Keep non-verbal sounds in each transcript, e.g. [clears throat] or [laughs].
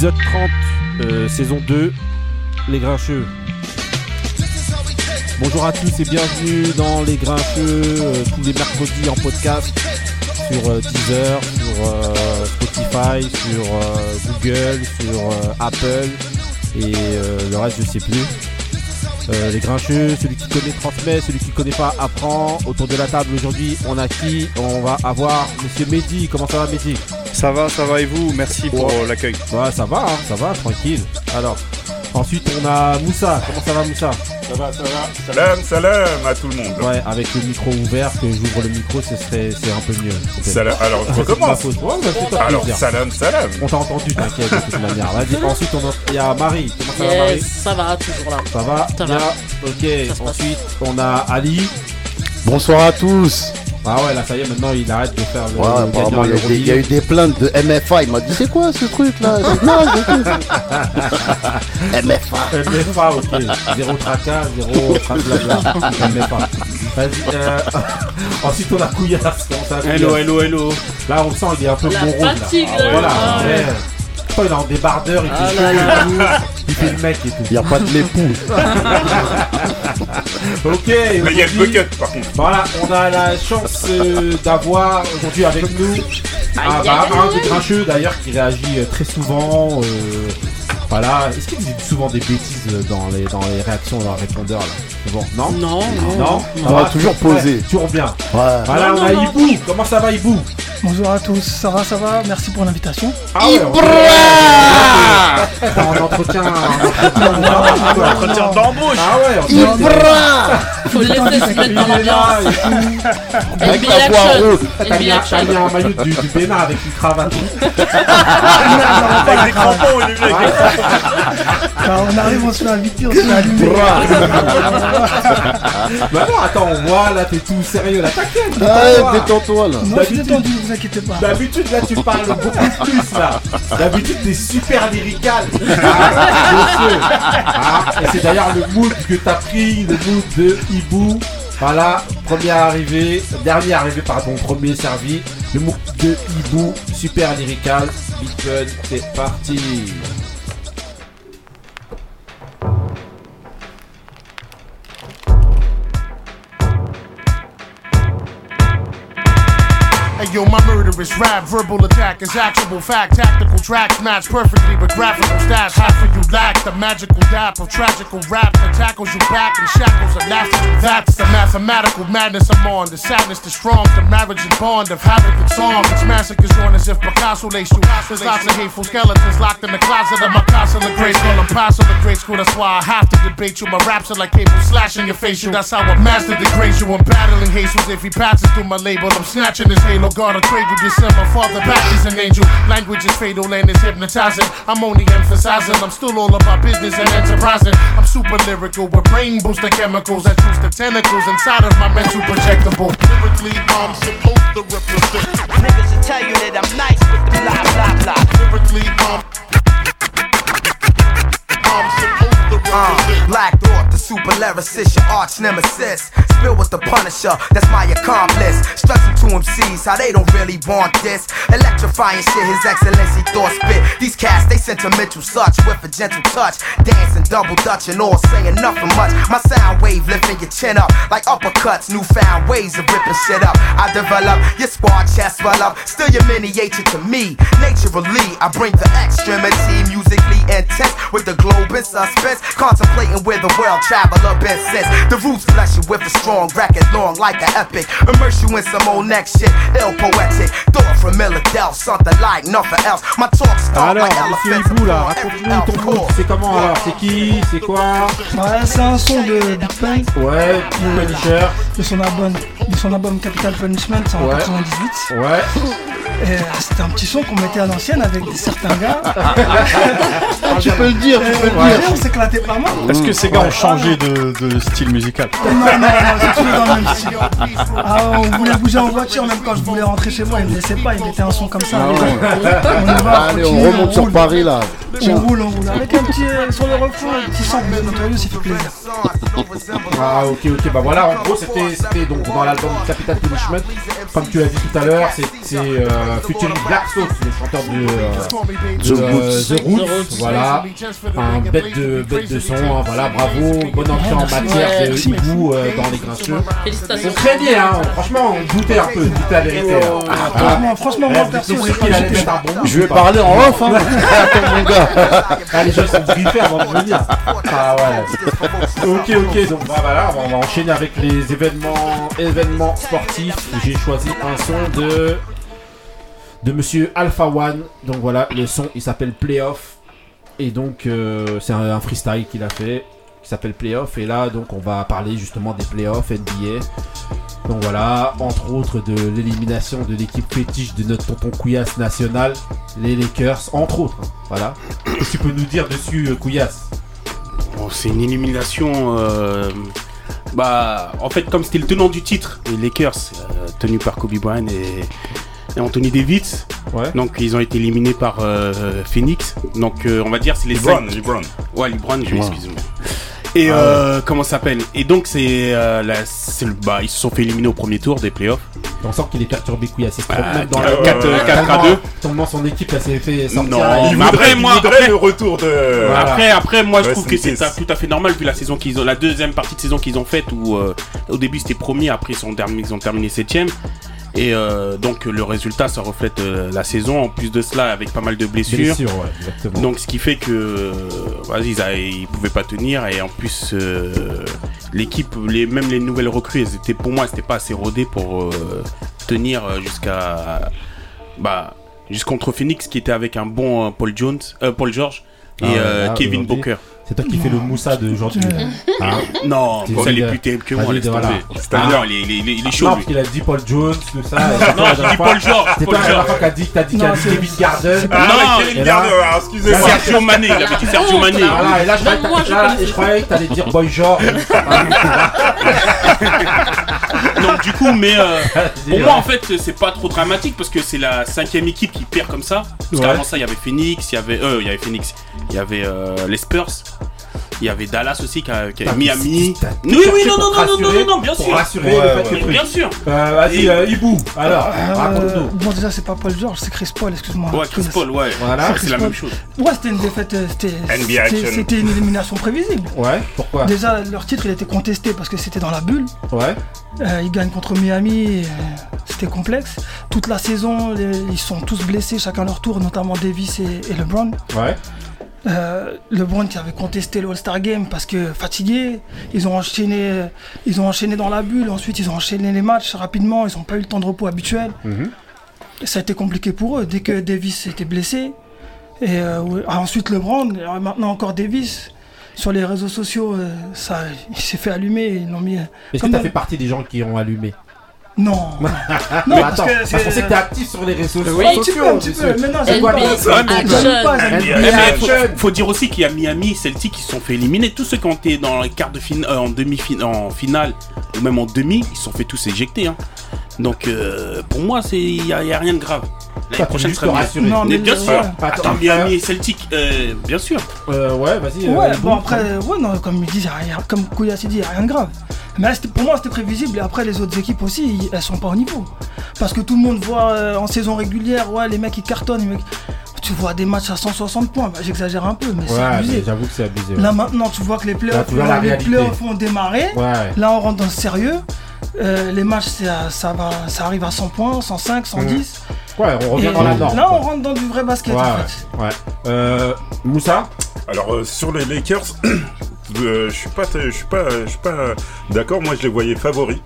Épisode 30, euh, saison 2, Les Grincheux. Bonjour à tous et bienvenue dans Les Grincheux, euh, tous les mercredis en podcast sur euh, Deezer, sur euh, Spotify, sur Google, sur Apple et le reste je sais plus. Les grincheux, celui qui connaît transmet, celui qui connaît pas apprend. Autour de la table aujourd'hui, on a qui? On va avoir Monsieur Mehdi. Comment ça va Mehdi? Ça va, ça va et vous Merci pour Ouais. l'accueil. Ouais, ça va, hein, ça va, tranquille. Alors, ensuite on a Moussa. Comment ça va Moussa? Ça va, ça va. Salam, salam à tout le monde. Ouais, avec le micro ouvert, que j'ouvre le micro, ce serait, c'est un peu mieux. Salam. Alors, [laughs] ma recommence. Ouais, bah, Alors, plaisir. salam, salam. On t'a entendu, t'inquiète, de toute manière. Vas-y, ensuite on a, il y a Marie. Comment ça va Marie? ça va, toujours là. Ça va Ça va. Ok, Ça se passe. ensuite on a Ali. Bonsoir à tous. Ah ouais, là ça y est, maintenant il arrête de faire le. Ouais, le apparemment, il y, a gagnant des- il y a eu des plaintes de MFA. Il m'a dit C'est quoi ce truc là? Non, [laughs] MFA. MFA, ok. Zéro tracas, zéro blabla. MFA. Vas-y. Euh... [laughs] Ensuite, on a Couillasse. Hello, hello, hello. Là, on sent il est un peu La bon rôle. fatigue, là. là. Voilà. Ah ouais. ouais. Oh, il est en débardeur, il Ah fait là chaud là. Il fait le mec et tout. Il n'y a pas de [laughs] l'époux. Ok. Mais il y a le aujourd'hui- bucket par contre. Voilà, on a la chance euh, d'avoir aujourd'hui avec nous un, bah, aïe, un des grincheux d'ailleurs qui réagit euh, très souvent. euh, voilà, est-ce qu'il dit souvent des bêtises euh, dans les, dans les réactions, dans le répondeur là C'est bon, non Non, non. Non, Ça va, toujours posé. Toujours bien. Ouais. Voilà, Non, on a. Ibou. Comment ça va, Ibou Bonjour à tous, ça va, ça va, merci pour l'invitation. Ah ouais, on est en entretien. en entretien d'embauche. Ah ouais, on est Faut le laisser se mettre dans l'ambiance. Avec la voix rouge. T'as mis, un- un maillot du, Bénin avec une cravate. [laughs] Avec des crampons, il est venu avec Bah, on arrive, on se fait inviter, on se fait allumer. Bah [laughs] non, attends, on voit là, t'es tout sérieux là. T'inquiète, détends-toi. là. Non, je suis D'habitude- détendu, vous inquiétez pas. D'habitude, là, tu parles beaucoup plus là. D'habitude, t'es super lyrical. [laughs] Ah. Ah, et c'est d'ailleurs le mood que t'as pris, le mood de Hibou. Voilà, premier arrivé, dernier arrivé, pardon, premier servi. Le mood de Hibou, super lyrical. Big Fun, c'est parti. Thank you. Hey yo, my murderous rap, verbal attack is actual fact. Tactical tracks match perfectly with graphical stats. Half of you lack the magical dap of tragical rap that tackles you back in shackles of laughter. That's the mathematical madness I'm on. The sadness, the strong, the marriage and bond of havoc and song. It's massacres on as if Picasso laced you. There's lots of hateful skeletons locked in the closet of my castle of grace. Call them paso the great school. That's why I have to debate you. My raps are like cable slashing your face. You. That's how a master degrades you. I'm battling Jesus. If he passes through my label, I'm snatching his halo. God, a cradle. This send my father back is an angel. Language is fatal and it's hypnotizing. I'm only emphasizing. I'm still all about business and enterprising. I'm super lyrical with brain booster chemicals that choose the tentacles inside of my mental projectable. Lyrically, I'm supposed to represent. Niggas will tell you that I'm nice with the blah blah blah. Lyrically, I'm. I'm supposed to Uh. Black Thought, the super lyricist, your arch nemesis. Spill with the Punisher, that's my accomplice. Stressing to MCs how they don't really want this. Electrifying shit, His Excellency thought spit. These cats, they sentimental such with a gentle touch. Dancing, double dutch, and all saying nothing much. My sound wave lifting your chin up like uppercuts. Newfound ways of ripping shit up. I develop your squad chest swell up. Still your miniature to me. Naturally, I bring the extremity musically intense with the globe in suspense. Contemplating where the world traveler been since. The roots bless you with a strong record, long like an epic. Immerse you in some old next shit, ill poetic. Thought from Philadelphia, something like nothing else. My talk start Alors, like monsieur elephants Hibou là, upon every raconte-nous ton elf groupe. course. C'est comment alors C'est qui C'est quoi Ouais, c'est un son de Big Pun, Ouais, euh, Punisher. de son album, de son album Capital Punishment, c'est en Ouais. 98. Ouais. Euh, c'était un petit son qu'on mettait à l'ancienne avec certains gars. [laughs] Tu peux le dire, tu peux le dire. on s'éclatait pas mal. Est-ce que ces gars ont changé de, de style musical Non, non, non, c'est toujours dans le même style. Ah, on voulait bouger en voiture, même quand je voulais rentrer chez moi, il me laissait pas, il mettait un son comme ça. Ah on y va, Allez, on remonte sur. Paris là. On roule, on roule. Avec un petit, euh, sur le refrain, un petit sample de Notorious, ça fait plaisir. Ah ok ok bah voilà en gros c'était c'était donc dans l'album Capital Punishment comme tu l'as dit tout à l'heure c'est c'est, euh, featuring Black Sauce, le chanteur de, euh, de, euh, The Roots. Voilà, un bête de, bête de son. hein, voilà, bravo. Bonne entrée en matière de hibou euh, dans les grincheux. On craignait, hein, franchement, on doutait un peu, doutait la vérité. hein. Ah, franchement, franchement, moi Eh, perso, un bon Je vais parler en off, hein. Attends, [laughs] mon gars. Ah, les gens sont briefés avant de venir. Ah ouais. Ok, ok, donc bah, voilà, on va enchaîner avec les événements, événements sportifs. J'ai choisi un son de de Monsieur Alpha One. Donc voilà, le son il s'appelle Playoff. Et donc euh, c'est un, freestyle qu'il a fait qui s'appelle Playoff. Et là donc on va parler justement des playoffs NBA. Donc voilà, entre autres de l'élimination de l'équipe fétiche de notre tonton Couillasse national, les Lakers, entre autres. Voilà. Qu'est-ce que tu peux nous dire dessus, euh, Couillasse? Bon, c'est une élimination. euh, bah, en fait, comme c'était le tenant du titre, les Lakers, euh, tenu par Kobe Bryant et, et Anthony Davis. Ouais. Donc, ils ont été éliminés par euh, Phoenix. Donc, euh, on va dire c'est les LeBron, cinq- LeBron. Ouais, LeBron, je Ouais. excuse-moi. Et Ah euh, comment ça s'appelle? Et donc, c'est euh, la- c'est le bah, ils se sont fait éliminer au premier tour des playoffs. On sent qu'il est perturbé, Couillasse. Il se Bah, dans la quatre- euh, quatre à tellement- deux. tellement son équipe elle s'est fait sortir. Non, Il mais voudrait, après, il moi, après- le retour de. Voilà. Après, après, moi, je Ouais, trouve que c'est tout à fait normal vu la saison qu'ils ont, la deuxième partie de saison qu'ils ont faite où euh, au début c'était premier, après ils, sont terminés- ils ont terminé septième. Et euh, donc le résultat, ça reflète euh, la saison. En plus de cela, avec pas mal de blessures. Blessure, ouais, exactement. Donc ce qui fait que euh, vas-y, ils, pouvaient pas tenir et en plus l'équipe, les, même les nouvelles recrues, elles étaient pour moi, c'était pas assez rodées pour tenir jusqu'à bah jusqu'entre Phoenix qui était avec un bon Paul Jones, Paul George et Ah là, Kevin. Booker. C'est toi qui fais le Moussa d'aujourd'hui. [laughs] Hein Non, sais, il est plus terrible que moi, laisse tomber. Ah. Non, il est, il est- il est- il est chaud non, parce qu'il a dit Paul Jones, tout ça. Non, j'ai dit Paul George, C'est toi la dernière fois qu'a dit, t'as dit qu'il Non, a dit c'est- David Garden. Ah, Non, mais Kevin là- Garner, alors, excusez-moi. Sergio Mané, il avait dit Sergio honte, Mané. Voilà, et là, je croyais que t'allais dire Boy George. [laughs] [laughs] Donc du coup, mais euh, [laughs] pour Vas-y, moi en fait c'est pas trop dramatique parce que c'est la cinquième équipe qui perd comme ça. Parce Ouais. qu'avant ça il y avait Phoenix, il y avait euh, il y avait Phoenix, il y avait euh, les Spurs, il y avait Dallas aussi qui a, qui a- Putain, Miami. Oui oui non non non non non bien Pour sûr. rassurer Ouais, le fait ouais, que Mais truc. bien sûr. Euh, Vas-y, Et- euh, Ibou, alors, Euh, raconte-nous. bon, déjà, c'est pas Paul George, c'est Chris Paul, excuse-moi. Ouais Chris Paul ouais. Voilà. C'est la même chose. Ouais, c'était une défaite, euh, c'était une élimination prévisible. Ouais, pourquoi? Déjà, leur titre, il était contesté parce que c'était dans la bulle. Ouais, Euh, ils gagnent contre Miami, euh, c'était complexe. Toute la saison, les- ils sont tous blessés, chacun leur tour, notamment Davis et, et LeBron. ouais. Euh, LeBron qui avait contesté le All-Star Game parce que fatigué, ils ont enchaîné, ils ont enchaîné dans la bulle. Ensuite, ils ont enchaîné les matchs rapidement. Ils n'ont pas eu le temps de repos habituel. Mhm. Ça a été compliqué pour eux dès que Davis était blessé. Et euh, ah, ensuite LeBron, maintenant encore Davis. Sur les réseaux sociaux, euh, ça, il s'est fait allumer. Ils l'ont mis. Est-ce que t'as dans- fait partie des gens qui ont allumé? Non. [laughs] Non, non, attends, parce qu'on sait que t'es actif sur les réseaux Oui, un petit sociaux. peu, un petit monsieur. peu. Mais non, C'est quoi Action. mais faut, dire aussi qu'il y a Miami, Celtic qui se sont fait éliminer. Tous ceux qui ont été dans les quarts de finale, en demi-finale, en finale ou même en demi, ils se sont fait tous éjecter. hein. Donc euh, pour moi, c'est il y, a y a rien de grave. L'année tu prochaine sera mieux. Non, Mais mais bien ouais. sûr. Attends, Attends, Miami et Celtic, euh, bien sûr. Euh, ouais, vas-y. Ouais, euh, bon Ibou. après, ouais, non, comme ils disent, y a rien- comme Koulias dit, il a rien de grave. Mais là, c'était- pour moi, c'était prévisible. Et après, les autres équipes aussi, elles sont pas au niveau. Parce que tout le monde voit euh, en saison régulière, ouais, les mecs ils cartonnent. les mecs- Tu vois des matchs à 160 points. Bah, J'exagère un peu, mais c'est Ouais, abusé. mais j'avoue que c'est abusé. ouais. Là maintenant, tu vois que les playoffs, la les playoffs ont démarré. Ouais. Là, on rentre dans le sérieux. Euh, les matchs, c'est à- ça, va, ça arrive à 100 points, 105, 110. Ouais, on revient Et dans la norme. là, on rentre dans du vrai basket Ouais, en fait. ouais. Euh, Moussa? Alors euh, sur les Lakers, [clears throat] je suis pas, je suis pas, je suis pas euh, d'accord. Moi, je les voyais favoris.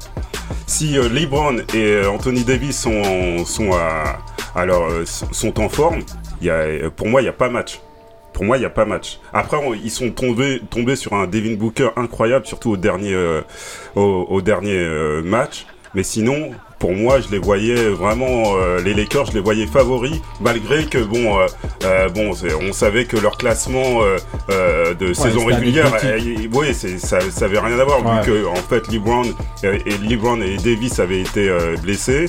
Si euh, LeBron et euh, Anthony Davis sont, alors euh, sont en forme, euh, pour moi, il n'y a pas match. Pour moi, il n'y a pas match. Après, ils sont tombés, sur un Devin Booker incroyable, surtout au dernier, euh, euh, match. Mais sinon, pour moi, je les voyais vraiment, euh, les Lakers, je les voyais favoris, malgré que bon, euh, euh, bon, on savait que leur classement de saison régulière, c'est- ça, ça avait rien à voir Ouais. vu que en fait, LeBron et LeBron et Davis avaient été blessés,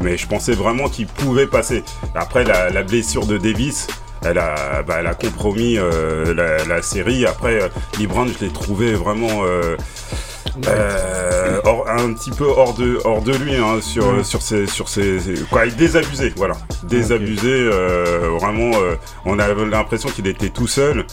mais je pensais vraiment qu'ils pouvaient passer. Après, la, la blessure de Davis. Elle a, bah, elle a compromis euh, la, la série. Après, euh, LeBron, je l'ai trouvé vraiment. euh, euh, hors- un petit peu hors de, hors de lui hein, sur, sur ses, sur ses, quoi, il désabusé, voilà, désabusé. euh, vraiment, euh, on a l'impression qu'il était tout seul.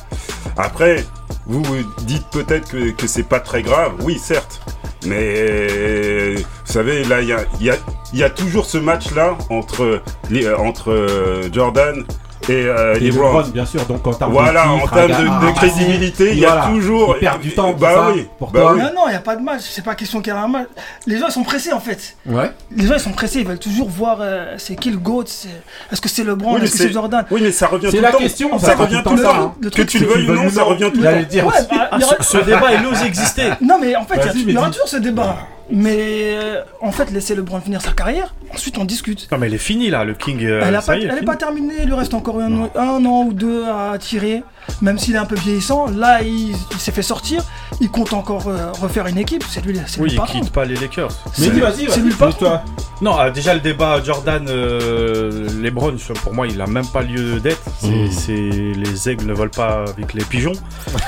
Après, vous vous dites peut-être que, que c'est pas très grave. Oui, certes. Mais vous savez, là, il y a, il y, a, y a toujours ce match-là entre, les, entre euh, Jordan et, euh, Et LeBron. LeBron, bien sûr, donc en termes Voilà, de en titres, termes de, crédibilité, il y a voilà. toujours. Ils perdent du temps, Bah c'est ça, oui, pour bah toi. oui. Non, non, il n'y a pas de match. C'est pas question qu'il y ait un match. Les gens, ils sont pressés, en fait. Ouais. Les gens, ils sont pressés. Ils veulent toujours voir euh, c'est qui le GOAT. c'est- Est-ce que c'est LeBron Oui, Est-ce que c'est c'est- Jordan? Oui, mais ça revient C'est tout la le temps. question, ça, revient tout le temps, Que tu c'est le veuilles ou non, ça revient tout le temps. bah, ce, débat, il ose exister. Non, mais en fait, il y a- aura toujours ce débat. Mais euh, en fait, laissez LeBron finir sa carrière. Ensuite, on discute. Non, mais elle est finie là, le King. euh, elle est ça pas, est, terminée. Il lui reste encore un, un an ou deux à tirer. Même s'il est un peu vieillissant, là, il, il s'est fait sortir. Il compte encore euh, refaire une équipe. C'est lui, c'est Oui, lui il le patron. quitte pas les Lakers. Mais dis, vas-y, c'est lui le toi. Non, euh, déjà le débat Jordan euh, LeBron, pour moi, il a même pas lieu d'être. C'est, Mm. c'est- les aigles ne volent pas avec les pigeons.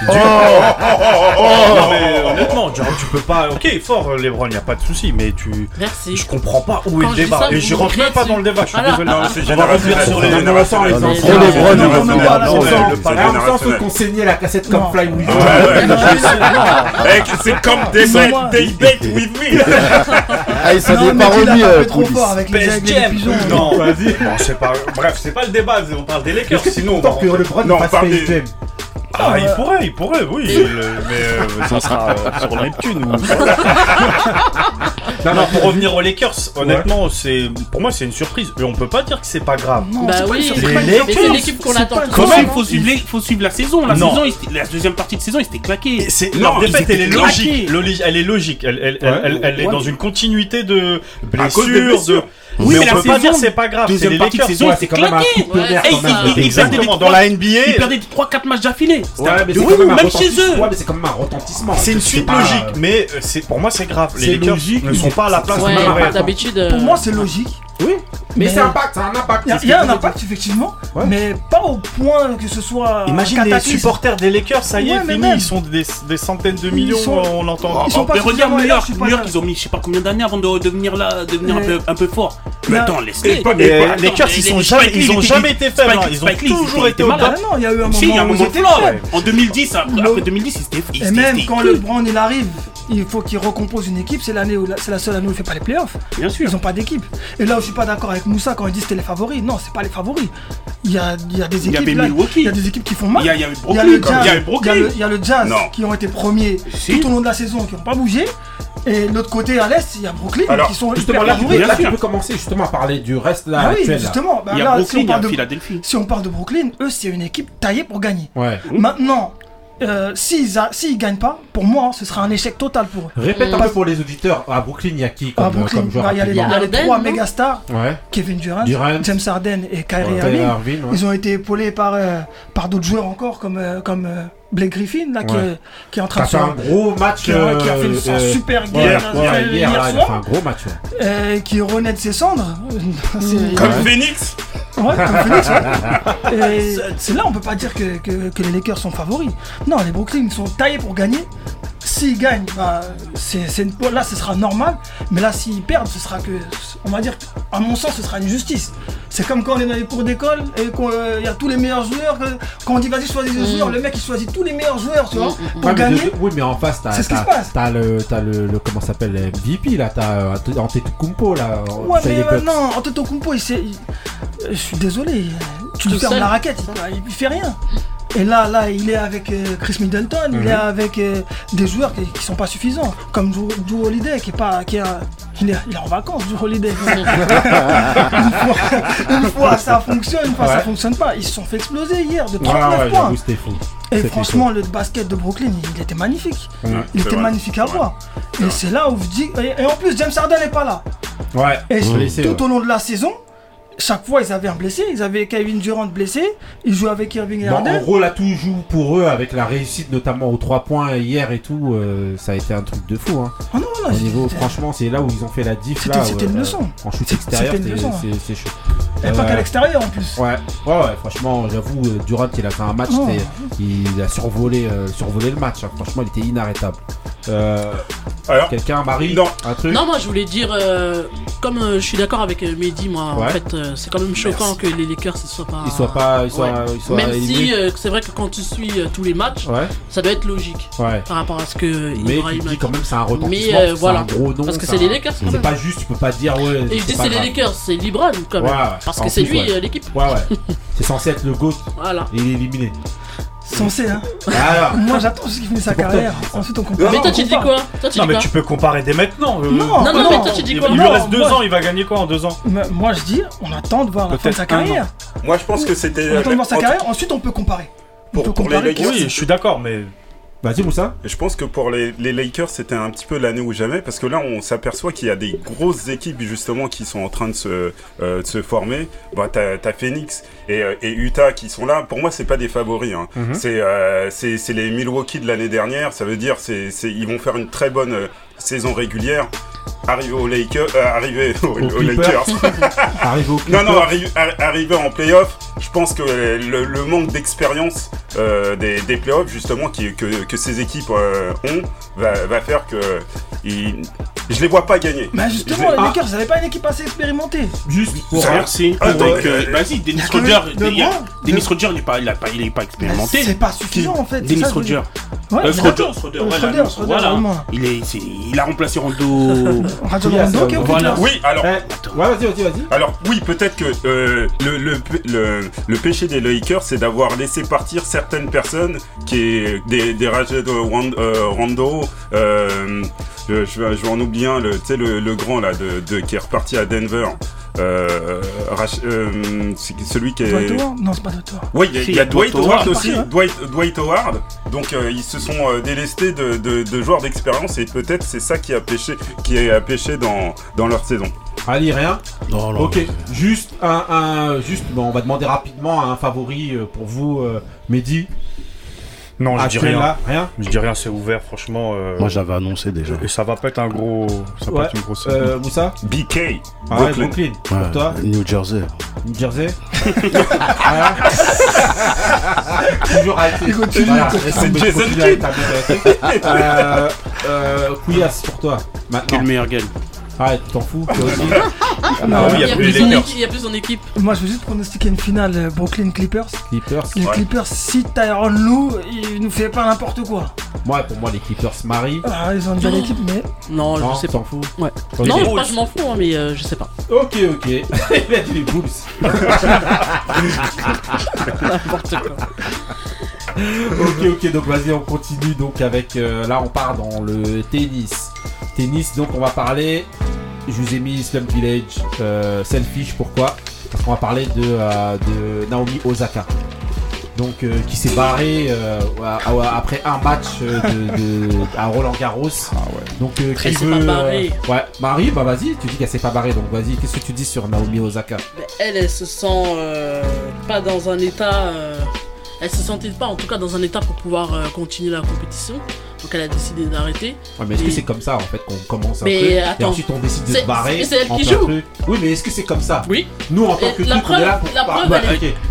Oh, non mais honnêtement, genre, tu peux pas. Ok, fort euh, LeBron, y a pas de souci, mais tu. Merci. Je comprends pas où est le débat. ça, Et je rentre même pas dessus. dans le débat. Je suis Voilà. désolé. Non, c'est On va revenir générationnel. sur les LeBron, on sent ceux qu'on saignait la cassette comme Fly With Hey, C'est comme des bet with me. [laughs] Ah, il s'en non, est mais pas tu l'as remis, pas euh, trop fort avec les aigles et Jam. les pigeons. Non, [laughs] Vas-y. Bon, c'est pas. Bref, c'est pas le débat. On parle des Lakers. Sinon, on va- Non, fasse parle des- Ah, il pourrait, il pourrait, oui. le- mais euh, [laughs] ça sera euh, sur [laughs] Neptune. ou- [laughs] non, non, pour revenir aux Lakers, honnêtement, c'est pour moi c'est une surprise. Et on peut pas dire que c'est pas grave. Non, Bah oui, une surprise. Les C'est pas une Lakers, Mais c'est l'équipe qu'on c'est attend pas- tous Faut, suivre, faut, suivre les- faut suivre la saison. La, Non. saison il s'était- la deuxième partie de saison, il s'était claqué. Et c'est- Non, en ils fait, elle est logique. Loli- Elle est logique. Elle, elle, elle, Ouais. elle- elle est Ouais. dans une continuité de À cause des blessures. blessures. De... Oui, mais, mais on la peut pas saison, dire c'est pas grave. C'est Deuxième les partie de saison, c'est quand même un claqué. coup de tonnerre Ouais, quand et même. il- il- Exactement. Dans la NBA, Il perdait 3-4 matchs d'affilée. De ouf, même chez eux. retentissement. Ouais, mais c'est quand même un retentissement. c'est une suite logique. Mais euh, pour moi c'est grave. Les Lakers ne sont pas à la place ils devraient être. d'habitude. euh, Pour moi, c'est logique. Oui, mais, Mais- c'est impact, c'est un impact. Il y a, c'est ce il y a un impact, effectivement, Ouais. mais pas au point que ce soit. Imagine un les supporters des Lakers, ça y est, Ouais, fini, même. ils sont des, des centaines de Ils millions, sont- on entend. Ils sont pas mais regarde New York, New York, ils ont mis je sais pas combien d'années avant de devenir là, devenir un peu, un peu fort. Mais Mais- attends, Et laisse-les. Et et les Lakers, ils sont jamais, ils ont jamais été faibles, hein. ils ont toujours il été au top. Ah non, il y a eu un Si, il y a un moment ils étaient fort. faibles. En 2010, après, Le- après 2010, c'était. Et c'était- même quand que- le Brown il arrive, il faut qu'il recompose une équipe. C'est l'année où la- c'est la seule année où il fait pas les playoffs. Bien sûr. Ils ont pas d'équipe. Et là où je suis pas d'accord avec Moussa quand il dit c'était les favoris. Non, c'est pas les favoris. Il y a, il y a des Il y équipes avait là, Milwaukee. il y a des équipes qui font mal. Il y a, il y a eu Il y a Brooklyn. le comme- Jazz, Il y a eu il y a Brooklyn. le- il y a le Jazz Non. qui ont été premiers Si. tout au long de la saison, qui n'ont pas bougé. Et de l'autre côté, à l'est, il y a Brooklyn Alors, qui sont Justement, là, tu peux, favoris. bien là, tu peux commencer justement à parler du reste là Ah oui, actuel. justement. Bah Il y a là, si Brooklyn, on il y a parle de Philadelphie. si on parle de Brooklyn, eux, c'est une équipe taillée pour gagner. Ouais. Maintenant, euh, s'ils gagnent pas, pour moi, ce sera un échec total pour eux. Répète un peu pour les auditeurs. À Brooklyn, il y a qui comme, À Brooklyn, comme joueur bah, il y a les, y a trois méga stars, Ouais. Kevin Durant, Durant. James Harden et Kyrie Ouais, Irving. Irving, ouais. Ils ont été épaulés par, euh, par d'autres joueurs encore, comme, euh, comme euh, Blake Griffin, là, qui, est, qui est en train de fait se- un gros match. qui a- qui a fait une euh, super guerre ouais, hier, hier, hier là, il a fait soir. un gros match. ouais. euh, qui renaît de ses cendres. [laughs] Comme Ouais. Phoenix. Ouais, comme Phoenix, ouais. [laughs] Et c'est là, on peut pas dire que, que- que les Lakers sont favoris. Non, les Brooklyn sont taillés pour gagner. S'ils gagnent, bah, c'est, c'est une- bon, là, ce sera normal. Mais là, s'ils perdent, ce sera que, on va dire, à mon sens, ce sera une justice. C'est comme quand on est dans les cours d'école et qu'il y a tous les meilleurs joueurs. que- quand on dit vas-y, choisis des Mm. joueurs, le mec il choisit tous les meilleurs joueurs, tu vois, pour Ouais, mais gagner. de- oui, mais en face, t'as C'est ce qui t'as- se passe. t'as le, t'as le, le- comment ça s'appelle, le MVP là, t'as euh, Antetokounmpo là. Ouais, chez mais les Bucks. maintenant, Antetokounmpo, il s'est. il- Je suis désolé, tu lui fermes la raquette, il, il fait rien. Et là, là, il est avec euh, Chris Middleton, il Mhm. est avec euh, des joueurs qui, qui sont pas suffisants, comme Drew, Drew Holiday, qui est pas, qui est, un- il est, il est en vacances, Drew Holiday. [laughs] une, fois, une fois, ça fonctionne, une fois ça Ouais. fonctionne pas. Ils se sont fait exploser hier de Ouais, 39 ouais, points. Et franchement, le basket de Brooklyn, il, il était magnifique. Ouais, il était vrai. magnifique à voir. Et c'est là où je dis. Et, et en plus, James Harden n'est pas là. Ouais, Et tout au long de la saison, chaque fois ils avaient un blessé, ils avaient Kevin Durant blessé, ils jouaient avec Irving et en gros, là, tout joue pour eux avec la réussite, notamment aux 3 points hier et tout. euh, ça a été un truc de fou. Hein. Oh non, non, Au niveau, franchement, c'est là où ils ont fait la diff. C'était- là, c'était ouais, une euh, leçon. En shoot C'était- extérieur, une c'est- leçon. c'est c'est chaud. Et pas qu'à l'extérieur en plus. Ouais, ouais, ouais, franchement, j'avoue, euh, Durant, il a fait un match, Oh. il a survolé, euh, survolé le match. hein. Franchement, il était inarrêtable. Euh, Alors, Quelqu'un, Marie Non. Un truc Non, moi je voulais dire, euh, comme euh, je suis d'accord avec euh, Mehdi, moi en Ouais. fait, euh, c'est quand même choquant que les Lakers ne soient pas. Ils soient pas. Ils soient, Ouais. ils soient Même si euh, c'est vrai que quand tu suis euh, tous les matchs, Ouais, ça doit être logique ouais. par rapport à ce que Mais a dis quand même c'est un retentissement. Mais, voilà. C'est un gros nom. Parce que c'est les Lakers, C'est pas juste, tu peux pas dire ouais. Et je dis c'est les. Lakers, c'est LeBron quand même. Parce que c'est lui l'équipe. Ouais, ouais. C'est censé être le GOAT [laughs] Voilà. et il est éliminé. Censé, hein. Alors, Moi, j'attends juste qu'il finisse sa carrière. Ensuite, on compare. Mais toi tu dis quoi Toi tu Non, dis mais quoi tu peux comparer dès maintenant. euh, Non, Non, non, non. mais toi tu dis Il, quoi il lui Non, reste deux moi- ans, il va gagner quoi en deux ans Mais Moi, je dis, on attend de voir la fin de sa un carrière. moi je pense que c'était. On attend de voir sa en- carrière, ensuite on peut comparer. On Pour- peut pour les comparer. Lakers, Oui, je suis d'accord, mais vas-y, Moussa. Je pense que pour les, les Lakers, c'était un petit peu l'année ou jamais, parce que là, on s'aperçoit qu'il y a des grosses équipes justement qui sont en train de se, euh, de se former. Bah, t'as, t'as Phoenix et, euh, et Utah qui sont là. Pour moi, c'est pas des favoris. hein. Mhm. C'est, euh, c'est, c'est les Milwaukee de l'année dernière. Ça veut dire, c'est, c'est, ils vont faire une très bonne saison régulière. Arriver aux Lakers, euh, arriver aux, aux. Lakers. [laughs] Arrive au Non, non, arri- en playoff, je pense que le, le manque d'expérience euh, des, des playoffs, justement, qui, que, que ces équipes euh, ont, va, va faire que. ils- je les vois pas gagner. Mais justement, les Lakers, ils avaient pas une équipe assez expérimentée. Juste pour. Ça- Merci. Ah, vas-y, Dennis Rodger. Dennis de- Rodger, il est pas, il a pas, il est pas expérimenté. C'est pas suffisant en fait. Dennis Rodger. Ouais, Euh, Schroeder. Schroeder, Euh, voilà. Il, est, c'est- il a remplacé Rondo. [laughs] Radio Yes, Rondo, ok, ok, voilà. Oui, alors. Eh, ouais, vas-y, vas-y, vas-y. Alors oui, peut-être que euh, le, le, le, le péché des Lakers, c'est d'avoir laissé partir certaines personnes qui est des, des Raja de Wan- euh, Rondo. Euh, je, je vais je vais en oublier un, le, tu sais, le, le grand là, de, de- qui est reparti à Denver. Euh, Rach- euh, c'est celui qui est. Dwight Howard Non, c'est pas Dwight Howard. Oui, il y a, Si, il y a Dwight Dwight Howard aussi, Parti, Dwight, Dwight Howard. Donc euh, ils se sont euh, délestés de, de, de joueurs d'expérience et peut-être c'est ça qui a pêché, qui a pêché dans, dans leur saison. Ali, rien? Non, non. Ok, juste un, un juste, bon, on va demander rapidement un favori pour vous, euh, Mehdi. Non, je dis rien. là, rien? Je dis rien, c'est ouvert, franchement. euh, Moi, j'avais annoncé déjà. Et ça va pas être un gros. Ça va Ouais. pas être une grosse. Euh, Moussa? BK, Ah ouais, Brooklyn. Brooklyn. Pour Ouais, toi, New Jersey. New Jersey? Voilà. [laughs] Toujours avec Il continue. Voilà, C'est on Jason vérité. Euh, euh, Couillasse pour toi, maintenant. le meilleur gagne. Arrête, tu t'en fous, toi aussi. [laughs] Ah oui, il y a plus son équipe- il y a plus son équipe. Moi, je veux juste pronostiquer une finale euh, Brooklyn Clippers. Clippers. Les Ouais. Clippers, si Tyron Lou, il nous fait pas n'importe quoi. Moi, pour moi, les Clippers marient. Ah, ils ont une belle Non. équipe, mais Non, Non, je sais pas. s'en fout. Ouais. Ok. Non, pas je m'en fous, hein, mais euh, je sais pas. Ok, ok. Il a dit les Bulls. N'importe quoi. ok, ok, donc vas-y, on continue. Donc avec, euh, là, on part dans le tennis. Tennis, donc on va parler. Je vous ai mis Slum Village, euh, Selfish. Pourquoi? Parce qu'on va parler de, euh, de Naomi Osaka. Donc euh, qui s'est barré euh, à- à- après un match euh, de, de- à Roland Garros. Donc euh, qui Elle s'est veut, pas barrée. euh, ouais, Marie, bah vas-y, tu dis qu'elle s'est pas barrée. Donc vas-y, qu'est-ce que tu dis sur Naomi Osaka? Mais elle, elle se sent euh, pas dans un état. euh, elle se sentait pas, en tout cas, dans un état pour pouvoir euh, continuer la compétition. Donc elle a décidé d'arrêter. Ouais, mais est-ce que Et- c'est comme ça en fait qu'on commence un Mais et attends, ensuite on décide de se barrer c'est elle en qui joue. truc? Oui, mais est-ce que c'est comme ça? Oui. Nous en tant Et que la truc, on est là preuve- pour la preuve, bah,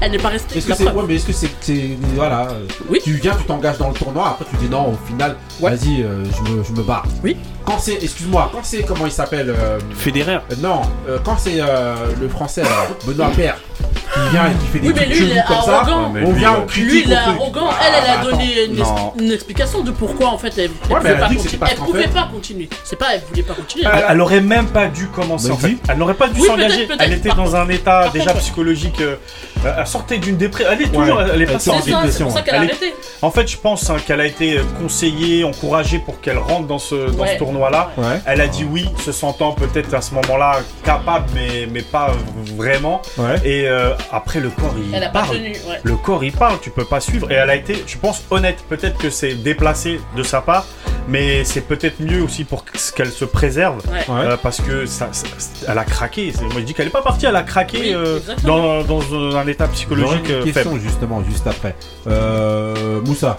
elle est- n'est pas restée. Est-ce que c'est preuve. ouais, mais est-ce que c'est c'est voilà euh, Oui. Tu viens, tu t'engages dans le tournoi, après tu dis non, au final, Ouais. vas-y, euh, je me je me barre. Oui. Quand c'est, excuse-moi, quand c'est comment il s'appelle euh, Federer. euh, Non, euh, quand c'est euh, le français Benoît Père qui vient et qui fait des Oui, mais trucs lui, il est comme ça, arrogant. mais on vient, on critique. Lui, il est arrogant. Elle, elle a Ah, donné une explication de pourquoi, en fait, elle, elle mais pouvait pas continuer. parce Elle qu'en pouvait fait- pas continuer. C'est pas, elle voulait pas continuer. Elle, elle aurait même pas dû commencer en fait. Elle n'aurait pas dû Oui, s'engager. Elle était dans un état par déjà contre, ouais. psychologique. euh, elle sortait d'une dépression. Elle est toujours. Ouais. Elle est Elle pas sort C'est sortie. ça, c'est dépression, pour ça ouais. qu'elle a Elle est- arrêté. En fait, je pense hein, qu'elle a été conseillée, encouragée pour qu'elle rentre dans ce, dans Ouais. ce tournoi-là. Ouais, Elle a dit oui, se sentant peut-être à ce moment-là capable, mais, mais pas vraiment. ouais. Et euh, après, le corps, il Elle parle. Ouais. Le corps, il parle, tu peux pas suivre. Et elle a été, je pense, honnête. Peut-être que c'est déplacé de sa part, mais c'est peut-être mieux aussi pour qu'elle se préserve. Ouais. Euh, parce que ça, ça- elle a craqué. C'est- Moi, je dis qu'elle est pas partie, elle a craqué Oui, euh, dans, dans un état psychologique une euh, question faible. justement juste après. Euh, Moussa.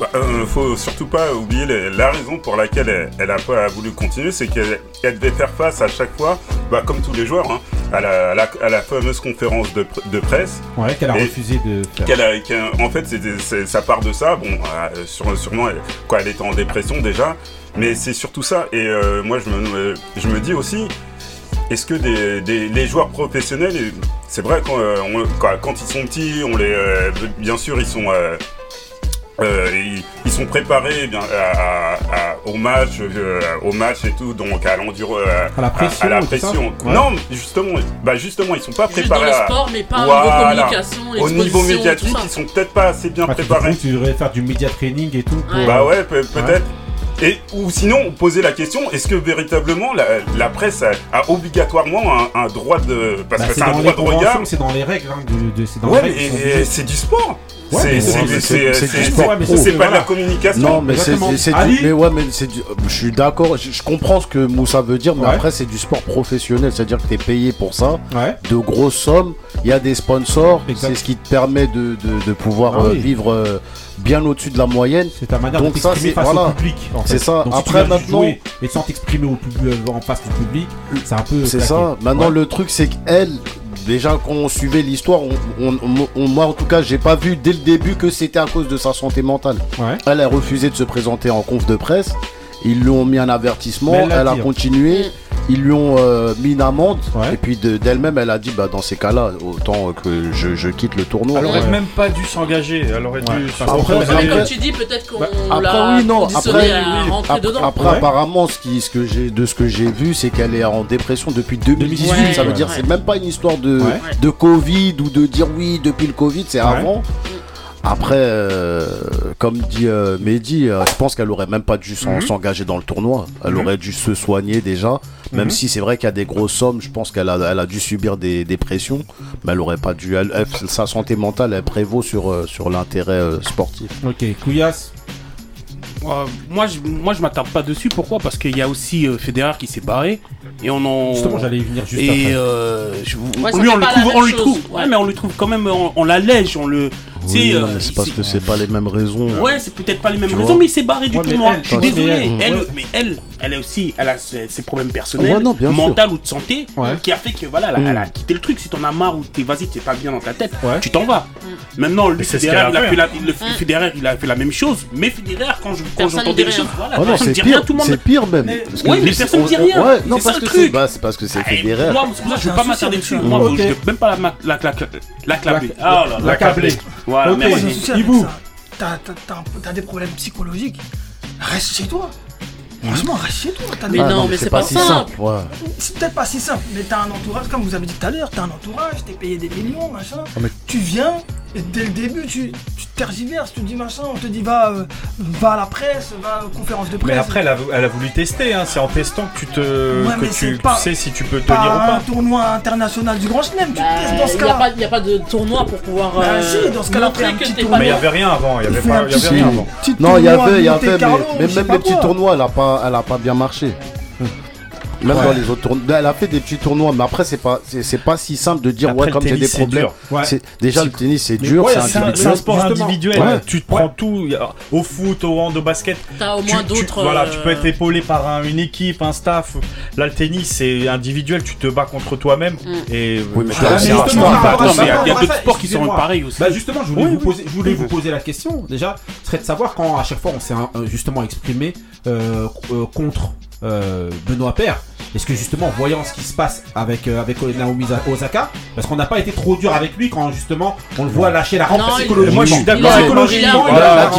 Bah, euh, faut surtout pas oublier les- la raison pour laquelle elle, elle a pas voulu continuer, c'est qu'elle elle devait faire face à chaque fois, bah, comme tous les joueurs, hein, à, la, à la- à la fameuse conférence de, pr- de presse. Ouais, qu'elle a refusé de faire. Qu'elle a- en fait, c'est- ça part de ça. Bon, euh, sûrement, elle, quoi, elle était en dépression déjà. Mais c'est surtout ça. Et euh, moi, je me, je me dis aussi, est-ce que des, des- les joueurs professionnels, c'est vrai quand, euh, on- quand, quand ils sont petits, on les, bien sûr, ils sont, euh, ils, ils sont préparés eh bien, à- à- à- au match, euh, au match et tout, donc à l'enduro, euh, À la pression à, la et tout ça pression. Ouais. Non, mais justement, bah justement, ils sont pas Juste dans préparés le à- sport, mais pas Voilà. niveau communication, au niveau médiatique, tout ça. ils sont peut-être pas assez bien Ah, tu- préparés. Tu devrais faire du media training et tout. pour- Ouais. Bah ouais, pe- peut-être. Et ou sinon poser la question est-ce que véritablement la, la presse a, a obligatoirement un, un droit de parce Bah, que c'est un dans les droit de regard c'est dans les règles. hein, de- de- c'est dans ouais les mais règles, et- c'est du sport Ouais, c'est mais mais pas de la communication Non, mais c'est du. Mais ouais, mais c'est du. Je suis d'accord, je, je comprends ce que Moussa veut dire, mais Ouais. après, c'est du sport professionnel, c'est-à-dire que tu es payé pour ça, Ouais. de grosses sommes, il y a des sponsors, c'est ce qui te permet de, de, de pouvoir Ah euh, oui. vivre euh, bien au-dessus de la moyenne. C'est ta manière Donc de ça, t'exprimer c'est- face voilà. au public. en C'est ça. Donc, Après, maintenant- jouer et sans t'exprimer au public, euh, en face du public, c'est un peu. C'est ça. Maintenant, Ouais. le truc, c'est qu'elle, déjà, quand on suivait l'histoire, on, on- on- on- moi, en tout cas, j'ai pas vu dès le début que c'était à cause de sa santé mentale. Ouais. Elle a refusé de se présenter en conf de presse. Ils lui ont mis un avertissement. Elle a dit, hein. continué. Ils lui ont euh, mis une amende. Ouais. Et puis de- d'elle-même, elle a dit bah, dans ces cas-là, autant que je, je quitte le tournoi. Elle aurait Ouais. même pas dû s'engager. Elle aurait dû. Ouais. Après, comme tu dis, peut-être qu'on Bah, l'a oui, non, conditionné après, à oui. rentrer Après, dedans. après, Ouais. apparemment, ce qui, ce que j'ai, de ce que j'ai vu, c'est qu'elle est en dépression depuis 2018. Ouais, ça veut ouais. dire, c'est même pas une histoire de, Ouais. de Covid ou de dire oui depuis le Covid, c'est Ouais. avant. Après, euh, comme dit euh, Mehdi, euh, je pense qu'elle aurait même pas dû Mhm. s'engager dans le tournoi. Elle aurait dû se soigner déjà. Même Mhm. si c'est vrai qu'il y a des grosses sommes, je pense qu'elle a, elle a dû subir des, des pressions, mais elle aurait pas dû. elle- elle- sa santé mentale, elle prévaut sur, euh, sur l'intérêt euh, sportif. Ok, Couillasse. Euh, moi, je, moi, je m'attarde pas dessus. Pourquoi? Parce qu'il y a aussi euh, Federer qui s'est barré. Et on en. Justement, j'allais y venir juste Et après. euh, je- Ouais, ça lui, on le trouve, on le chose. trouve, Ouais. ouais, mais on le trouve quand même, on, on l'allège, on le. Oui, euh, c'est parce que c'est pas les mêmes raisons. Ouais, c'est peut-être pas les mêmes Tu raisons, mais il s'est barré du Ouais, tournoi. elle, je suis désolé. elle- ouais. mais elle, elle a aussi, elle a ses, ses problèmes personnels, Ouais, non, bien sûr. mentaux ou de santé, Ouais. qui a fait que voilà, elle a, Mm. elle a quitté le truc. Si t'en as marre ou t'es vas-y, t'es pas bien dans ta tête, Ouais. tu t'en vas. Maintenant, lui, Mais c'est ce Federer, il a fait, la, Mm. le Federer, il a fait la même chose. Mais Federer, quand je quand ne des rien. choses, voilà, Oh non, personne c'est ne dit pire, rien, tout le monde. c'est pire même. Ouais, mais personne on- dit rien. Ouais, non, C'est parce ça, que le c'est truc. bah, c'est parce que c'est Eh, Federer. Moi, c'est pour ça que je veux pas m'attarder dessus. Moi, je vais même pas la ma- la clapper. Ah. Voilà, Ok. Moi, j'ai un merci. T'as- t'as- T'as t'as des problèmes psychologiques. Reste chez toi. Franchement, reste chez toi. Des- Mais non, mais c'est pas si simple. Ouais. C'est peut-être pas si simple, mais t'as un entourage, comme vous avez dit tout à l'heure, t'as un entourage, t'es payé des millions, machin. Ah, mais- Tu viens, dès le début, tu, tu tergiverses, tu te dis machin, on te dit va, euh, va à la presse, va aux conférences de presse. Mais après, elle a, elle a voulu tester. hein. C'est en testant que tu te, Ouais, que tu, sais si tu peux pas tenir ou un pas. tournoi international du Grand Chelem, tu Bah, testes dans ce Il n'y a, cas-là. pas- il y a pas de tournoi pour pouvoir Bah, euh, si, dans ce cas-là, un petit tournoi. Mais il y bien. avait rien avant. Il y avait pas, un y avait rien avant. Non, il y avait, il y avait, Carlo, mais, même les petits tournois, elle a pas, elle a pas bien marché. Même dans les autres tournois, elle a fait des petits tournois, mais après c'est pas, c'est pas si simple de dire Après, ouais comme j'ai des problèmes. Ouais. Déjà le tennis c'est dur, ouais, c'est un, un- c'est un sport Justement. individuel. Ouais. Tu te prends tout. Au foot, au hand, au basket. T'as au Tu, moins d'autres. voilà, euh, tu peux être épaulé par un- une équipe, un staff. Là, le tennis, c'est individuel. Tu te bats contre toi-même. Mm. Et Oui, mais Ah, il y a- d'autres sports qui sont pareils aussi. Bah justement, je voulais, Oui, vous, oui. poser, je voulais Oui, vous oui. poser la question. Déjà, ce serait de savoir quand à chaque fois on s'est euh, justement exprimé euh, euh, contre euh, Benoît Père. Est-ce que justement, voyant ce qui se passe avec euh, avec Naomi Osaka, parce qu'on n'a pas été trop dur avec lui quand justement on le voit lâcher la rampe Non, psychologiquement. Moi, je suis Il d'accord a- avec il a- Marie.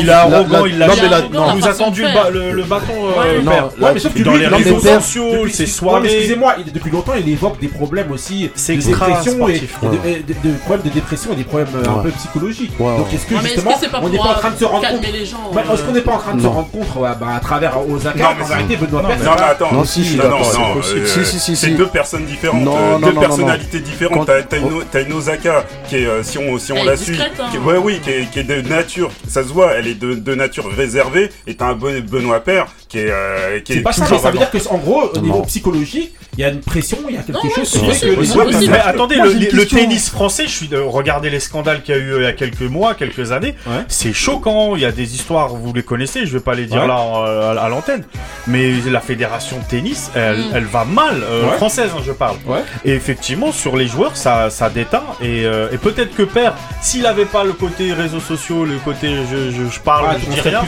il a- arrogant, il l'a non, nous a tendu le, bâton, Ouais. euh, Non, père. là, Ouais, mais sauf que dans lui, les réseaux sociaux, ses soirées. excusez-moi, il- depuis longtemps, il évoque des problèmes aussi C'est dépression et, sportif, et de, ouais. et de- de problèmes de dépression et des problèmes euh, un peu psychologiques. Donc est-ce que justement, on n'est pas en train de se rendre calmer compte les gens Bah, euh, Est-ce qu'on n'est pas en train de se rendre compte euh, bah, à travers Osaka Non, mais réalité Benoît Non, mais attends. Non, si, non, non, possible. euh, Si, si, si, c'est si. deux personnes différentes, Non, euh, non, deux non, personnalités différentes. T'as t'as une, Osaka qui est, euh, si on, si on Elle la est suit, hein. qui est- ouais, oui, qui est, qui est de nature, ça se voit, elle est de, de nature réservée. Et t'as un Benoît Père qui est, euh, qui est pas ça, mais ça veut dire qu'en gros, au niveau Non. psychologique, il y a une pression, il y a quelque Non, ouais, chose c'est que. Mais attendez, Moi, le, tennis français, je suis de regarder les scandales qu'il y a eu euh, il y a quelques mois, quelques années. Ouais. C'est choquant. Il y a des histoires, vous les connaissez. Je vais pas les dire Ouais. là euh, à, à l'antenne. Mais la fédération de tennis, elle, Mm. elle va mal, euh, Ouais. française, hein, je parle. Ouais. Et effectivement, sur les joueurs, ça, ça déteint. Et, euh, et peut-être que père, s'il avait pas le côté réseaux sociaux, le côté je, je, je parle, Ah, je dis rien.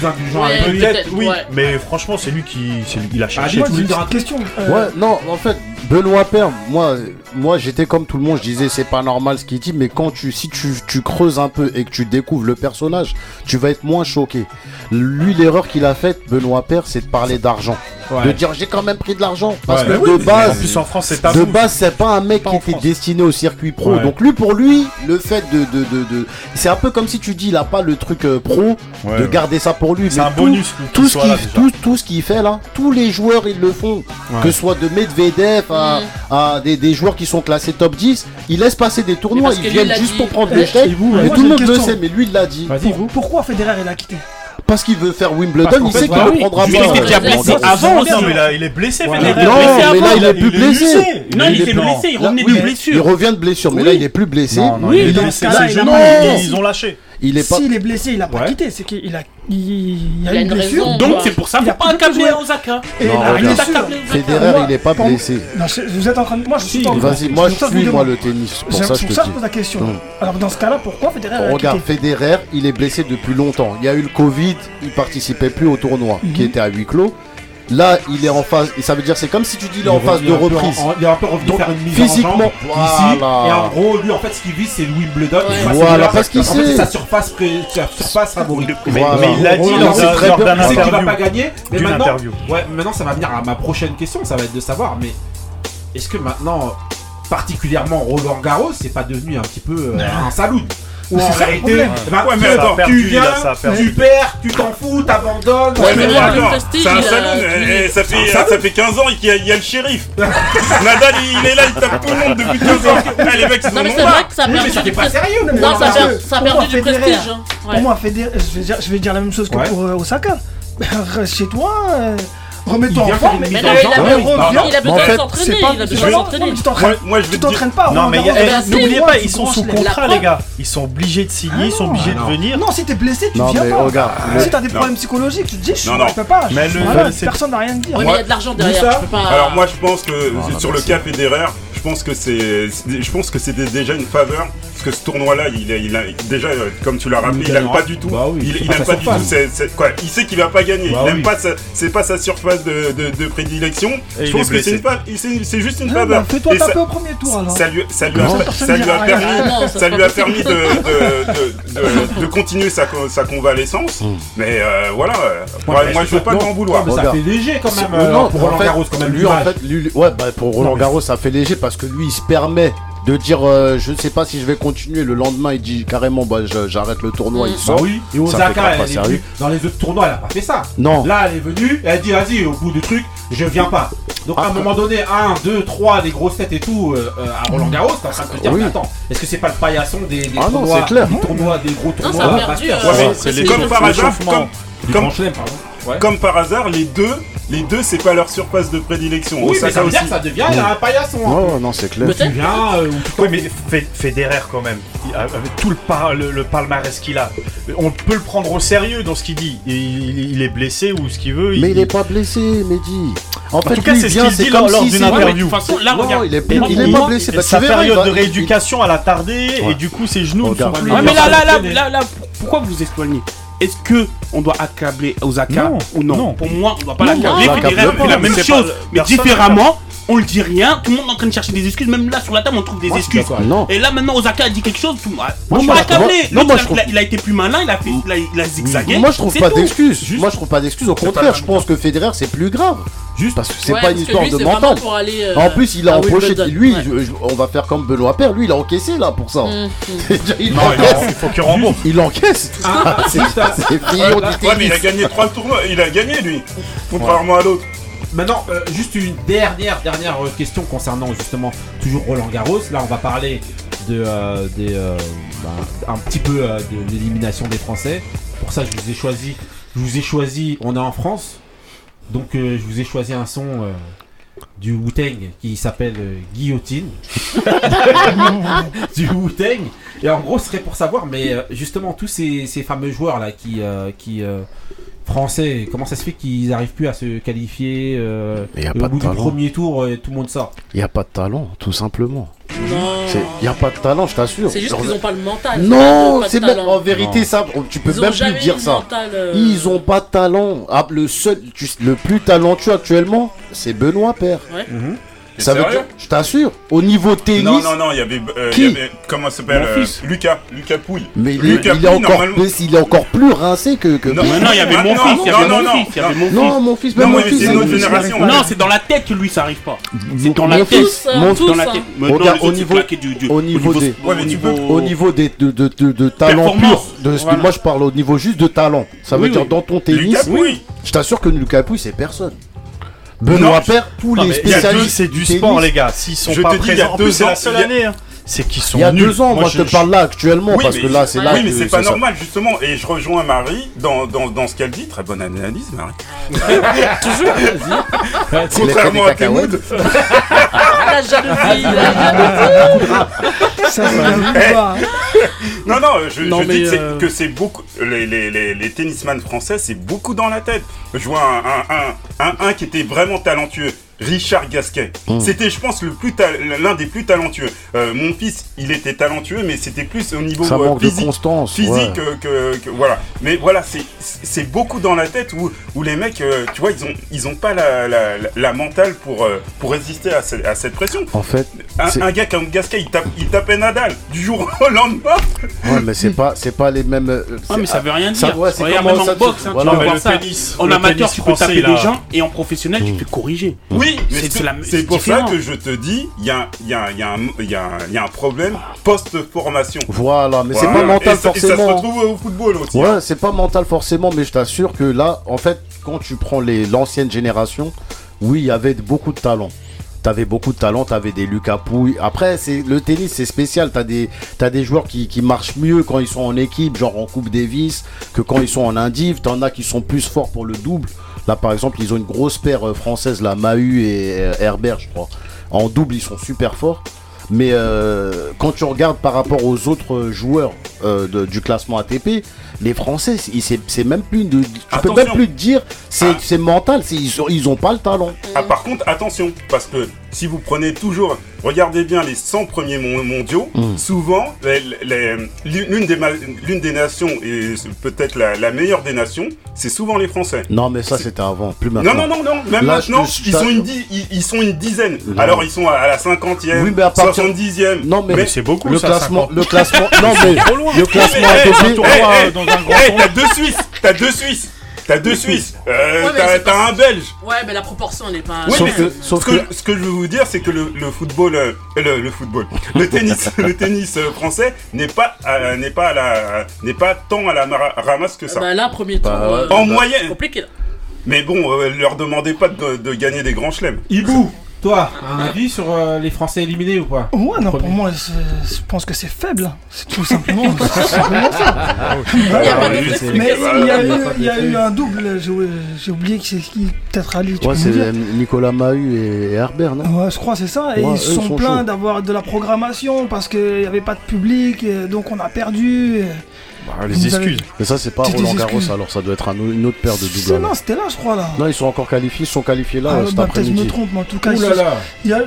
Peut-être, oui, ouais. mais franchement, franchement, c'est lui qui. c'est lui- il a cherché. Moi, tout j'ai le une question. euh, Ouais, non, en fait, Benoît Père, moi, moi j'étais comme tout le monde, je disais c'est pas normal ce qu'il dit, mais quand tu, si tu, tu creuses un peu et que tu découvres le personnage, tu vas être moins choqué. Lui, l'erreur qu'il a faite, Benoît Père, c'est de parler d'argent. Ouais. De dire j'ai quand même pris de l'argent. Parce Ouais. que Mais de oui, mais En base, plus, en France, c'est de tabou. base, c'est pas un mec Pas qui en était France. destiné au circuit pro. Ouais. Donc lui, pour lui, le fait de, de, de, de- c'est un peu comme si tu dis, il a pas le truc euh, pro, Ouais, de ouais. garder ça pour lui. C'est mais un tout- bonus. tout ce déjà. tout, tout ce qu'il fait là, tous les joueurs ils le font. Ouais. Que ce soit de Medvedev à, à des, des joueurs qui sont classés top 10, ils laissent passer des tournois, ils viennent il juste dit. pour prendre Eh, des chèques. et vous, Et moi, tout le monde le sait, mais lui il l'a dit. Pour- pourquoi Federer il a quitté? Parce qu'il veut faire Wimbledon, il sait qu'il bah ne oui, prendra il pas. était déjà euh, blessé en- avant. Non, mais là, il est blessé. Non, blessé mais là il est plus blessé. Non, il était est- blessé, il revenait de blessure. Il revient de blessure, mais là il est plus blessé. Non, non, Oui, il est dans ce cas-là, il ils ont lâché. Il est pas. S'il est blessé, il a pas Ouais. quitté. C'est qu'il a, il, il y a Il a une une blessure. raison. Donc c'est pour ça Il qu'il a pas jouer. Osaka. Et Non, Osaka. Federer Moi, il est pas blessé. Non, je- vous êtes en train de. Moi, je suis. Vas-y, moi je pour ça que suis moi le tennis. Pour C'est ça je pour te ça que dis. je pose la question. Alors dans ce cas-là, pourquoi Federer a Regarde, Federer, il est blessé depuis longtemps. Il y a eu le Covid, il participait plus au tournoi qui Mhm. était à huis clos. Là, il est en phase, et ça veut dire c'est comme si tu dis il est en phase de est un peu reprise. en- Il est un peu revenu Donc, faire une mise physiquement, en jambe ici. voilà. Et en gros, lui, en fait, ce qu'il vise, c'est le Wimbledon. Ouais. Voilà, parce qu'il En fait, sait. c'est sa surface, pré- sa surface favorite. Mais, Voilà. mais il l'a dit c'est d'un Il sait qu'il va interview. pas gagner. Mais maintenant, interview. ouais, maintenant, ça va venir à ma prochaine question. Ça va être de savoir, mais est-ce que maintenant, particulièrement Roland Garros, c'est pas devenu un petit peu euh, un saloon? Ou C'est en ça le réalité, problème. eh Ouais, mais tu- attends, tu perdu, viens, tu perds, tu t'en fous, t'abandonnes. Ouais, mais attends, prestige, c'est un salon, est- ça fait, c'est un ça fait 15 ans qu'il y, a- il y a le shérif. [laughs] Nadal, il est là, il tape tout le monde depuis 15 ans. Ah, [laughs] les mecs, ils Non, mais c'est vrai que ça perdu ça a perdu- du prestige. hein. Pour moi, je vais dire, la même chose que pour euh, Osaka. Reste [laughs] chez toi, euh, remets-toi en faire forme. il a besoin, de s'entraîner. c'est pas Il a c'est besoin de pas- s'entraîner. tu t'entraînes. Moi, je t'entraînes pas. Non, mais Garros, c'est pas n'oubliez pas, ils sont sous contrat, les gars. Ils sont obligés de signer, ils sont non, obligés de venir. Non, si t'es blessé, tu viens pas. regarde, Si t'as des problèmes psychologiques, tu te dis, je peux pas. Personne n'a rien à dire. Oui, mais il y a de l'argent derrière. Alors moi je pense que sur le cas Federer, je pense que c'est je pense que c'était déjà une faveur parce que ce tournoi là, il, a- il a déjà comme tu l'as rappelé, il aime pas du tout. Bah oui, il pas aime sa pas du tout quoi, il sait qu'il va pas gagner, Bah il aime oui. pas sa- c'est pas sa surface de, de, de prédilection. Et je pense que c'est c'est juste une Ah, faveur. bah, Fais-toi taper au premier tour alors. ça lui, ça lui a, ça lui a Ah, permis, non, ça, ça c'est lui pas a permis de, de, de, de- de continuer sa, co- sa convalescence. Mais euh, voilà, Ouais, ouais, mais moi je veux pas t'en vouloir. mais ça fait léger quand même euh, non, pour Roland Garros quand même. lui en fait, lui, ouais, bah, pour Roland Garros, ça fait léger parce que lui, il se permet de dire, euh, je sais pas si je vais continuer. Le lendemain, il dit carrément, bah, je- j'arrête le tournoi, il Mm. Bah sort. oui, et Osaka, elle est sérieux. venue dans les autres tournois, elle a pas fait ça. Non. Là, elle est venue, elle a dit, vas-y, au bout du truc, je viens pas. Donc à un moment donné, 1, 2, 3, des grosses têtes et tout euh, euh, à Roland Garros, t'es en train de te dire, Oui. mais attends, est-ce que c'est pas le paillasson des, des Ah non, tournois, c'est clair. des tournois, des gros Non, tournois ça a perdu. euh, Ouais, c'est les- Comme par hasard, l'échauffement. comme, du comme- Grand Chelem, pardon. Ouais. comme par hasard, les deux, les deux, c'est pas leur surface de prédilection. Oui, mais ça veut dire aussi. que ça devient un paillasson. ouais, non, c'est clair. Tu Peut-être. viens, euh, Oui, mais Fe- Federer, quand même, il- avec tout le, par- le, le palmarès qu'il a, on peut le prendre au sérieux dans ce qu'il dit. Il, il- il est blessé ou ce qu'il veut. Mais il est pas blessé, Mehdi. En fait, tout cas, c'est ce qu'il dit comme lors- si d'une interview. Ouais, façon, là, Non, regarde. il est, Et il est il- pas blessé. Bah, sa période il va- de il- rééducation, elle a tardé et du coup, ses genoux ne sont plus. Ouais, mais là, là, là, s'entraîner. là, là, pourquoi vous vous éloignez? Est-ce que on doit accabler Osaka Non, ou non, non. Pour moi, on doit pas l'accabler. la même chose, mais différemment. On le dit rien, tout le monde est en train de chercher des excuses. Même là, sur la table, on trouve des Moi, excuses. Non. Et là, maintenant, Osaka a dit quelque chose. Tout... Moi, Moi, pas moi- non, L'autre, moi, il a- je trouve- il a- il a été plus malin, il a, fait, il a, il a zigzagué. Moi je trouve pas d'excuses. Juste- Moi je trouve pas d'excuses. Au contraire, je pense que Federer c'est plus grave. Juste Parce que c'est Ouais, pas une histoire lui, de mental. pour aller, euh, En plus, il a empoché. Lui, Ouais. je- je- on va faire comme Benoît Père. Lui, il a encaissé là pour ça. [laughs] Mm, mm. il Non, encaisse. il faut qu'il rembourse. Il encaisse. Ah, C'est [laughs] du Ouais, mais il a gagné trois tournois, il a gagné lui, contrairement à l'autre. Maintenant, euh, juste une dernière, dernière euh, question concernant justement toujours Roland Garros. Là, on va parler de, euh, des, bah, un petit peu de l'élimination des Français. Pour ça, je vous ai choisi. Je vous ai choisi. On est en France, donc je vous ai choisi un son du Wu-Tang qui s'appelle Guillotine. [laughs] du Wu-Tang. Et en gros, ce serait pour savoir, mais justement, tous ces, fameux joueurs là qui, qui français, comment ça se fait qu'ils n'arrivent plus à se qualifier euh, Mais y a et pas au de bout du premier tour, euh, tout le monde sort. Il n'y a pas de talent, tout simplement. Il n'y a pas de talent, je t'assure. C'est juste qu'ils n'ont pas le mental. Non, Pas de c'est même talent. en vérité ça. Tu peux même plus dire ça. mental, euh, Ils ont pas de talent. Ah, le seul, tu- le plus talentueux actuellement, c'est Benoît Père. Ouais. T'es Ça veut dire, je t'assure, au niveau tennis. Non, non, non, il y avait. euh, Qui il y avait- comment ça s'appelle Mon euh, fils. Lucas. Lucas Pouille. Mais il, est- Lucas il est Pouille, encore plus, il est encore plus rincé que. que Non, Mais non, il y avait mon fils, il y non, avait non, mon non, fils, non. mon fils. non, mon fils, c'est génération. Non, c'est dans la tête que lui, ça arrive pas. C'est dans Mon la tête. Dans la tête. Au niveau- au niveau des- Au niveau des, de, de, de, de talent pur, moi je parle au niveau juste de talent. Ça veut dire dans ton tennis, je t'assure que Lucas Pouille c'est personne. Benoît Non, Père, tous les spécialistes c'est du sport, les gars. S'ils sont Je pas te dis, il y a présents, en plus, deux c'est la seule année. C'est qu'ils sont Il y a nuls. deux ans, moi, je te je- parle là actuellement Oui, parce que là c'est là. Oui, mais c'est pas ça- normal, justement. Et je rejoins Marie dans, dans, dans ce qu'elle dit. Très bonne analyse, Marie. [laughs] Contrairement à tes moods. La jalousie, la Ça, débat, hein. Non, non, je, Non, je mais, dis que c'est- euh, que c'est beaucoup. Les, les, les, les tennisman français, c'est beaucoup dans la tête. Je vois un, un, un, un, un qui était vraiment talentueux. Richard Gasquet. C'était, je pense, le plus l'un des plus talentueux. Euh, mon fils, il était talentueux, mais c'était plus au niveau Ça euh, manque de physique. constance. physique ouais. que, que- que- voilà mais voilà c'est c'est beaucoup dans la tête où, où les mecs euh, tu vois ils ont ils ont pas la, la, la- la mentale pour euh, pour résister à, ce- à cette pression En fait, un, gars comme Gasquet il tape il tapait Nadal du jour [laughs] au lendemain ouais, mais c'est pas c'est pas les mêmes. Ah, mais ça veut rien ça- dire. ouais, c'est même ça en boxe, hein, voilà. tu peux mais voir le ça. tennis- En le amateur, tennis tu peux français, taper a- des gens et en professionnel, tu te fais corriger. oui C'est- pour différent. ça que je te dis il y a il y a il y a un il y a un- il y a un problème post formation Voilà, mais c'est pas mental et ça, et ça se forcément. retrouve au football aussi hein. Ouais, c'est pas mental forcément, mais je t'assure que là, en fait, quand tu prends les l'ancienne génération, oui, il y avait beaucoup de talent. T'avais beaucoup de talent, t'avais des Lucas Pouille. Après, c'est le tennis, c'est spécial. T'as des joueurs qui, qui marchent mieux quand ils sont en équipe, genre en Coupe Davis, que quand ils sont en indiv. T'en as qui sont plus forts pour le double. Là, par exemple, ils ont une grosse paire euh, française, la Mahu et euh, Herbert, je crois. En double, ils sont super forts. Mais euh, quand tu regardes par rapport aux autres joueurs euh, de- du classement ATP, les Français, c'est- même plus de, tu peux même plus te dire c'est Ah. mental, ils, ont- ils ont pas le talent. Ah, par contre, attention, parce que si vous prenez toujours, regardez bien les 100 premiers mon- mondiaux, Mm. souvent, les- les- l'une des, nations, et c'est peut-être la, la meilleure des nations, c'est souvent les Français. Non, mais ça c'était avant, plus maintenant. Non, non, non, non, même Là, maintenant, je ils, sont une di- ils, ils sont une dizaine. Non. Alors, ils sont à, à la 50e, Oui, mais à partir- 70e. Non, mais, Mais c'est beaucoup, le ça, classement, 50. le classement, non mais le classement dans un grand tournoi. T'as deux Suisses, t'as deux Suisses, t'as deux Suisses, euh, Ouais, t'as pas- un Belge. Ouais, mais la proportion n'est pas. Oui, Sauf mais que- ce- sauf ce, que, que- ce que je veux vous dire, c'est que le, le football, euh, le, le football, [laughs] le tennis, [laughs] le tennis euh, français n'est pas, euh, n'est pas à la, n'est pas tant à la ramasse que ça. Bah là, premier tour. Bah euh, en bah, moyenne. Compliqué là. Mais bon, euh, leur demandez pas de, de gagner des grands chelems. Hibou, toi, un avis sur euh, les Français éliminés ou pas? Ouais, non, pour moi, je pense que c'est faible. [laughs] C'est tout simplement, ça. Mais il y a eu, Pas il y a de eu truc. un double, j'ai oublié que c'est qui, peut-être Ali, tu ouais, c'est Nicolas Mahut et Herbert, non? Ouais, je crois que c'est ça. Et Ouais, ils sont sont plaints chauds. d'avoir de la programmation parce qu'il n'y avait pas de public, donc on a perdu. et- Bah, les Vous avez- excuses. Mais ça c'est pas Roland Garros, excuses. alors ça doit être un une autre paire de C'est- double. alors. Non, c'était là, je crois, là. Non, ils sont encore qualifiés, ils sont qualifiés là Ah, euh, cet bah, peut-être je me après-midi. trompe, mais en tout cas,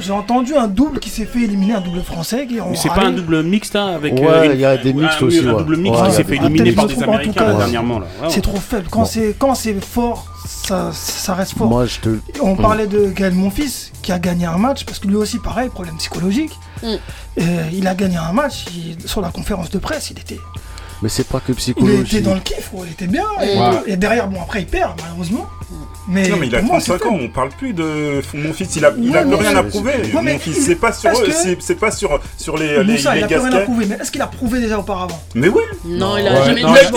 j'ai entendu un double qui s'est fait éliminer, un double français. Qui Mais c'est pas un double mixte hein, avec. Ouais, une- il y a des mixtes un- aussi, Un ouais. double mixte Ouais, qui s'est fait éliminer par des Américains dernièrement. C'est trop faible. Quand c'est quand c'est fort, ça, ça reste fort. Moi je te. On parlait de Gaël Monfils qui a gagné un match parce que lui aussi pareil problème psychologique. Mm. Euh, il a gagné un match il- sur la conférence de presse il était Mais c'est pas que il psychologique. était dans le kiff ouais, il était bien et, Ouais. et derrière bon après il perd malheureusement mais, non, mais il a pour moi, c'est 35 ans, on parle plus de mon fils, il a, il a plus rien à prouver. Ouais, mon fils, il- c'est pas sur eux, que- c'est pas sur, sur les, les, Moussa, les il a plus rien à prouver mais est-ce qu'il a prouvé déjà auparavant Mais oui, Non, il a Ouais, jamais non, le type,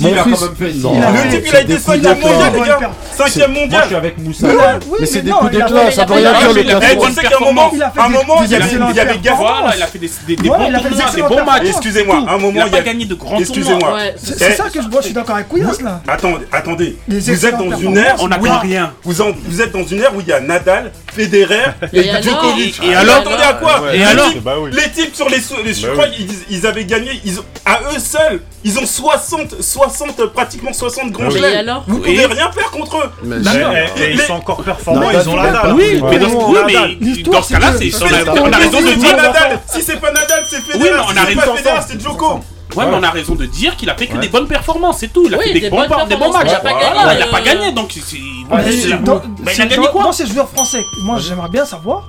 Il a quand même fait- il le type, il a été des coups 5ème d'éclat. mondial, les gars. perd. 5ème Moi, je mondial. suis avec Moussa. Il Mais c'est des coups il d'éclat, fait- ça il veut rien il a dire le il a Eh, fait- tu sais qu'à un moment, Il a fait un des- moment, des il y avait, il. Gaston. Il a fait des, bons il a fait des tournois, des excellentes bons matchs. Excusez-moi, un moment, il il y a- gagné de grands Excusez-moi. Ouais, c'est ça que je vois je suis d'accord avec Couillasse là Attendez, attendez. Les Vous êtes dans une ère. On il- rien. Vous, en- vous êtes dans une ère où il y a Nadal, Federer [laughs] et, Djokovic. Et Vous alors attendez à quoi? Ouais, Et alors types- Bah oui. Les types sur les, les- je Bah crois oui. ils, ils avaient gagné, ils à eux seuls, ils ont 60, 60 pratiquement 60 grands oui. chelems. Et alors Vous pouvez Et- rien faire contre eux. Mais Et, ils sont encore performants, Nadal, ils ont pas- Oui, mais dans, oui, ce cas-là, c'est on a, raison Si de dire. pas Nadal, si c'est pas Nadal, c'est Federer. Oui, si c'est pas de Federer, c'est Djoko. Ouais, mais on a raison de dire qu'il a fait que des bonnes performances, c'est tout. Il a Oui, fait des, des bons, bonnes par- des bons performances, matchs. il a pas Voilà, gagné, il a pas gagné, donc c'est. Mais c'est- dans, Mais il c'est- a gagné quoi dans ces joueurs français, moi j'aimerais bien savoir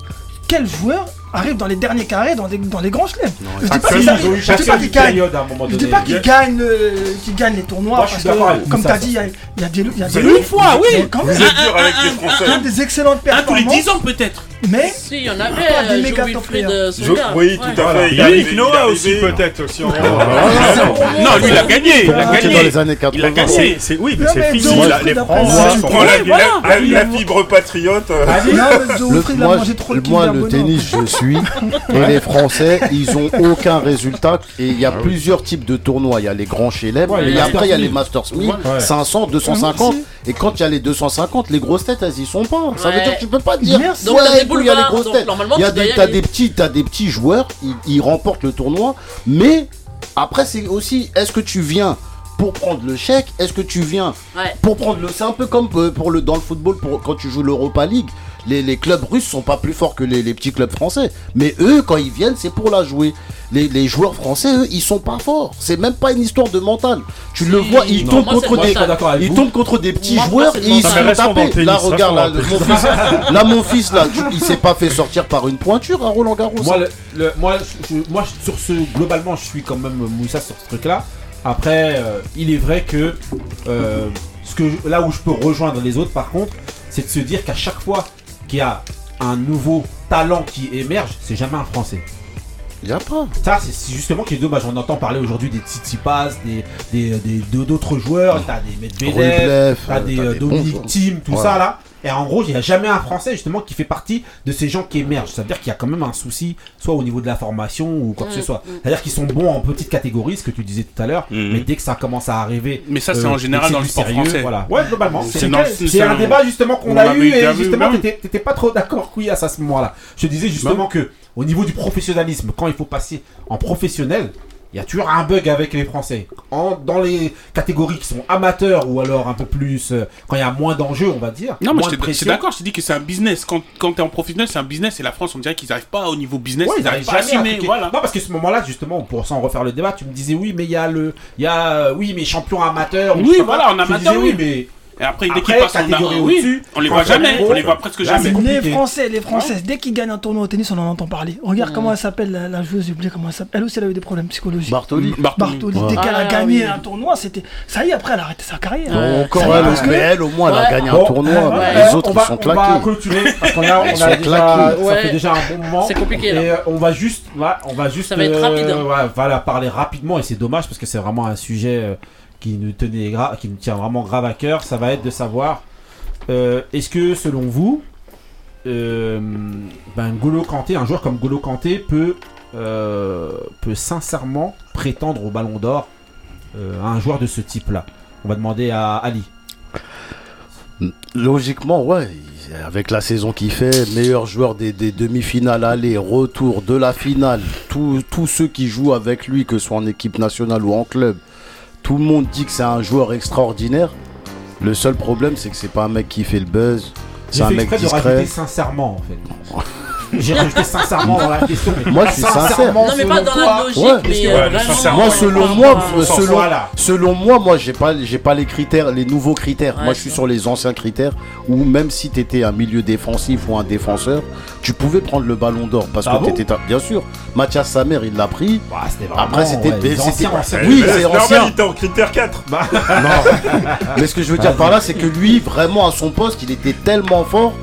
quel joueur arrive dans les derniers carrés dans, des- dans les grands chelems. Je dis pas qu'ils arrivent- je dis pas qu'ils gagnent. un Je dis pas qu'ils gagnent, le- qu'ils gagnent les tournois Moi, parce que, comme Moussa tu as sur dit, il y a, y a des, il y a des, Une fois, oui. mais quand même, Vous êtes dur avec les Français. il y a des excellentes Un tous les performances, 10 ans peut-être. mais Si, il y en avait. Pas des euh, méga top players. euh, gars. oui, tout à fait. Yannick Noah aussi peut-être aussi. Non, lui il a gagné. Il a C'était dans gagné. les années Il a 80. gagné. C'est, c'est- oui, mais c'est fini. Les Français tu sont- prends la, fibre patriote, euh, moi, mangé trop le tennis, je [laughs] Et les Français, ils ont aucun résultat. Et il y a plusieurs types de tournois. Il y a les grands chelem. Ouais, et après, il y a les Masters 1000, Ouais. 500, 250. Et quand il y a les 250, les grosses têtes, elles y sont pas. Ça veut dire que tu peux pas dire. Merci. Donc, qu'il y a les grosses têtes. Il y a des, t'as des petits, t'as des petits joueurs. Ils, ils remportent le tournoi. Mais après, c'est aussi, est-ce que tu viens pour prendre le chèque? Est-ce que tu viens Ouais. pour prendre le. C'est un peu comme euh, pour le dans le football pour quand tu joues l'Europa League. Les, les clubs russes sont pas plus forts que les, les petits clubs français. Mais eux, quand ils viennent, c'est pour la jouer. Les, les joueurs français, eux, ils sont pas forts. C'est même pas une histoire de mental. Tu le vois, ils Non, tombent moi, contre des, ils tombent contre des petits Moi, joueurs et ils le taper. Là, regarde, là, mon fils, là, mon fils, là, tu- il s'est pas fait sortir par une pointure à Roland Garros. Moi, hein. le, le- moi, je- sur ce, globalement, je suis quand même Moussa sur ce truc-là. Après, euh, il est vrai que euh, ce que je- là où je peux rejoindre les autres, par contre, c'est de se dire qu'à chaque fois qu'il y a un nouveau talent qui émerge, c'est jamais un Français. Y a pas. Ça, c'est justement qui est dommage. On entend parler aujourd'hui des Tsitsipas, des des- des- de- d'autres joueurs, t'as des Medvedev, t'as euh, des t'as euh, des joueurs. Thiem, tout Ouais. ça là. Et en gros, il n'y a jamais un Français justement qui fait partie de ces gens qui émergent. Ça veut dire qu'il y a quand même un souci, soit au niveau de la formation ou quoi que ce Mm, soit. mm. C'est-à-dire qu'ils sont bons en petite catégorie, ce que tu disais tout à l'heure, Mhm. mais dès que ça commence à arriver. Mais ça, c'est euh, en général dans le c'est sport sérieux, français. Voilà. Ouais, globalement. C'est un débat justement qu'on on a eu et justement même. t'étais pas trop d'accord, Couillasse, à ce moment-là. Je te disais justement que au niveau du professionnalisme, quand il faut passer en professionnel, il y a toujours un bug avec les Français. En, dans les catégories qui sont amateurs ou alors un peu plus. euh, quand il y a moins d'enjeux, on va dire. Non, mais je suis d'accord, je te dis que c'est un business. Quand, quand t'es en professionnel, c'est un business et la France, on dirait qu'ils arrivent pas au niveau business. Ouais, ils arrivent pas à assumer. Voilà. Non, parce que ce moment-là, justement, pour s'en refaire le débat, tu me disais oui, mais il y a le. Il y a. euh, Oui, mais champion amateur. ou Oui, voilà, en amateur, disais, oui. mais. Et après, une Après, équipe passe en catégorie oui, au-dessus, on les voit jamais, on les voit presque jamais. Les. Français, les Françaises, dès qu'ils gagnent un tournoi au tennis, on en entend parler. Regarde comment elle s'appelle, la, la joueuse, j'ai oublié comment elle s'appelle. Elle aussi, elle a eu des problèmes psychologiques. Bartoli. Bartoli, Ouais. dès qu'elle a Ah, gagné oui. un tournoi, c'était. Ça y est, après, elle a arrêté sa carrière. Ouais. Encore elle, parce que- mais elle, au moins, elle a gagné un tournoi. euh, euh, les autres, ils sont On va claqués. clôturer [laughs] parce qu'on a, déjà, claqués. ça fait déjà un bon moment. C'est compliqué, là. Euh, on va juste, ouais, on va juste, Ça va être rapide, hein. voilà, parler rapidement et c'est dommage parce que c'est vraiment un sujet euh, qui nous tenait qui nous tient vraiment grave à cœur. Ça va être de savoir, euh, est-ce que selon vous, euh, ben Golo Kanté, un joueur comme Golo Kanté peut, euh, peut sincèrement prétendre au Ballon d'Or à un joueur de ce type-là? On va demander à Ali. Logiquement, ouais. Avec la saison qu'il fait, meilleur joueur des, des demi-finales aller, retour de la finale, tous ceux qui jouent avec lui, que ce soit en équipe nationale ou en club, tout le monde dit que c'est un joueur extraordinaire. Le seul problème, c'est que c'est pas un mec qui fait le buzz. C'est un fait mec exprès de rajouter sincèrement en fait. [laughs] J'ai rajouté sincèrement dans la question. mais Moi, je suis sincère. sincèrement, Non, mais pas selon dans toi, la logique, Ouais, mais parce que, euh, ouais, vraiment. sincèrement, Moi, selon moi, selon, moi, moi, j'ai pas, j'ai pas les critères, les nouveaux critères. Ouais, moi, je suis sur les anciens critères où même si tu étais un milieu défensif ou un défenseur, tu pouvais prendre le ballon d'or parce Ah que bon t'étais, bien sûr. Mathias Samer, il l'a pris. Bah, vraiment, Après, c'était-. Oui, c'est normal, ancien. il était en critère 4. [laughs] Non. Mais ce que je veux dire par là, c'est que lui, vraiment à son poste, il était tellement fort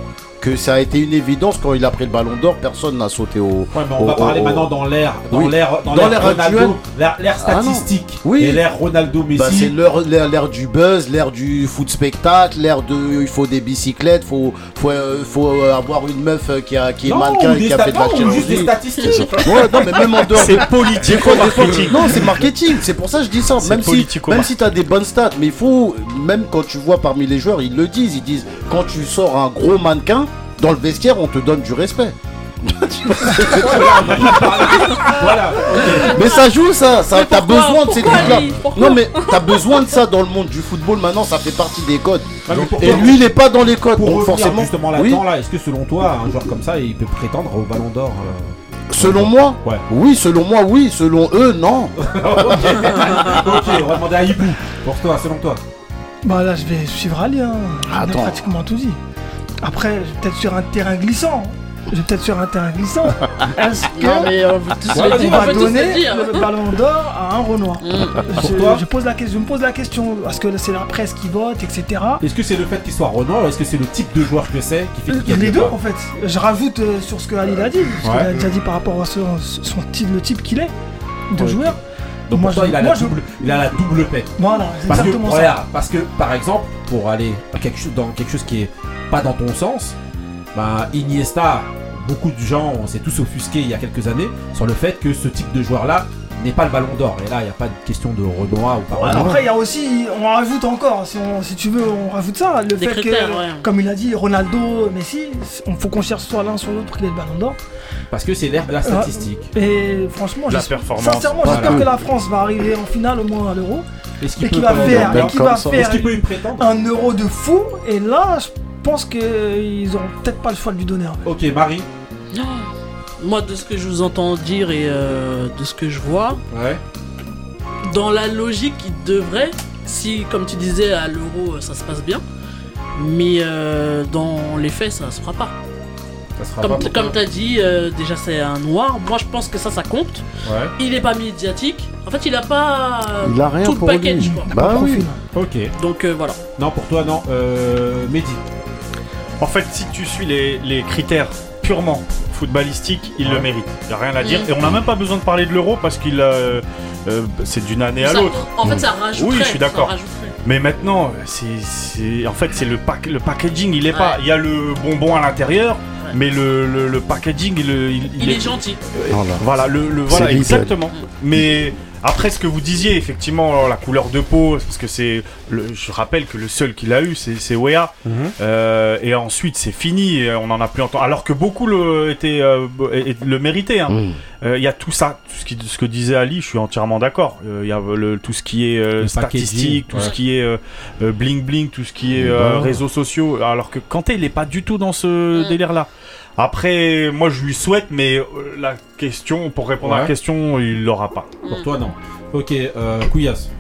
que ça a été une évidence quand il a pris le ballon d'or, personne n'a sauté au. Ouais, mais on va au- parler au- maintenant dans l'ère, dans Oui. l'ère, dans actuelle. Ronaldo, l'ère l'ère Ah statistique, Oui. et l'ère Ronaldo Messi. Bah, c'est l'ère du buzz, l'ère du foot spectacle, l'ère de il faut des bicyclettes, faut faut, euh, faut euh, avoir une meuf euh, qui a qui est non, mannequin ou et qui a fait de la ou juste des statistiques. [laughs] Ouais, non, mais même en dehors C'est politico-marketing. Non, c'est marketing, c'est pour ça que je dis ça. Même si, même si tu as des bonnes stats, mais il faut, même quand tu vois parmi les joueurs, ils le disent, ils disent, quand tu sors un gros mannequin, dans le vestiaire, on te donne du respect. [laughs] Voilà. mais ça joue ça, t'as besoin de ces trucs-là. Non mais t'as besoin de ça dans le monde du football maintenant, ça fait partie des codes. Et lui il est pas dans les codes, pour donc forcément. justement oui, là-dedans, là, est-ce que selon toi, un joueur comme ça, il peut prétendre au Ballon d'Or euh, selon moi, Ouais. oui, selon moi, oui, selon eux, non. [laughs] Ok, on va demander à Ibou. Pour toi, selon toi. Bah là, je vais suivre Ali. Hein. A Attends. pratiquement tout dit. Après, je vais peut-être sur un terrain glissant. Je vais peut-être sur un terrain glissant. [laughs] Est-ce que Non, mais on dire, on va donner le ballon d'or à un Renoir Mm. je, toi je pose la question, je me pose la question parce que c'est la presse qui vote, etc. Est-ce que c'est le fait qu'il soit Renoir ou est-ce que c'est le type de joueur que c'est qui fait qu'il Les le deux en fait. Je rajoute euh, sur ce que Ali a dit, ce Ouais. qu'il a déjà dit par rapport à son, son type, le type qu'il est de Ouais, joueur. Donc Moi, pour toi, je- il a, moi, la je- double, il a la double paix. Voilà, c'est Parce que, exactement ça. regarde, parce que par exemple, pour aller à quelque chose, dans quelque chose qui est pas dans ton sens, bah, Iniesta, beaucoup de gens, on s'est tous offusqués il y a quelques années sur le fait que ce type de joueur-là n'est pas le ballon d'or. Et là, il n'y a pas de question de Renoir ou pas. Après, il y a aussi, on rajoute encore, si, on- si tu veux, on rajoute ça, le Des fait critères, que, ouais. comme il a dit, Ronaldo, Messi, il faut qu'on cherche soit l'un soit l'autre pour qu'il ait le ballon d'or. Parce que c'est l'ère de la statistique. Et franchement, La j'espère- performance. sincèrement, Voilà. j'espère que la France va arriver en finale au moins à l'euro. Et qu'il va faire, et comme va faire peut y un euro de fou. Et là, je pense qu'ils auront peut-être pas le choix de lui donner un. Ok, Marie. Moi, de ce que je vous entends dire et euh, de ce que je vois, Ouais. dans la logique, il devrait, si, comme tu disais, à l'euro, ça se passe bien. Mais euh, dans les faits, ça se fera pas. Comme, pour comme t'as dit, euh, déjà c'est un noir. Moi, je pense que ça, ça compte. Ouais. Il est pas médiatique. En fait, il a pas euh, Il a rien tout le pour package. lui. Quoi. Bah Pas oui. profil. Ok. Donc euh, voilà. Non, pour toi, non. Euh, Mehdi. En fait, si tu suis les, les critères purement footballistiques, il Ouais. le mérite. Il n'y a rien à dire. Mm. Et on n'a même pas besoin de parler de l'euro parce qu'il a. euh, euh, c'est d'une année à Ça- l'autre. En fait, ça rajouterait. Oui, je suis d'accord. rajouterait. Mais maintenant, c'est, en fait, c'est le, pack, le packaging, il est Ouais. pas. Il y a le bonbon à l'intérieur, Ouais. mais le, le, le packaging, il, il, Il est gentil. Voilà. Voilà, le, le- voilà exactement. Mais après ce que vous disiez, effectivement, la couleur de peau, parce que c'est, je rappelle que le seul qu'il a eu, c'est, c'est Wea. Euh, et ensuite, c'est fini. et on en a plus entendu. Alors que beaucoup le étaient, euh, le méritaient. hein. Mm. Euh, Il y a tout ça, tout ce, qui- ce que disait Ali, je suis entièrement d'accord. Euh, Il y a le, tout ce qui est euh, statistique, tout ouais. ce qui est bling bling, tout ce qui est euh, Bah. réseaux sociaux. Alors que Kanté, il est pas du tout dans ce Mm. délire-là. Après, moi, je lui souhaite, mais euh, la question, pour répondre à la question, il l'aura pas. Pour toi, non. Ok, euh, Couillasse.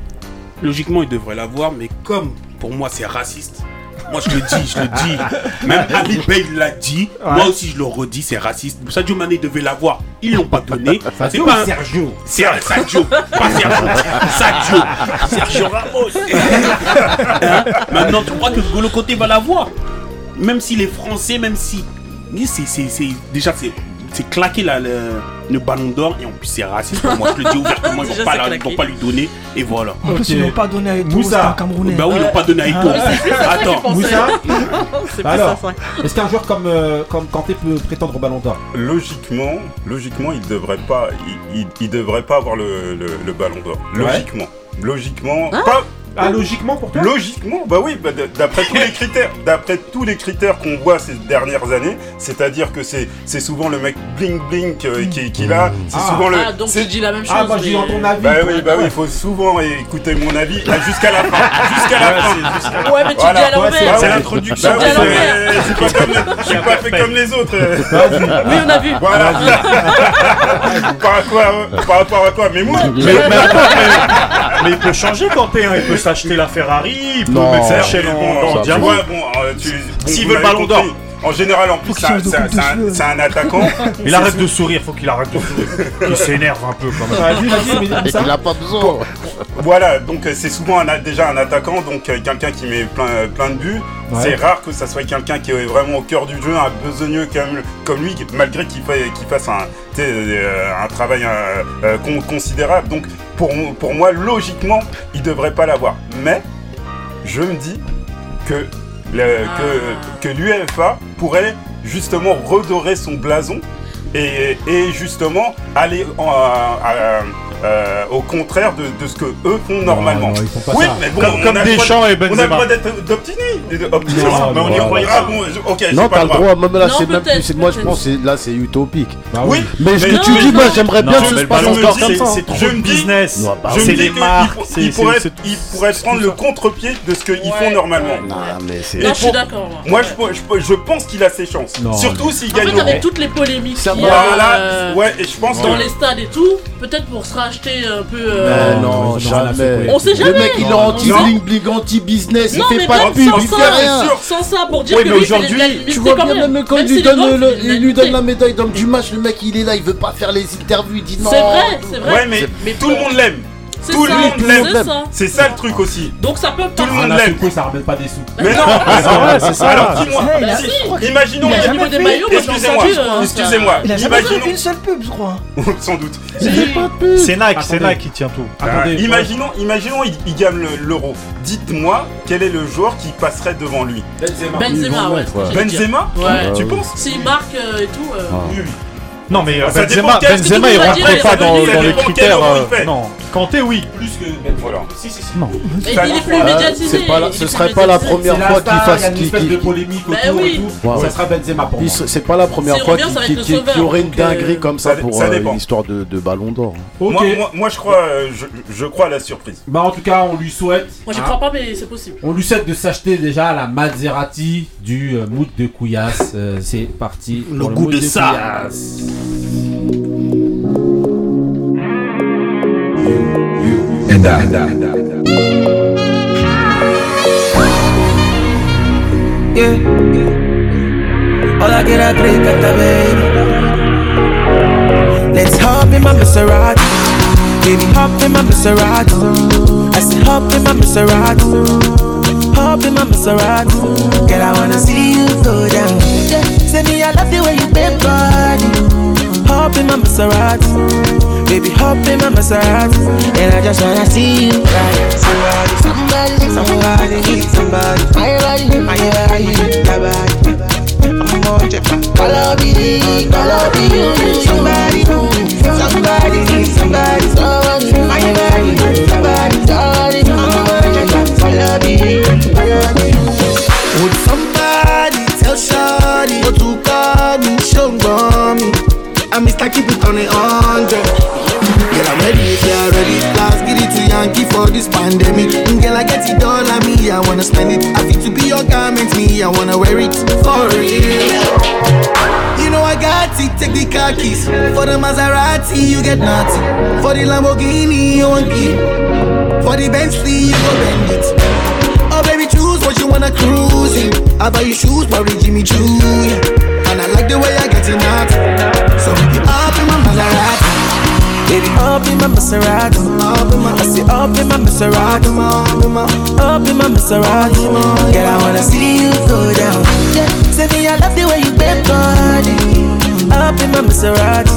Logiquement, il devrait l'avoir, mais comme pour moi c'est raciste, moi je le dis, je le dis. [laughs] Même Ali Bey l'a dit, moi aussi je le redis, c'est raciste. Sadio Mané devait l'avoir, ils l'ont pas donné. C'est pas Sergio C'est un Sadio, pas Sergio. Sadio, Sergio Ramos. [laughs] Hein? Maintenant, tu crois que Golo Koté va l'avoir? Même s'il est français, même si. Mais c'est, déjà, c'est, c'est claquer la- le, le ballon d'or et en plus c'est raciste pour moi. Je le dis ouvertement, ils [laughs] vont pas, la- vont pas lui donner et voilà. En plus, ils l'ont pas donné à Eto'o, Moussa. c'est un Camerounais. Bah oui, ils l'ont pas donné à Eto'o. Ah, Attends, Moussa [laughs] C'est pas Alors. Est-ce qu'un joueur comme, euh, comme Kanté peut prétendre au ballon d'or? Logiquement, logiquement, il devrait pas, il, il- il devrait pas avoir le, le- le ballon d'or. Logiquement, logiquement, pas. Ah, logiquement pour toi Logiquement, bah oui, bah d'après tous les [laughs] critères, d'après tous les critères qu'on voit ces dernières années, c'est-à-dire que c'est c'est souvent le mec bling bling euh, qui, qui l'a, c'est Ah. souvent le. Ah, donc tu dis la même chose. Ah, moi je dis dans ton avis. bah oui, bah oui, il faut souvent écouter mon avis là, jusqu'à la fin, [laughs] jusqu'à la fin. Ouais, mais tu Voilà. dis à l'envers. Bah C'est oui. l'introduction. Bah Tu oui, dis à l'envers. mais c'est pas comme, je suis pas fait comme les autres. Oui, on a vu. Voilà. par, rapport à, par rapport à quoi Mais moi, Mais, mais attends, mais- mais il peut changer Kanté, hein. il peut s'acheter la Ferrari, il peut Non. mettre sa chaîne en, en diamant. vois, bon, euh, tu- bon, S'il veut le ballon d'or. En général, en plus, c'est un, attaquant. Il arrête de sourire, faut qu'il arrête de sourire. Il [laughs] s'énerve un peu quand même. Il a pas besoin. Voilà, donc euh, c'est souvent un a- déjà un attaquant, donc euh, quelqu'un qui met plein, euh, plein de buts. Ouais. C'est rare que ça soit quelqu'un qui est vraiment au cœur du jeu, un besogneux comme, comme lui, malgré qu'il fa- qu'il fasse un, euh, travail euh, euh, con- considérable. Donc pour, pour moi, logiquement, il devrait pas l'avoir. Mais je me dis que, que, que l'UEFA pourrait justement redorer son blason et, justement aller en- à- euh, au contraire de, de ce que eux font normalement. non, ils font pas oui, ça. mais bon, Comme- on comme a le droit Deschamps de- et On a le Benzema. droit d'être. Non, mais on y non, non. Ah bon, ok, Non, pas t'as le droit. droit, même là, Non, c'est même plus. Moi, je pense que c'est- là, c'est utopique. Bah Oui, Mais ce Mais que non, tu mais dis, non. moi, j'aimerais Non, bien mais que le ce se passe encore comme c'est- ça. c'est trop de business. Non, bah, Je C'est me dis les qu'il marques. pour- c'est- il c'est- pourrait, c'est- il pourrait prendre le contre-pied de ce qu'ils font normalement. Non, mais c'est. Non, je suis d'accord. moi. Je, pense qu'il a ses chances. Non, Surtout s'il En gagne fait, l'Euro. avec toutes les polémiques Ça Voilà, euh, ouais, et je pense dans que les stades et tout, peut-être pour se racheter un peu. Mais euh, Non, jamais. On sait Le jamais. mec, il est anti-bling, bling, anti-business. Il mais fait pas de pub, sans il ça, fait rien. Sans ça, pour dire Oui, que mais aujourd'hui, Tu vois quand bien, même. quand il lui donne, le, la médaille d'homme du match, le mec il est là, il veut pas faire les interviews, il dit non. C'est vrai, c'est vrai. Ouais, mais, Mais tout le monde l'aime. C'est tout le ça, monde l'aime. c'est ça. C'est ça le truc aussi. Donc ça peut Tout le pas. monde à l'aime. ça ramène pas des sous. Mais non, [laughs] vrai, c'est ça. Alors dis-moi, imaginons, excusez-moi, excusez-moi, imaginons, une seule pub, je crois. [laughs] sans doute. C'est Nike, c'est. Nike qui tient tout. Euh, imaginons, imaginons, il, gagne le- l'euro. Dites-moi quel est le joueur qui passerait devant lui? Benzema. Benzema, ouais. Benzema Ouais. Tu penses? S'il marque euh, et tout. euh, Oui, oui. Non, mais euh, Ça dépend Benzema, quel- Benzema, il vas rentrait pas ça dans, dans les critères. il euh, fait. Non, Kanté, oui. Plus que Benzema. Voilà. Si, si, si. Non. Et Ça- il est plus médiatisé. c'est pas la- il est ce plus serait pas la médiatisé. première C'est la fois qu'il star, fasse- Il y a une qui- espèce qui- de polémique Bah autour oui. et tout. Ouais, Ça sera Benzema pour Il moi. se- C'est pas la première S'il fois revient, qu'il ça va qu'il- être le qu'il- qu'il y aurait une donc, euh, dinguerie comme ça ça- pour ça euh, dépend. une histoire de, de ballon d'or. Ok. Moi, moi, moi, je crois, euh, je, je crois à la surprise. Bah en tout cas, on lui souhaite. Moi j'y hein, crois pas, mais c'est possible. On lui souhaite de s'acheter déjà la Maserati du euh, mood de Couillasse. Euh, c'est parti. Le pour goût mood de ça. Couillasse. Yeah. Hola, get a drink at the baby. Let's hop in my Maserati. Baby, hop in my Maserati. I said, hop in my Maserati. Hop in my Maserati. Girl, I wanna see you go down. Yeah. Say me, I love the way you bend body. Hop in my Maserati. Baby, hop in my Maserati. And I just wanna see you ride. Somebody, somebody, somebody, somebody. My body, my body, my body. I'm. Follow me, follow me. Somebody, somebody, somebody. Somebody, my body, somebody, somebody. Follow me. Would somebody tell Shawty what to I like keep it on a hundred. Girl, I'm ready if you're ready. Last get it to Yankee for this pandemic. Mm, Girl, I get it all on me. I wanna spend it. I fit to be your garment, me. I wanna wear it for real. You know I got it. Take the car keys for the Maserati. You get nothing. For the Lamborghini, you want it. For the Bentley, you go bend it. Oh baby, choose what you wanna cruise in. I buy you shoes, probably Jimmy Choo. yeah. Like the way I get it out. So baby, up in my Maserati. Baby, up in my Maserati. Up in my, I say up in my Maserati. Up in my Maserati. Girl, I wanna see you go down. Yeah, say me, I love the way you bend body. Up in my Maserati.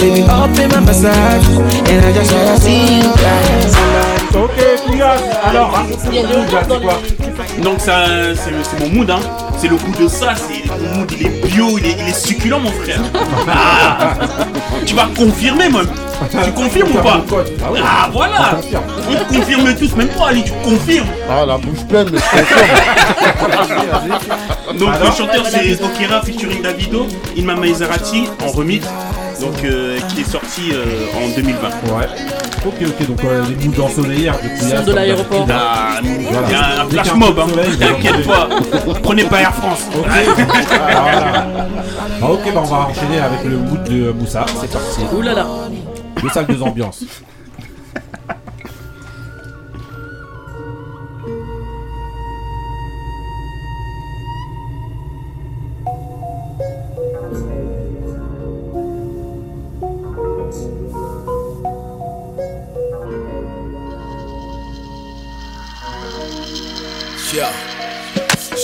Baby, up in my Maserati. And I just wanna see you. Somebody. Ok. Alors, les- Donc ça, c'est c'est mon mood, hein. C'est le goût de ça, c'est mon mood, il est bio, il est, il est succulent, mon frère. Ah, tu vas confirmer, même. Tu confirmes ou pas? Ah, voilà. On confirme tous, même toi, Ali, tu confirmes. Ah, la bouche pleine, mais je confirme. [laughs] Donc le chanteur c'est Okera featuring Davido, Inma Maserati en remix, donc euh, qui est sorti euh, en 2020. Ouais. Ok, ok, donc euh, les moods ensoleillés de Couillasse. Son de l'aéroport. Ah, Il y Voilà. a un Dès qu'il y a flash un mob, peu de hein. t'inquiète pas. [laughs] Prenez pas Air France. Voilà. Ah, ok, bah on va enchaîner avec le mood de Moussa. C'est parti. Ouh là là. Le salle de ambiance.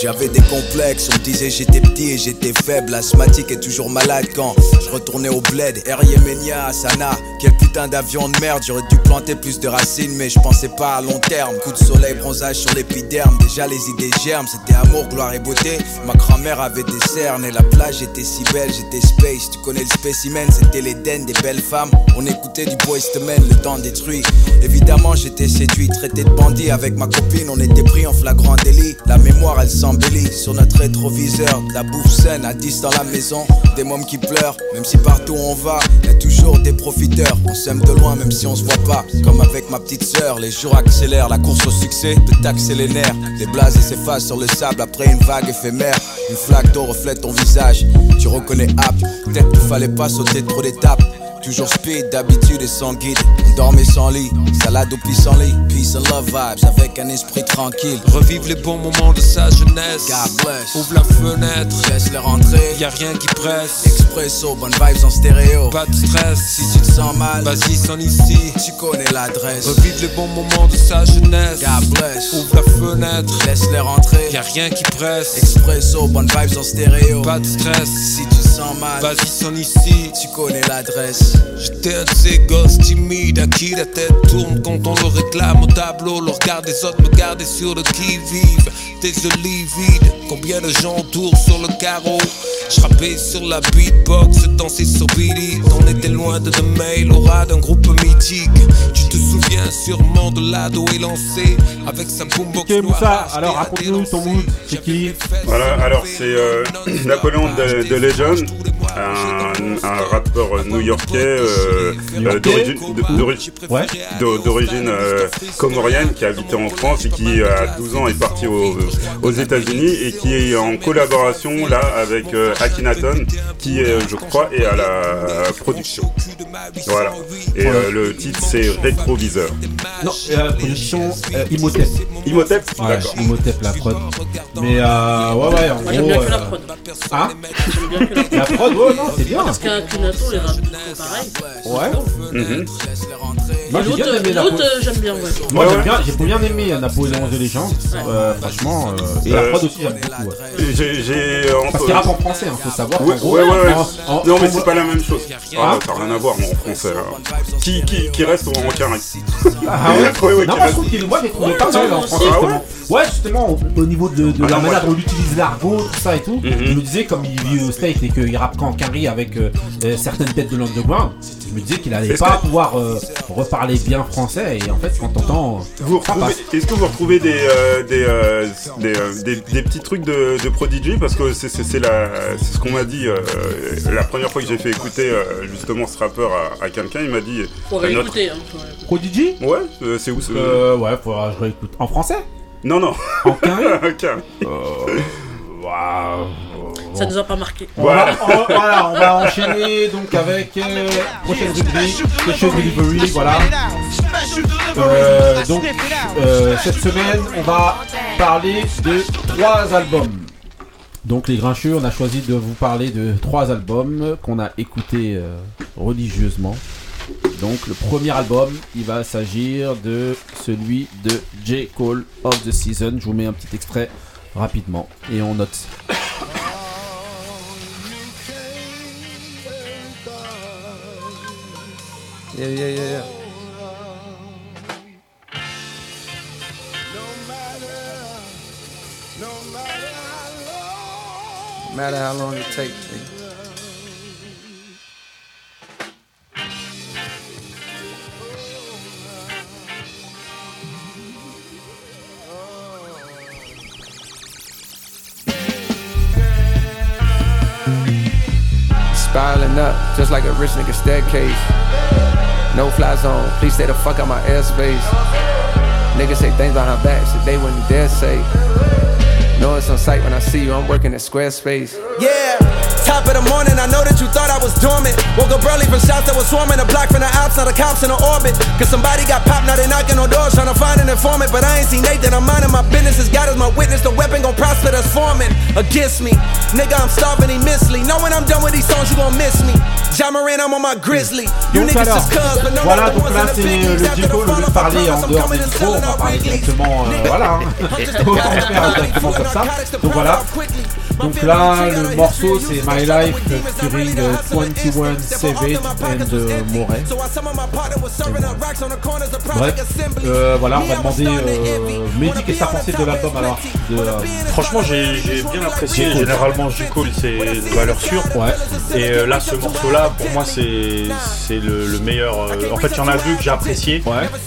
J'avais des complexes, on me disait j'étais petit et j'étais faible, asthmatique et toujours malade quand je retournais au bled. Air Yemenia, Sana, quel putain d'avion de merde, j'aurais dû planter plus de racines mais je pensais pas à long terme. Coup de soleil, bronzage sur l'épiderme, déjà les idées germes, c'était amour, gloire et beauté. Ma grand-mère avait des cernes et la plage était si belle, j'étais space. Tu connais le spécimen, c'était l'Éden des belles femmes. On écoutait du Boyz le temps détruit. Évidemment, j'étais séduit, traité de bandit avec ma copine, on était pris en flagrant délit. La mémoire, elle sur notre rétroviseur. La bouffe saine à 10 dans la maison, des mômes qui pleurent. Même si partout on va, y a toujours des profiteurs. On s'aime de loin, même si on se voit pas. Comme avec ma petite sœur, les jours accélèrent. La course au succès peut taxer les nerfs. Les blazes s'effacent sur le sable après une vague éphémère. Une flaque d'eau reflète ton visage. Tu reconnais app, peut-être qu'il fallait pas sauter trop d'étapes. Toujours speed, d'habitude et sans guide. On dormait sans lit, salade au pissenlit. Peace and love vibes avec un esprit tranquille. Revive les bons moments de sa jeunesse. God bless. Ouvre la fenêtre, Laisse-les rentrer. y a rien qui presse. Expresso, bonne vibes en stéréo. Pas de stress, Si tu te sens mal, vas-y, s'en ici. tu connais l'adresse. Revive les bons moments de sa jeunesse. God bless. Ouvre la fenêtre, Laisse-les rentrer. y a rien qui presse. Expresso, bonne vibes en stéréo. Pas de stress, Si tu te sens mal, vas-y, s'en ici. tu connais l'adresse. J'étais un de ces gosses timides à qui la tête tourne quand on le réclame au tableau. Le regard des autres me gardait sur le qui-vive. Des olives vides, combien de gens autour sur le carreau? J'rappais sur la beatbox, dansais sur Billy. On était loin de The Mail, aura d'un groupe mythique. Tu te souviens sûrement de l'ado élancé avec sa boombox Ok, Moussa, alors raconte-nous ton mood, c'est qui? Voilà, alors c'est euh, [clears throat] Napoléon de, de Legend, un, un rappeur new-yorkais euh, d'origine euh, comorienne qui habitait en France et qui à 12 ans est parti au- aux États-Unis et qui est en collaboration là avec euh, Akhenaton qui est, je crois est à la production. Voilà. Et euh, le titre c'est Rétroviseur. Non, euh, production euh, Imhotep. Imhotep Ouais, D'accord. Imhotep la prod. Mais euh, ouais, ouais, en j'aime gros. bien que la euh, prod. Hein? J'aime bien que la prod. La prod, ouais, non, c'est bien. Parce qu'un Kunato, les raps sont pareil. Ouais. Mhm. Moi, j'ai bien L'autre, aimé euh, j'aime bien, ouais. Moi, Ouais, j'aime bien, j'ai bien aimé Napoléon de Légende. Euh, franchement, euh, et la prod aussi, j'aime beaucoup. ouais. J'ai j'ai Parce qu'il rappe en français, hein, faut savoir. Ouais, gros, ouais, ouais, ouais. en- en- non, mais c'est pas la même chose. Ah, Hein ça n'a rien à voir, moi, en français. hein. Qui, qui, qui reste en carré. Ah ouais, [laughs] Ouais, ouais, Non, moi je trouve qu'il moi j'ai trouvé Ouais, pas mal en français Ah justement. Ouais, justement, au, au niveau de, Ah la manière dont il utilise l'argot, tout ça et tout. Mhm. Je me disais, comme il vit au State et qu'il rappe carry avec euh, euh, certaines têtes de l'underground, je me disais qu'il allait pas que- pouvoir euh, reparler bien français. Et en fait, quand t'entends. Est-ce que vous retrouvez des, euh, des, euh, des, euh, des, des petits trucs de, de Prodigy? Parce que c'est c'est- c'est la- c'est ce qu'on m'a dit euh, la première fois que j'ai fait écouter euh, justement ce rappeur à, à quelqu'un. Il m'a dit notre-. Hein, Prodigy? Ouais, euh, c'est où ce- Euh, ouais, faudra que je réécoute. En français? Non, non. En carry [laughs] Ok. Waouh Ça nous a pas marqué. On- voilà, on va enchaîner donc avec euh, prochaine rubrique, Special Delivery, voilà. Euh, donc euh, cette semaine, on va parler de trois albums. Donc les Grincheux, on a choisi de vous parler de trois albums qu'on a écoutés euh, religieusement. Donc le premier album, il va s'agir de celui de J. Cole of the Season. Je vous mets un petit extrait rapidement et on note. Yeah, yeah, yeah. No matter how long it takes. Up, just like a rich nigga staircase. No fly zone, please stay the fuck out my airspace. Niggas say things behind back, shit they wouldn't dare say. Know it's on sight when I see you, I'm working at Squarespace. Yeah, top of the morning, I know that you thought I was dormant. Woke up early from shots that was swarming. A block from the ops, now the cops in the orbit. Cause somebody got popped, now they knocking on doors trying to find an informant. But I ain't seen Nathan, I'm minding my business. As God is my witness, the weapon gon' prosper that's forming against me. Nigga, I'm starving immensely. Know when I'm done with these songs, you gon' miss me. John Moran, I'm on my grizzly. You Donc niggas alors, just cuz, but no voilà, donc là c'est le au lieu de parler en dehors des micros, on va parler directement, euh, voilà, [laughs] autant faire directement comme ça. Donc voilà, donc là le morceau c'est My Life featuring euh, 21 Savage and euh, Moret. Bref, euh, voilà, on va demander euh, Mehdi, qu'est-ce que t'as pensé de l'album alors de, euh, Franchement, j'ai j'ai bien apprécié. Généralement, J. Cole, c'est de valeur sûre. Ouais. Et euh, là, ce morceau-là, pour moi, c'est c'est le, le meilleur. euh, en fait, il y en a deux que j'ai apprécié.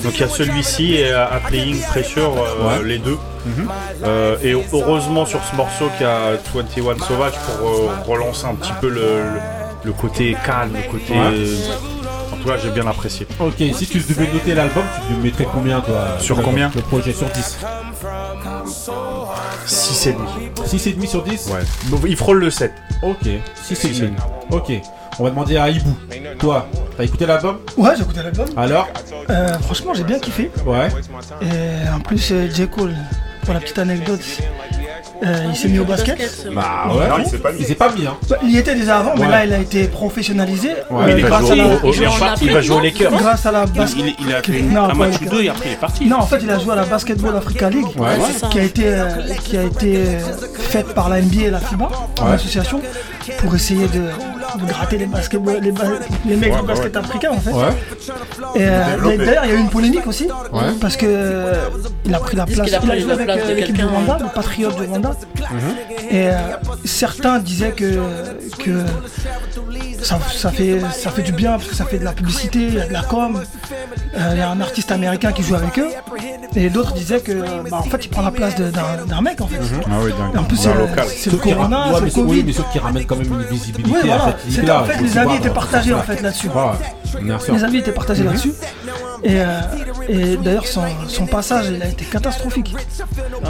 Donc, il y a celui-ci et euh, A Playing Pressure, euh, Ouais. les deux. Mhm. Euh, et heureusement, sur ce morceau, qu'il y a 21 Sauvage pour euh, relancer un petit peu le, le, le côté calme, le côté. Ouais. En tout cas, j'ai bien apprécié. Ok, si tu devais noter l'album, tu lui mettrais combien toi Sur le- combien Le projet sur 10 6 et demi. 6 et demi sur 10 Ouais. Bon, Il frôle le 7. Ok, 6 et demi. Ok, on va demander à Ibou. Toi, t'as écouté l'album Ouais, j'ai écouté l'album. Alors Euh, franchement, j'ai bien kiffé. Ouais. Et en plus, euh, J. Cole, pour la petite anecdote, euh, il s'est mis au basket. Bah ouais, Non, il s'est pas mis. il s'est pas mis hein. Bah, il y était déjà avant, mais Ouais. là, il a été professionnalisé. Ouais, euh, il va grâce, jouer à la... au- au- il est parti, il va jouer aux Lakers. grâce à la Il, basket. il- il a fait Non, un pas match les ou deux et après il est parti. Non, en fait, il a joué à la Basketball Africa League, Ouais, qui a été, euh, qui a été euh, faite par la NBA et la FIBA, en Ouais. association, pour essayer de, de gratter les, basketball, les, ba- les mecs Ouais, du basket ouais. africain, en fait. Ouais. Et euh, d'ailleurs, il y a eu une polémique aussi, Ouais. parce que euh, il a pris la place, qu'il a il a pris joué la avec place euh, de l'équipe du Rwanda, le Patriote du Rwanda. Mhm. Et euh, certains disaient que, que ça, ça fait, ça fait du bien parce que ça fait de la publicité, il y a de la com. Euh, Il y a un artiste américain qui joue avec eux. Et d'autres disaient que bah, en fait il prend la place d'un mec en fait. Ah oui, Et en plus c'est le corona, ouais, c'est mais le sauf- oui, Covid. mais sauf qu'il ramène quand même une visibilité voilà. C'était- en fait, les avis étaient partagés en fait là-dessus. Les avis étaient partagés là-dessus. Et, euh, et d'ailleurs, son, son passage, il a été catastrophique.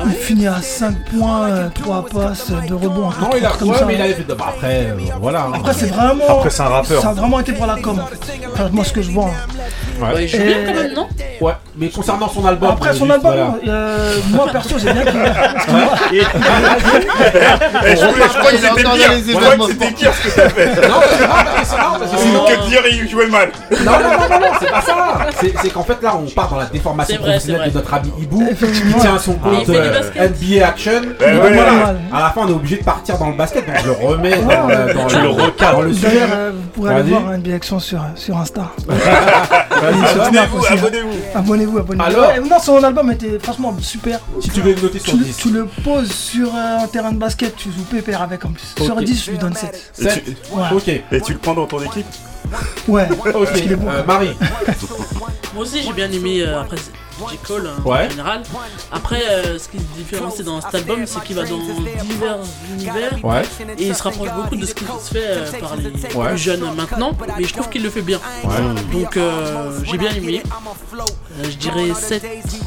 Il finit à 5 points, euh, 3 passes, 2 rebonds. Non, il a, comme ouais, ça. mais il avait fait. bah, après, euh, voilà. Après, c'est vraiment. Après, c'est un rappeur. Ça a vraiment été pour la com en fait. Enfin, moi, ce que je vois. hein. Ouais. Bah, il joue Et- bien quand même, non? Ouais, mais concernant son album. Après, euh, son album, voilà. euh, moi perso, j'ai bien kiffé. Eh, [laughs] je crois- je crois que c'était pire. Je crois que c'était pire ce que t'as fait. Non, c'est pas parce que c'est non, parce que sinon- Que dire il jouait mal. Non, non, non, non, non, c'est pas ça. C'est c'est qu'en fait, là, on part dans la déformation vrai, professionnelle de notre ami Ibou, [laughs] qui tient son compte euh. NBA Action. Eh ouais. voilà. À la fin, on est obligé de partir dans le basket, donc je le remets dans, le- dans Tu le recadres. dans le sujet. Euh, vous pourrez aller voir NBA Action sur, sur Insta. [laughs] Abonnez-vous, abonnez-vous. Abonnez-vous, abonnez-vous. Alors Ouais, Non, son album était franchement super. Si tu veux le noter sur le- 10. tu le poses sur euh, un terrain de basket, tu joues pépère avec en plus. Sur Ok. 10, je lui donne 7. Sept. Ouais. Ok. Et tu le prends dans ton équipe? Ouais, Ok. parce qu'il est bon. Euh, Marie. Moi aussi j'ai bien aimé euh, après J. Cole hein, Ouais. en général. Après euh, ce qui se différencie dans cet album c'est qu'il va dans divers univers Ouais. et il se rapproche beaucoup de ce qui se fait euh, par les Ouais. plus jeunes maintenant mais je trouve qu'il le fait bien. Ouais. Donc euh, j'ai bien aimé. Euh, je dirais 7.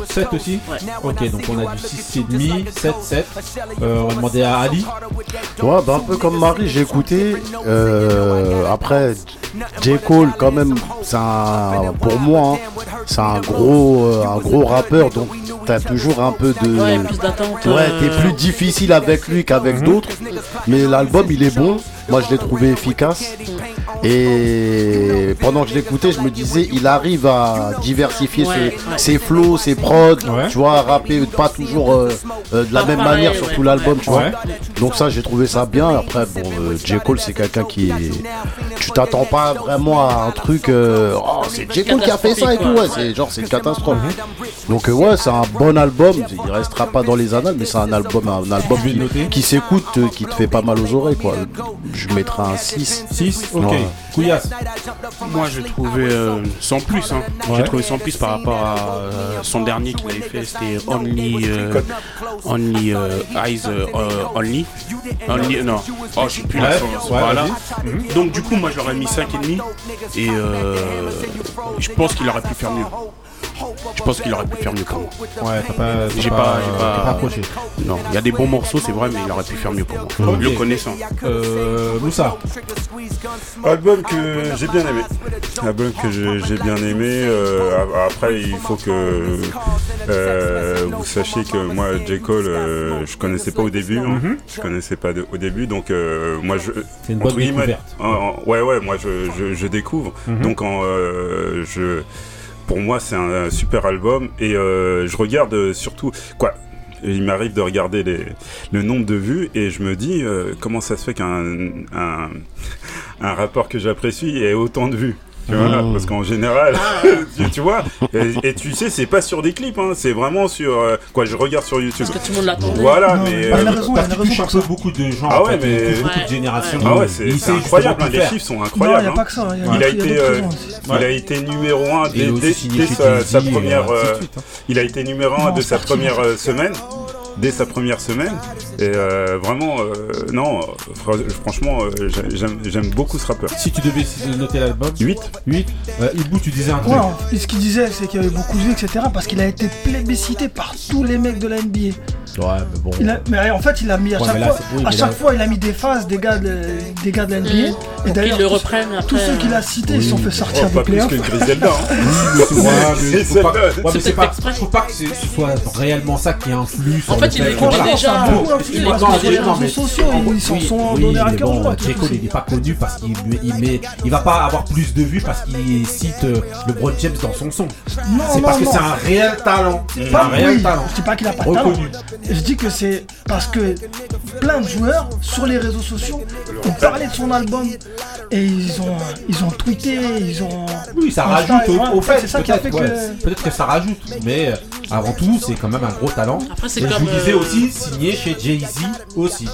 7 aussi Ouais. Ok, donc on a du 6,5, 7, 7. Euh, on va demander à Ali. Ouais, bah un peu comme Marie, j'ai écouté. Euh, après, J. Cole, quand même, c'est un, pour moi, hein, c'est un gros, euh, un gros rappeur, donc t'as toujours un peu de. Ouais, plus d'attente. Ouais, t'es plus difficile avec lui qu'avec d'autres. Mais l'album, il est bon. Moi, je l'ai trouvé efficace. Et pendant que je l'écoutais, je me disais, il arrive à diversifier Ouais, ses, ouais. ses flows, ses prods. Ouais. Tu vois, rapper pas toujours euh, euh, de la Pas même pareil, manière sur ouais, tout l'album, tu ouais. vois. Donc ça, j'ai trouvé ça bien. Après, bon, euh, J. Cole, c'est quelqu'un qui est... Tu t'attends pas vraiment à un truc... euh, oh, c'est J. Cole qui a fait ça et tout. Ouais, c'est genre, c'est une catastrophe. Donc euh, ouais, c'est un bon album. Il restera pas dans les annales, mais c'est un album, un album qui, qui s'écoute, euh, qui te fait pas mal aux oreilles, quoi. Je mettrai un 6. 6, ok. Ouais. Couillasse. Moi j'ai trouvé euh, sans plus, hein. Ouais. j'ai trouvé sans plus par rapport à euh, son dernier qu'il avait fait, c'était Only, euh, Only euh, Eyes Only. Only, non, oh je sais plus là, Ouais, ce- ce ouais, là. vas-y. Donc du coup moi j'aurais mis 5,5 et euh, je pense qu'il aurait pu faire mieux. Je pense qu'il aurait pu faire mieux pour moi. Ouais, t'as pas. J'ai pas- pas, pas, pas accroché. Non, il y a des bons morceaux, c'est vrai, mais il aurait pu faire mieux pour moi. Le connaissant. Euh, Moussa. Album que j'ai bien aimé. Album que j'ai bien aimé. euh, après, il faut que euh, vous sachiez que moi, J. Cole, euh, je connaissais pas au début. hein. Mhm. Je connaissais pas de- au début. Donc, euh, moi, je. C'est une bonne découverte. en- en- ouais, ouais, moi, je, je, je découvre. Mhm. Donc, en, euh, je. Pour moi, c'est un, super album. Et euh, je regarde euh, surtout. Quoi il m'arrive de regarder les, le nombre de vues et je me dis euh, comment ça se fait qu'un un, [laughs] un rapport que j'apprécie ait autant de vues? Tu vois, Mmh. parce qu'en général, [laughs] tu, tu vois, et, et tu sais, c'est pas sur des clips, hein, c'est vraiment sur euh, quoi. Je regarde sur YouTube. Parce que tout le monde l'attendait. Voilà, Non, mais bah, il a euh, raison, Parce un peu beaucoup de gens. Ah en ouais, fait, mais beaucoup de générations. ah ouais, c'est incroyable. hein, les chiffres sont Non, incroyables. n'y a hein. pas que ça. Il y a, Il a y a été, euh, il a été numéro 1 Et dès, a sa, première. euh, suite, hein. Il a été numéro 1 Non, de sa première euh, semaine. Dès sa première semaine. Et euh, vraiment, euh, non, fr- franchement, euh, j'ai- j'aime j'aime beaucoup ce rappeur. Si tu devais noter l'album 8 8 euh, Ibou, tu disais un truc. Ouais, ce qu'il disait, c'est qu'il y avait beaucoup de vues, etc. Parce qu'il a été plébiscité par tous les mecs de la NBA. Ouais, mais bon. Il a- mais en fait, il a mis à Ouais, chaque là, fois, oui, à chaque là- fois, il a mis des phases des gars de, des gars de la NBA. Mmh. Et d'ailleurs, tous- reprennent après. tous ceux qu'il a cités, ils se sont fait sortir Oh, des pas plus que Griselda. hein. c'est- ouais, mais [laughs] C'est faut pas, celle-là. ouais, mais C'est c'est pas, que ce soit réellement ça qui influe sur fait, il est connu déjà. Les réseaux sociaux, ils s'en Oui, sont donnés à mais cœur joie. Il n'est pas connu parce qu'il met- il met, il va pas avoir plus de vues parce qu'il cite euh, LeBron James dans son son. Non, C'est parce que c'est un réel talent. Un réel talent. Je dis pas qu'il a pas de talent. Reconnu. Je dis que c'est parce que plein de joueurs sur les réseaux sociaux ont parlé de son album et ils ont ils ont tweeté, ils ont Oui, ça rajoute au, fait. c'est ça qui a fait peut-être, ouais. que Peut-être que ça rajoute, mais euh, avant tout, c'est quand même un gros talent. Après, c'est comme, disais euh, aussi, signé chez Jay-Z aussi.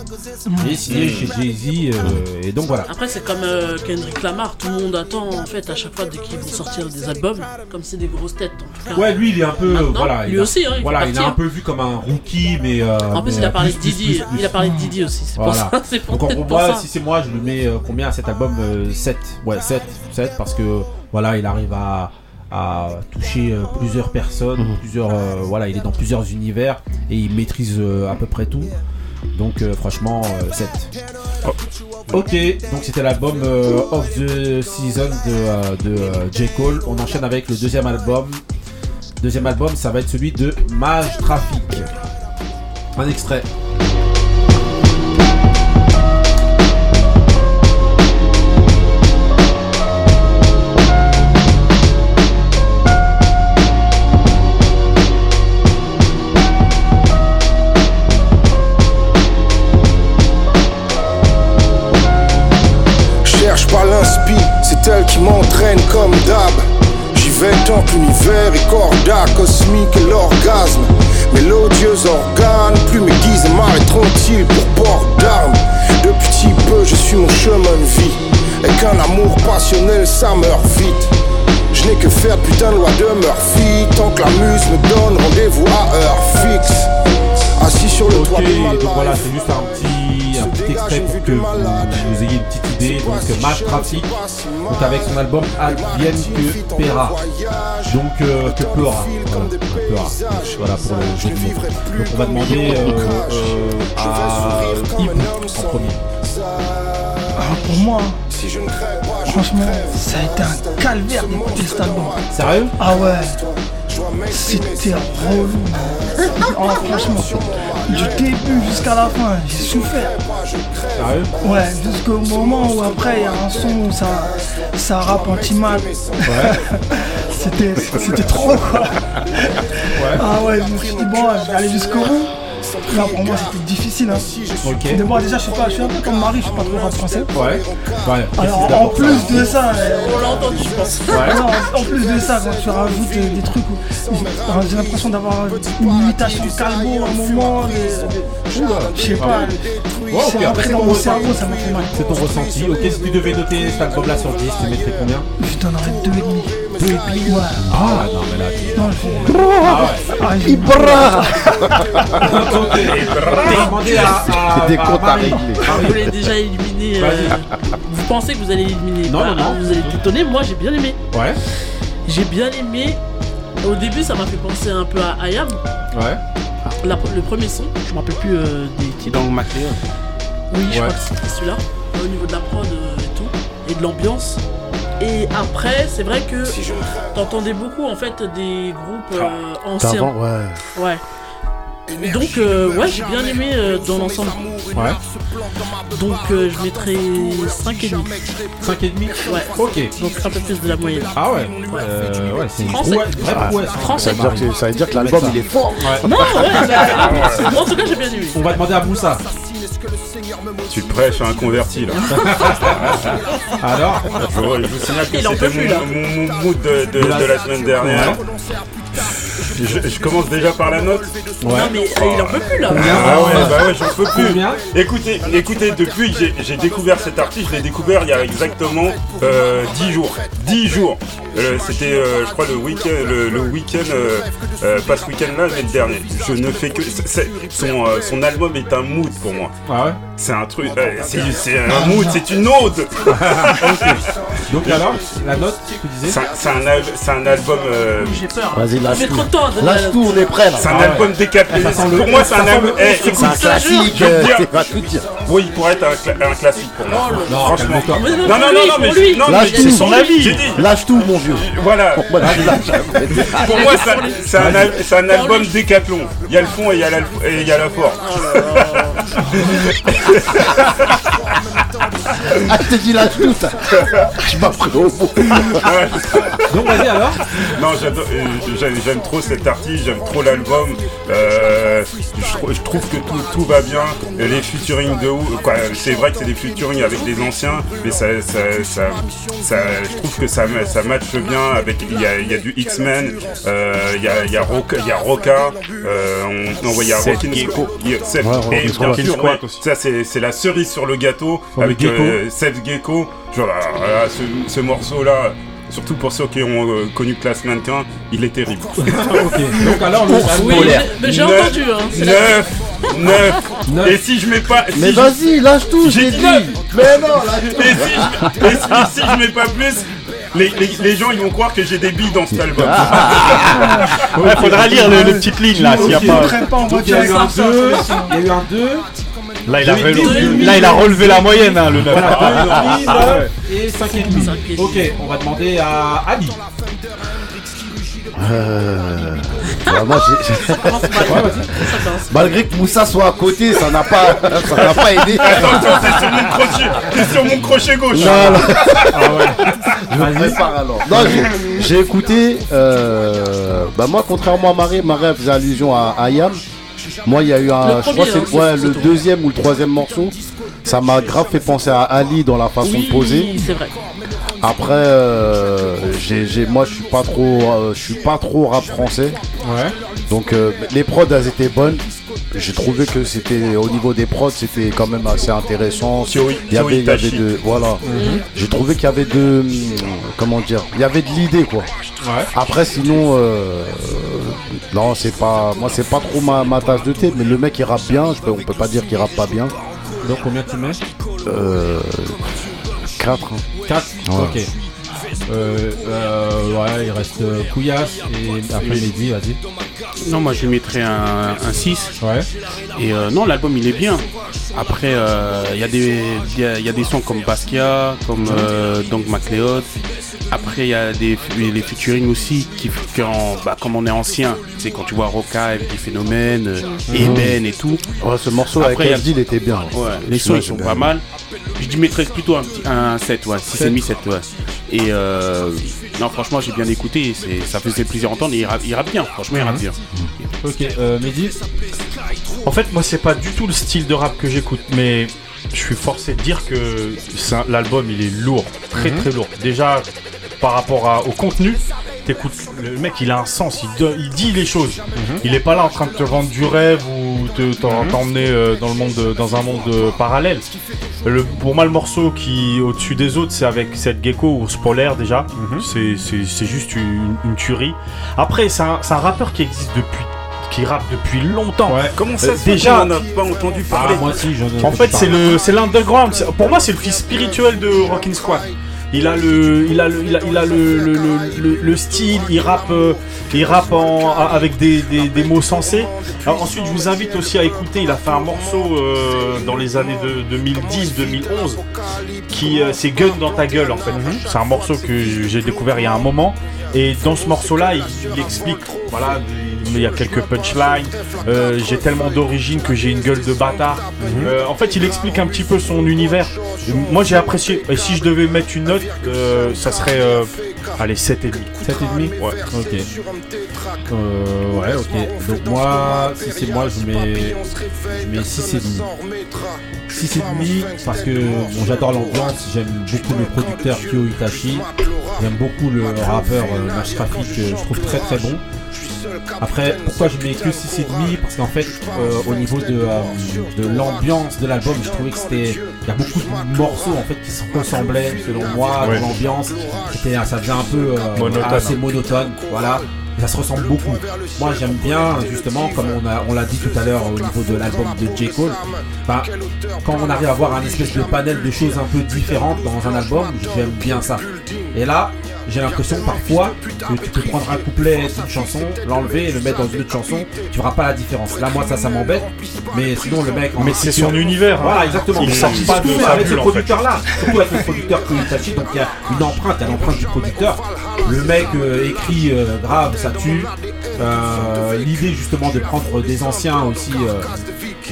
Il est signé chez Jay-Z, euh, et donc voilà. Après, c'est comme euh, Kendrick Lamar, tout le monde attend en fait à chaque fois dès qu'ils vont sortir des albums, comme c'est des grosses têtes en tout cas. Ouais, lui, il est un peu. Maintenant, voilà, lui il a- aussi, hein, il voilà, il est un hein. peu vu comme un rookie, mais. euh, En plus, mais, il a euh, parlé de Didi, plus, plus, il a parlé de Didi aussi. C'est pour Voilà. ça. [laughs] Pour, Donc, en moi, ça. si c'est moi, je lui mets euh, combien à cet album euh, 7. Ouais, 7. 7 parce que voilà, il arrive à, à toucher euh, plusieurs personnes, Mhm. plusieurs. euh, voilà, il est dans plusieurs univers et il maîtrise euh, à peu près tout. Donc, euh, franchement, euh, 7. Ok, donc c'était l'album euh, of the season de, de J. Cole. On enchaîne avec le deuxième album. Deuxième album, ça va être celui de Mage Traffic. Un extrait. Tant que l'univers est corda, cosmique et l'orgasme. Mélodieux organes, plus m'aiguise et m'arrêteront-ils pour port d'armes De petit peu, je suis mon chemin de vie. Et qu'un amour passionnel, ça meurt vite. Je n'ai que faire de putain de loi de Murphy. Tant que la muse me donne rendez-vous à heure fixe. Assis sur le toit de ma donc voilà, life. c'est juste un petit, un petit extrait pour que vous, vous ayez une petite idée. Donc, Mage Traffic, donc avec son album Advienne que Pera. Donc, euh, que Pera. Voilà, Pera. Voilà pour le jeu de mots. Donc, on va demander euh, euh, à Ibou en premier. Ah, pour moi, franchement, ça a été un calvaire d'écouter cet album. Sérieux? Ah ouais, c'était relou. Ah, franchement, du début jusqu'à la fin, j'ai souffert. Sérieux? Ouais, jusqu'au moment où après il y a un son où ça, ça rappe anti-mal. [laughs] c'était, c'était trop quoi. Ah ouais, je me suis dit bon, je vais aller jusqu'au bout. Là pour moi c'était difficile. Hein. Okay. Moi déjà je suis pas, je suis un peu comme Marie, je suis pas trop rap français. Ouais. Alors en plus de ça, euh, on l'a entendu je pense. En plus de ça quand tu rajoutes euh, des, trucs j'ai l'impression d'avoir une imitation calmo à un moment. Mais... Euh, je sais pas. Ah c'est rentré dans mon cerveau, ça m'a fait mal. C'est ton ressenti. Ok, si tu devais noter cet album là sur 10, tu mettrais combien Je donnerais 2,5. Vous l'avez déjà éliminé. Euh, vous pensez que vous allez éliminer Non. Vous allez détonner. Moi, j'ai bien aimé. Ouais. J'ai bien aimé. Au début, ça m'a fait penser un peu à Ayam. Ouais. La, le premier son, je me rappelle plus euh, des titres. Dans Maclean. Oui, je ouais. crois que c'était celui-là. Au niveau de la prod euh, et tout, et de l'ambiance, et après, c'est vrai que t'entendais beaucoup en fait des groupes euh, anciens. Ouais. Ouais. Donc, euh, ouais, j'ai bien aimé euh, dans l'ensemble. Ouais. Donc, euh, je mettrais 5,5. 5,5 Ouais. Ok. Donc, un peu plus de la moyenne. Ah ouais. Euh, ouais, c'est une Français. Ah, prouesse. Français. Ça veut dire que, ça veut dire que l'album il est fort. Ouais. Non, ouais, bah, en tout cas, j'ai bien aimé. On va demander à Moussa. Tu prêches à un converti là. [laughs] Alors je, vous- je vous signale que c'était mon, mon- mon mood de, de- de la semaine dernière. Je, je commence déjà par la note. Non, mais euh, il en peut plus là. Ah ouais, bah ouais, j'en peux plus. Écoutez, écoutez, depuis que j'ai- découvert cet artiste, je l'ai découvert il y a exactement euh, 10 jours. 10 jours. Euh, C'était, euh, je crois, le week-end, le, le week-end, euh, euh, pas ce week-end là, mais le dernier. Je ne fais que. son, euh, son album est un mood pour moi. Ah ouais C'est un truc. euh, c'est un mood, c'est une ode. [laughs] Donc alors, la note, tu disais C'est un- c'est un, al- c'est un album. euh, J'ai peur. Vas-y, lâche tout. trop temps Lâche la- tout, on est prêt là. C'est un Ah ouais. album décapé. Le- Pour moi, c'est un album. c'est un classique, euh, c'est pas tout dire. Oui, il pourrait être un, cla- un classique pour moi. Oh. Non, Franchement. non, Non, non, non, mais, Lâche tout. c'est son avis. Lâche tout, mon vieux. Voilà. Pour moi, c'est [laughs] un- album décathlon. Il y a le fond et il y a la, et il y a la forme. [laughs] Ah, je t'ai dit lâche tout. ça. Je m'as pris au mot. Donc vas-y alors Non, euh, j'aime trop cet artiste, j'aime trop l'album. Euh, je, trou- je trouve que tout, tout va bien. Les featuring de ouf. quoi, C'est vrai que c'est des featuring avec des anciens, mais ça, ça, ça, ça- je trouve que ça, ça matche bien. Avec il y a, il y a du X-Men, euh, il y a, il y a Roca, il y a Roca, euh, on, non, ouais, il y a Rockin' Ouais, Squad. ouais, ça c'est c'est la cerise sur le gâteau Sur avec gecko. euh, Seth Gecko. Genre, voilà, ce, ce morceau-là, surtout pour ceux qui ont euh, connu Classe Mannequin, il est terrible. [laughs] Donc alors le Oui, Polaire. mais- mais j'ai Neuf- entendu. Hein. c'est la- 9 9 Neuf. Et si je mets pas si Mais vas-y, lâche tout, J'ai dit. Mais non, lâche tout. et si, je, et si- si je mets pas plus les, les- les gens ils vont croire que j'ai des billes dans cet album. Il faudra lire le, le petite ligne là, s'il y a pas. Il y a eu un ça. 2, 2, Là, il a, relevé, demi. là, il a relevé la moyenne, hein, le 9. voilà, 2,5 Ah ouais. et 5,5. Cinq et demi. Ok, on va demander à Ali. Euh, bah, moi, j'ai- [laughs] Ça commence mal. Ça commence. Malgré que Moussa soit à côté, ça n'a pas, ça n'a pas aidé. Attention, t'es sur mon crochet, t'es sur mon crochet gauche. Non, non. Je me prépare alors. Non, j'ai- j'ai écouté. euh, bah moi, contrairement à Marie, Marie faisait allusion à Ayam. Moi, il y a eu un. Le je crois que hein, c'est ouais, c'est- le deuxième ou le troisième morceau. Ça m'a grave fait penser à Ali dans la façon de poser. Oui, c'est vrai. Après, euh, j'ai, j'ai- moi, je suis pas trop, euh, je suis pas trop rap français. Ouais. Donc euh, les prods, elles étaient bonnes. J'ai trouvé que c'était au niveau des prods, c'était quand même assez intéressant. Il y avait, il y avait de, voilà. Mhm. J'ai trouvé qu'il y avait de, comment dire, il y avait de l'idée quoi. Ouais. Après sinon, euh, non c'est pas, moi c'est pas trop ma, ma tasse de thé, mais le mec il rappe bien. Je peux, on peut pas dire qu'il rappe pas bien. Donc combien tu mets Euh, 4 4 Ouais. Ok. Euh, euh, ouais, il reste euh, Couillasse et après Mehdi, vas-y. Non, moi je lui mettrais un, un 6. Ouais. Et euh, non, l'album il est bien. Après, euh, il y, a des- y a- il y a des sons comme Basquiat, comme euh, donc MacLeod. Après, il y a des, les featuring aussi, qui, quand, bah, comme on est ancien, sais, quand tu vois Roca avec des phénomènes, euh, Eben et tout. Ouais, ce morceau Après, avec a- il était bien. Ouais, les sons ils sont pas mal. Je dis mettrais plutôt un, petit, un 7, ouais, 6,5, 7, ouais. Et euh, non, franchement, j'ai bien écouté, ça faisait plaisir d'entendre, et il rappe, il rappe bien, franchement, il rappe bien. Ok, euh, Mehdi En fait, moi, c'est pas du tout le style de rap que j'écoute, mais je suis forcé de dire que l'album, il est lourd, très Mhm. très lourd. Déjà, par rapport à- au contenu, t'écoutes, le mec, il a un sens, il, dit les choses. Mhm. Il est pas là en train de te vendre du rêve ou te- t'emmener euh, dans le monde, de- dans un monde euh, parallèle. Le, pour moi, le morceau qui est au-dessus des autres, c'est avec cette gecko ou Polaire déjà. Mhm. C'est- juste une, une tuerie. Après, c'est un, rappeur qui existe depuis, qui rappe depuis longtemps. Comment ça Euh, se fait déjà- qu'on en a pas entendu parler Ah, moi aussi, j'en ai En fait, c'est le, c'est l'underground. Pour moi, c'est le fils spirituel de Rockin' Squad. Il a le, il a le, il a, il a le, le, le- le- le style. Il rappe, euh, il rappe en, avec des, des- des mots sensés. Alors, ensuite, je vous invite aussi à écouter. Il a fait un morceau euh, dans les années de 2010-2011 qui, euh, c'est Gun dans ta gueule en fait. C'est un morceau que j'ai découvert il y a un moment. Et dans ce morceau-là, il, il explique, voilà, il y a quelques punchlines. euh, j'ai tellement d'origine que j'ai une gueule de bâtard. Euh, en fait, il explique un petit peu son univers. Moi, j'ai apprécié. Et si je devais mettre une note, euh, ça serait, allez, 7,5. 7,5 Ouais. Ok. Euh, ouais, ok. Donc moi, si c'est moi, je mets, je mei 6,5. 6,5 parce que bon, j'adore l'ambiance, j'aime beaucoup le producteur Kyo Itachi, j'aime beaucoup le rappeur Traffic, euh, je trouve très très bon. Après, pourquoi je mets que 6,5 Parce qu'en fait, euh, au niveau de, euh, de l'ambiance de l'album, je trouvais que c'était. Il y a beaucoup de morceaux en fait qui se ressemblaient, selon moi, Ouais. dans l'ambiance. C'était, ça faisait un peu euh, Monotone. assez monotone. Voilà. Ça se ressemble beaucoup. Moi, j'aime bien, justement, comme on a- on l'a dit tout à l'heure au niveau de l'album de J. Cole, enfin, quand on arrive à avoir un espèce de panel de choses un peu différentes dans un album, j'aime bien ça. Et là, j'ai l'impression parfois que tu peux prendre un couplet d'une chanson, l'enlever et le mettre dans une autre chanson, tu verras pas la différence. Là, moi, ça, ça m'embête. Mais sinon, le mec. en Mais c'est son univers, hein. Voilà, exactement. Il sort pas de sa avec ce producteur-là, surtout avec le producteur Koitachi, donc il y a une empreinte, il y a l'empreinte du producteur. Le mec euh, écrit euh, grave, ça tue. Euh, L'idée justement de prendre des anciens aussi,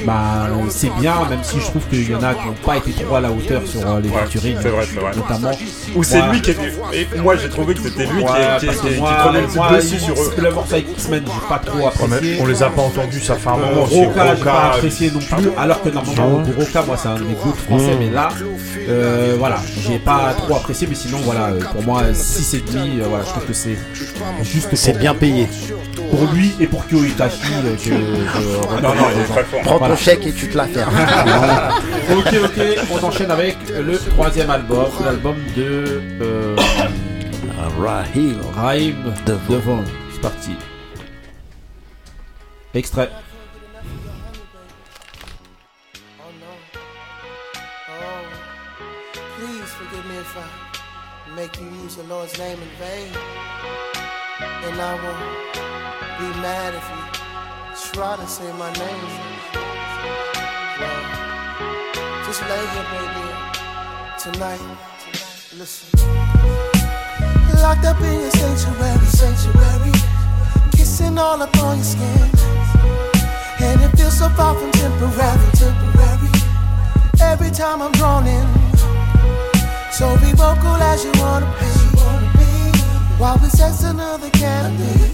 bah, c'est bien, même si je trouve qu'il y en a qui n'ont pas été trop à la hauteur sur euh, les Ouais, featuring, c'est vrai, c'est vrai. notamment. Ou c'est Moi- lui qui. Et moi j'ai trouvé que c'était lui qui- Ouais, qui, parce qui- que qui moi, prenait le dessus sur eux. Le morceau avec X-Men, j'ai pas trop apprécié. on les a pas entendus, ça fait un moment Euh, aussi. Roca, j'ai pas apprécié non plus, alors que normalement, pour Roca, moi, c'est un de mes groupes français, mais là, euh, voilà, j'ai pas trop apprécié, mais sinon, voilà, pour moi, 6,5, euh, voilà, je trouve que c'est juste. C'est bien payé. Pour lui et pour Kyo Itachi, euh, que je- je Non, non, il est très fort. Prends ton chèque et tu te la fermes. [laughs] ok, ok, on enchaîne avec le troisième album, l'album de euh, Rahim. Rahim Devon. C'est parti. Extrait. Please forgive me if I make you use the Lord's name in vain. And I won't be mad if you try to say my name. Just lay here, baby, tonight. Listen. Locked up in your sanctuary, sanctuary, kissing all up on your skin. And it feels so far from temporary, temporary. Every time I'm drawn in, so be vocal as you wanna be. While we sex another canopy,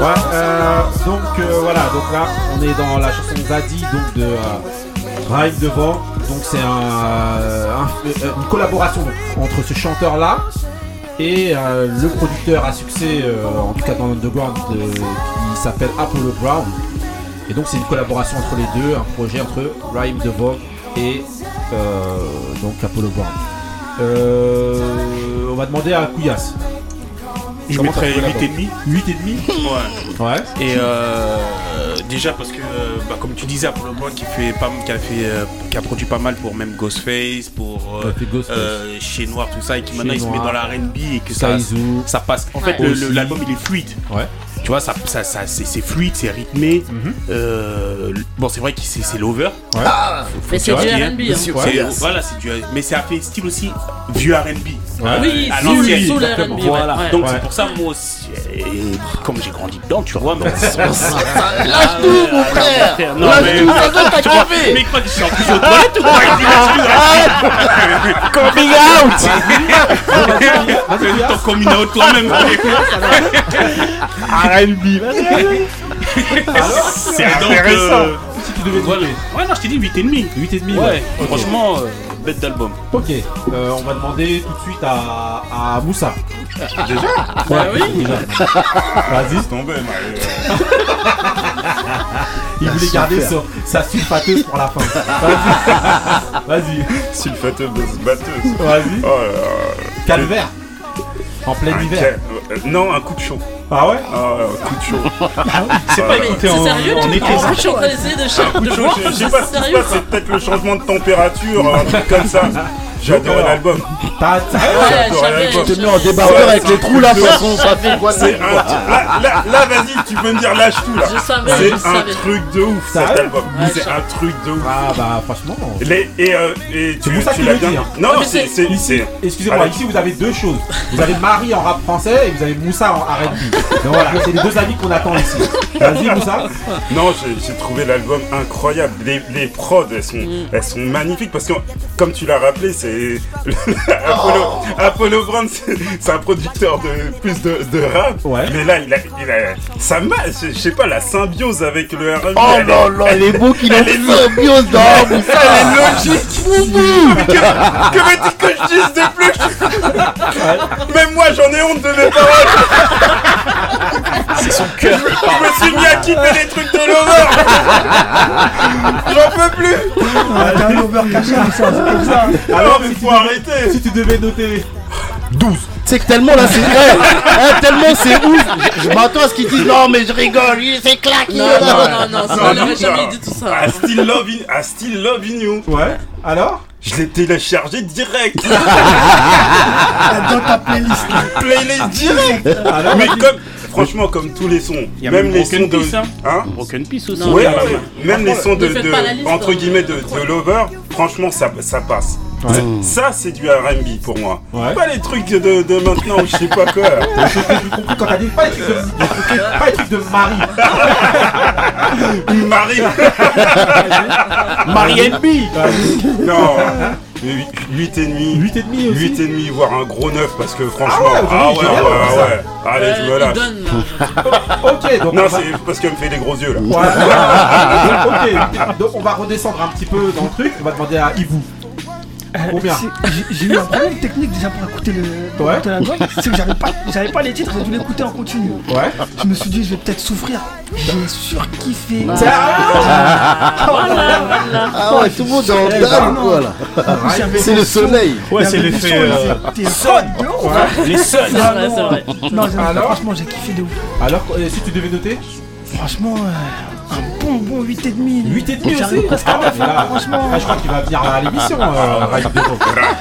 Ouais, euh, donc euh, voilà, donc là on est dans la chanson Zadie donc de euh, Drive Devant. Donc c'est un, euh, un- euh, une collaboration donc, entre ce chanteur là et euh, le producteur à succès, euh, en tout cas dans l'underground, qui s'appelle Apollo Brown. Et donc c'est une collaboration entre les deux, un projet entre Rhyme Devon et euh, donc Apollo Brown. On va demander à Kouyas. Je Comment mettrais ça collabore 8,5. 8,5 Ouais. Ouais. Et euh, déjà parce que, euh, bah, comme tu disais, Apollo Brown qui fait pas, qui a fait, euh, qui a produit pas mal pour même Ghostface, pour euh, a Ghostface. euh, Chez Noir, tout ça, et qui maintenant il se met dans la R&B et que ça, Saizu. ça passe. En fait, Ouais. le- le- Aussi. l'album il est fluide. Ouais. Tu vois, ça, ça, ça- c'est c'est fluide, c'est rythmé. Mhm. Euh, bon, c'est vrai que c'est c'est l'over. Ouais. Ah, mais c'est du R&B, hein. c'est- Ouais. Voilà, c'est du. Mais c'est un fait style aussi vieux R&B. Ouais. Oui, à sous- l'ancienne. sous le. R&B, ouais. Voilà. Ouais. Donc Ouais. c'est pour ça moi aussi, euh, comme j'ai grandi dedans, tu vois. Mais Lâche tout, mon frère. Non, Lâche mais tout, ça tu vois, t'activer. Mais quoi, je suis en plus aux toilettes ou quoi. Coming out. Ton coming out toi-même. R&B, C'est intéressant. intéressant. Si tu devais Voilà. Ouais, non, je t'ai dit 8,5. 8,5 Ouais, franchement, euh, bête d'album. Ok, euh, on va demander tout de suite à, à Moussa. [laughs] Déjà Ouais, oui. déjà. Vas-y. tombé, Il voulait garder son- sa sulfateuse pour la fin. Vas-y. [laughs] Vas-y. Sulfateuse batteuse. Vas-y. Oh. Calvaire. En plein Un hiver. cal- euh, Non, un coup de chaud. Ah ouais? Ah ouais, coup de chaud. [laughs] C'est pas écouté en, sérieux en été. Ça. je de, Un ch- coup de voir je, sais pas ce qui se sérieux. passe, c'est peut-être le changement de température, un truc comme ça. [laughs] J'ai adoré l'album. T'as J'adore. T'es mis en débardeur avec les trous là, de toute façon, ça fait quoi C'est un- Là, là, là, vas-y, tu peux me dire lâche tout là. C'est un truc de ouf cet album. Ouais, C'est un truc de ouf. Ah bah franchement. Les- et, euh, tu, l'as bien hein. Non, mais c'est. excusez-moi, ici vous avez deux choses. Vous avez Marie en rap français et vous avez Moussa en R&B. Donc voilà, c'est les deux amis qu'on attend ici. Vas-y Moussa. Non, j'ai- trouvé l'album incroyable. Les, les prods, elles sont, elles sont magnifiques parce que, comme tu l'as rappelé, c'est [laughs] Apollo, Apollo Brown, c'est c'est un producteur de plus de, de rap. Ouais. Mais là, il a, il a ça m'a, je je sais pas, la symbiose avec le R&B. Oh elle est- là là, les mots qu'il a elle est fait, symbiose d'or, Elle est logique. Mais que, que veux-tu que je dise de plus? Même moi, j'en ai honte de mes paroles. C'est son cœur. Je me suis mis à kiffer les trucs de l'horreur. J'en peux plus. Ah, un over caché, ça, c'est comme ça. Alors, mais faut arrêter. Si tu devais noter 12. C'est que tellement là, c'est vrai. Hein, tellement c'est ouf. Je, je m'attends à ce qu'ils disent non, mais je rigole, c'est claqué. Non, non, non, non, ça, on n'aurait jamais dit tout ça. I still love in, I still love in you. Ouais. Alors Je l'ai téléchargé direct. [laughs] Dans ta playlist. Playlist direct. Alors, Mais comme, franchement, comme tous les sons, Il y a même même les sons de, hein. hein Broken Peace aussi. Non, Ouais, ouais, même les sons de, entre hein. guillemets de, de Lover, franchement ça, ça passe. Ça c'est du R&B pour moi. Ouais. Pas les trucs de, de maintenant ou je sais pas quoi. [laughs] J'ai compris quand t'as dit pas les trucs de, pas les trucs de Marie. Marie. [laughs] Marie NB. [laughs] non. 8 et demi. 8 et demi aussi. 8 et demi, voire un gros 9 parce que franchement. Ah ouais, Ah ouais, ouais, ouais, ouais. Allez, je me lâche. donne. Ok, donc Non, on va... c'est parce qu'elle me fait des gros yeux là. ok, donc on va redescendre un petit peu dans le truc. On va demander à Yvou. Combien C'est- j'ai- eu un problème technique déjà pour écouter le pour Ouais. écouter l'album. C'est que j'avais pas, j'avais pas les titres, j'ai dû l'écouter en continu. Ouais. Je me suis dit, je vais peut-être souffrir. J'ai surkiffé. C'est Ah ouais, tout le monde est en quoi là C'est le soleil. Ouais, c'est l'effet, euh. Les vrai, c'est vrai. Non, franchement, j'ai kiffé de ouf. Alors, euh, si tu devais noter? Franchement, euh, un bon bon 8,5. 8 et demi J'arrive aussi presque Ah, 9, là, franchement. ah, Je crois qu'il va venir à l'émission, euh, Raïm Dero.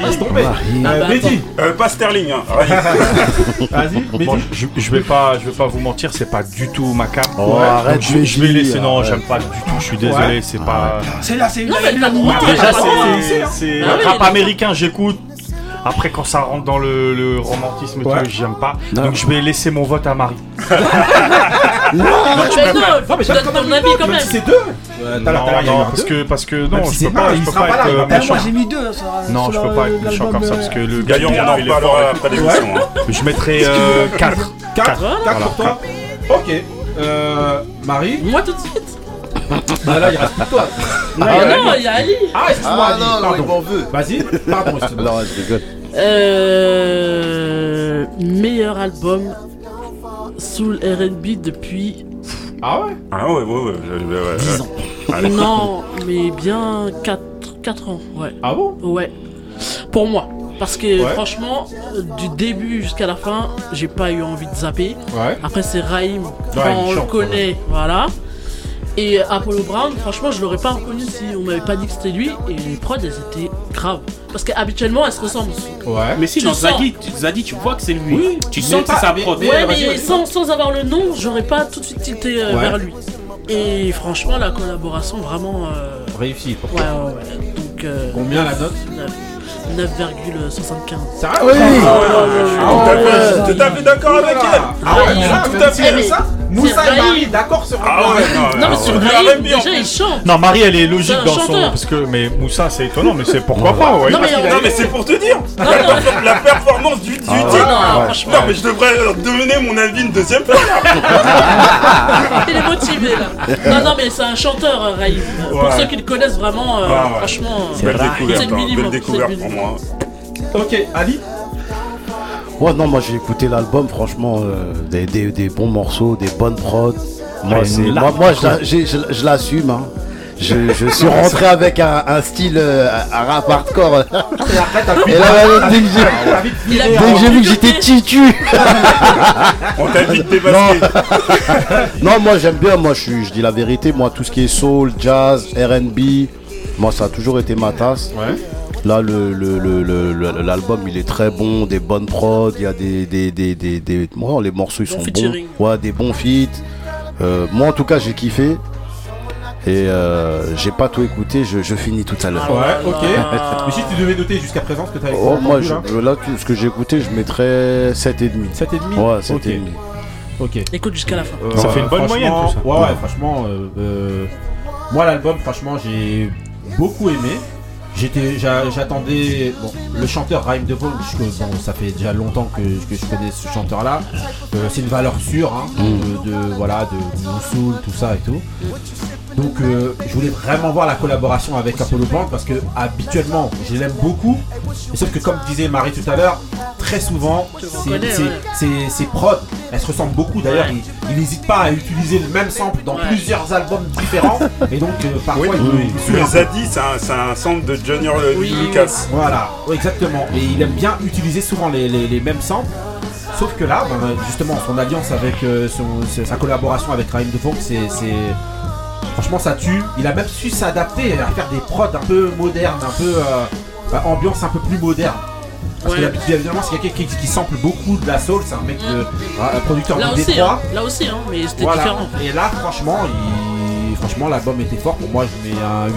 Laisse tomber. Ah Euh, bah, Mehdi, Euh, pas Sterling, hein. [laughs] vas-y, Mehdi. je, je vais pas, je vais pas vous mentir, c'est pas du tout ma cam. Oh, Ouais, arrête, je, je vais laisser. Non, j'aime pas du tout. Je suis désolé, c'est pas. C'est là, c'est droit. Déjà, Ah, c'est, Ah rap américain, j'écoute. Après, quand ça rentre dans le, le romantisme, Ouais. j'aime pas. Donc, je vais laisser mon vote à Marie. Mais [laughs] non, Non, mais je donne ton avis quand Même c'est deux. Euh, non, un parce deux. que, parce que non, je peux pas, pas, je il peux sera pas être euh, méchant. Moi j'ai mis 2 sur Non, je peux pas être méchant comme ça de- parce que le Gaillon, gars, on en il est reparlera fort. après l'émission. hein. Je mettrais 4. 4 Voilà. pour toi Ok. Euh, Marie Moi tout de suite. Bah là, il reste plus que toi. Ah non, il y a Ali. Ah, excuse-moi, Ah Ali, non, non, il pardon. m'en veut. Vas-y, pardon, excuse-moi. Non, je rigole. Euh, meilleur album sous le R&B depuis Ah ouais? Ah ouais, ouais, ouais. ouais, ouais, ouais. 10 ans. Allez. non mais bien 4, 4 ans ouais Ah bon? Ouais pour moi parce que Ouais. franchement euh, du début jusqu'à la fin j'ai pas eu envie de zapper Ouais. après c'est Raïm on le chante, connaît voilà et Apollo Brown franchement je l'aurais pas reconnu si on m'avait pas dit que c'était lui et les prods elles étaient graves parce qu'habituellement elles se ressemblent Ouais. Mais si, Tu dans le sens. Zadi, tu, vois que c'est lui. Oui, tu mais sens que pas- c'est sa prod. mais- Ouais, mais sans, sans avoir le nom, j'aurais pas tout de suite tilté euh, Ouais. vers lui. Et franchement, la collaboration, vraiment. euh, Réussi pour Ouais, toi. ouais, ouais. Donc, euh, Combien la note? 9,75. Sérieux Oui. Tout à fait, je suis tout à fait d'accord avec elle. Ah ouais, tout à fait. elle dit ça Moussa et. Marie, d'accord sur un Ah ouais, non, Non, mais sur en déjà, il chante. Non, Marie, elle est logique dans son. chanteur. Parce que, mais Moussa, c'est étonnant, mais c'est pourquoi pas, ouais. Non, mais, c'est pour te dire. [laughs] non, non. La performance du, du Non, titre. non, Non, franchement. Non, mais je devrais leur donner mon avis une deuxième fois. [laughs] Il est motivé là. Non, non, mais c'est un chanteur, euh, Raïf. Pour ceux qui le connaissent vraiment, euh, franchement. Belle c'est découverte, le hein, minimum. belle découverte pour moi. Ok, Ali Ouais, non, moi j'ai écouté l'album, franchement, euh, des, des- des bons morceaux, des bonnes prods. Moi, Ouais, moi, moi, je, je- je l'assume. hein. Je, je [laughs] suis rentré avec un, un style euh, un rap hardcore. Et là, dès que j'ai- dès que j'ai vu que j'étais titu. On t'a vite dévasté. [laughs] non, moi j'aime bien, moi je, suis, je dis la vérité, moi tout ce qui est soul, jazz, RB, moi ça a toujours été ma tasse. Là, le- le- le- le- le- l'album il est très bon, des bonnes prods, il y a des. des, des, des, les morceaux ils sont bons. Ouais, des bons feats. Euh, moi en tout cas j'ai kiffé. Et euh, j'ai pas tout écouté, je, je finis tout à l'heure. Ouais, ok. Mais si tu devais noter jusqu'à présent ce que tu as Oh, moi, je- là tout ce que j'ai écouté, je mettrais 7,5. 7,5 Ouais, 7,5. Ok. Ok. Écoute jusqu'à la fin. Euh, Ça fait une bonne moyenne, tout ça. Ouais, ouais, Ouais. franchement, euh, euh, moi l'album, franchement, j'ai beaucoup aimé. J'étais, j'a- j'attendais, bon, le chanteur Rhyme de Vaughn, je- bon, ça fait déjà longtemps que, que je connais ce chanteur-là. Euh, c'est une valeur sûre, hein, Mm. de, de- voilà, de, Soul, tout ça et tout. Donc, euh, je voulais vraiment voir la collaboration avec Apollo Band parce que habituellement, je l'aime beaucoup. Sauf que comme disait Marie tout à l'heure, très souvent, ses prods, elles se ressemblent beaucoup. D'ailleurs, Ouais. il n'hésite pas à utiliser le même sample dans Ouais. plusieurs albums différents. et donc, euh, parfois, Oui, il me- il c'est un, c'est un centre de Junior Lucas. Voilà, ouais, exactement. Et il aime bien utiliser souvent les, les- les mêmes samples. Sauf que là, ben, justement, son alliance avec euh, son- sa collaboration avec Raheem DeVaughn, c'est. Franchement, ça tue. Il a même su s'adapter à faire des prods un peu modernes, un peu. euh, bah, ambiance un peu plus moderne. Parce que évidemment, c'est quelqu'un qui, qui sample beaucoup de la soul, c'est un mec de. un producteur Là de aussi, Détroit. hein. là aussi, hein, mais c'était Voilà. différent. Et là, franchement, il... franchement, l'album était fort. Pour moi, je mets un 8.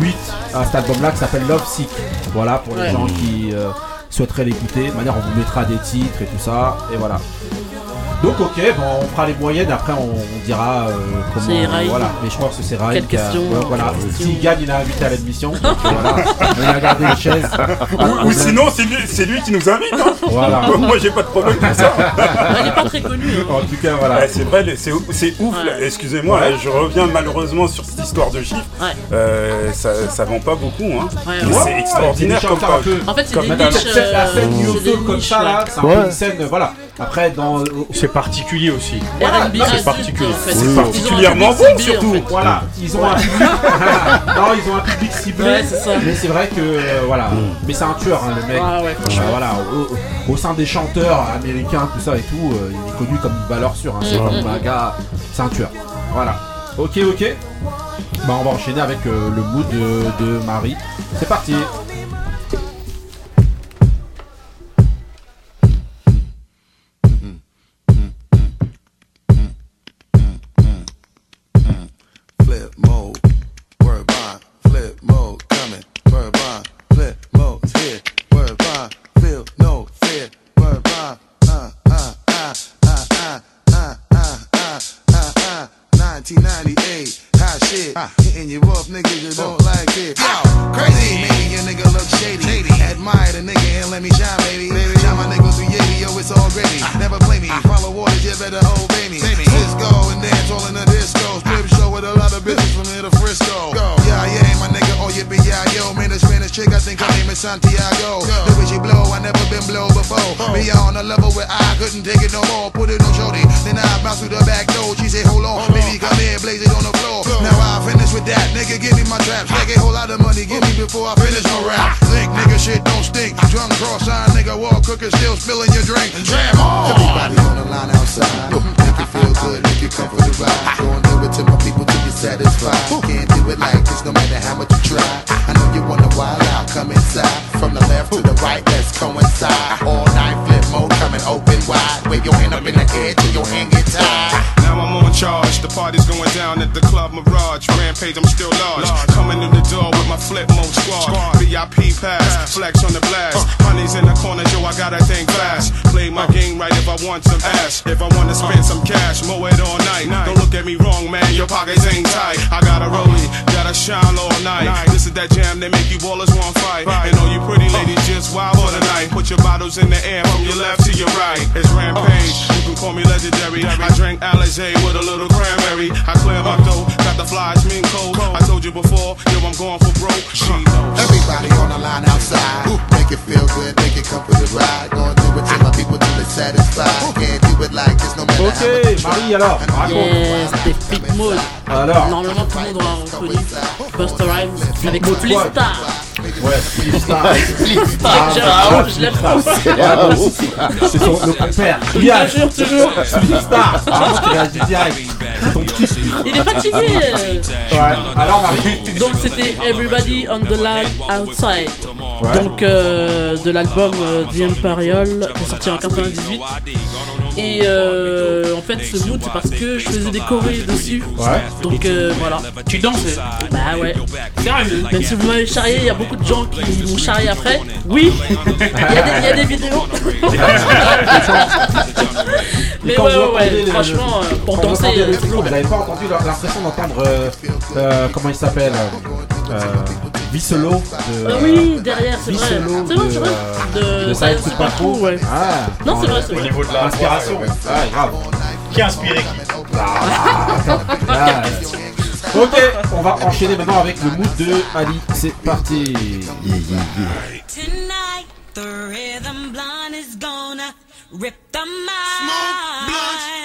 8 à cet album-là qui s'appelle Love Sick. Voilà, pour les gens qui euh, souhaiteraient l'écouter. De manière, on vous mettra des titres et tout ça. Et voilà. Donc, ok, bon, on fera les moyennes. Après, on, on dira euh, comment. C'est. Voilà, mais je pense que c'est Raïm. Quelle qui a- question, ouais, voilà. quelle question. S'il gagne, il a invité à l'admission. Donc, voilà. On a gardé les chaises. Ou, ou sinon, c'est lui, c'est lui qui nous invite. hein. Voilà. [laughs] Moi, j'ai pas de problème pour ça. [laughs] Elle est pas très connue. hein. En tout cas, voilà. Ouais, c'est vrai, les- c'est c'est ouf. là. Excusez-moi, Ouais. je reviens malheureusement sur cette histoire de chiffres. Ouais. Euh, ça, ça vend pas beaucoup. Hein. Ouais, Mais ouais. c'est extraordinaire comme page. un peu- En fait, c'est des niches. Cette- la scène euh, c'est des comme ça là, ouais. c'est un peu une scène, euh, voilà. Après, dans, C'est particulier aussi. C'est particulier. C'est particulièrement bon, surtout. fait. Voilà, ils ont un public. [laughs] non, ils ont un public ciblé. Ouais, c'est ça. Mais c'est vrai que euh, voilà, mais c'est un tueur hein, le mec. Ah ouais, Euh, voilà, au, au sein des chanteurs américains, tout ça et tout, euh, il est connu comme une valeur sûre. hein. C'est un gars, c'est un tueur. Voilà. Ok, ok. Bah, on va enchaîner avec euh, le mood de, de Marie. C'est parti. Pockets ain't tight. I got a rollie, gotta shine all night. This is that jam that make you ballers want fight. And all you pretty ladies just wild for the night. Put your bottles in the air call me legendary. I drank Alizé with a little cranberry. I clear my dough, got the flies, mean cold. I told you before, yo, I'm going for broke. She knows. Everybody on the line outside. Make it feel good, make it come for the ride. Gonna do it till my people till they're satisfied. Can't do it like this no matter Ok, Marie alors, raconte. Yes, c'était Fit Mode. Alors. Normalement, tout le monde aura reconnu Buster Rhymes avec Split Star. Ouais, Star. Je l'aime trop. C'est son compère. Je te jure, toujours. Star. Ah. C'est ton petit Il est fatigué. Ouais. Alors. Donc c'était Everybody on the Line Outside. Ouais. Donc euh, de l'album euh, The Imperial qui est sorti en 98. Et euh, en fait ce mood c'est parce que je faisais des chorés dessus. Ouais. Donc euh, voilà. Tu dansais Bah ouais. Sérieux Même si vous m'avez charrié, il y a beaucoup de gens qui m'ont charrié après. Oui, il y, a des- il y a des vidéos. [laughs] Mais ouais, ouais, ouais, franchement, euh, pour quand danser. euh, vous n'avez pas entendu l'impression d'entendre euh, euh, comment il s'appelle Visselo de Ah oui, derrière, c'est vrai. C'est vrai, de, c'est vrai. euh, De de Science Science Super Crew, ouais. Ah. Non, c'est vrai, c'est Au vrai. niveau de la L'inspiration. voix, ouais, ouais. Ouais, grave. Qui a inspiré qui Ah. Ok, on va enchaîner maintenant avec le mood de Ali. C'est parti. Tonight, the rhythm blind is gonna rip the mind.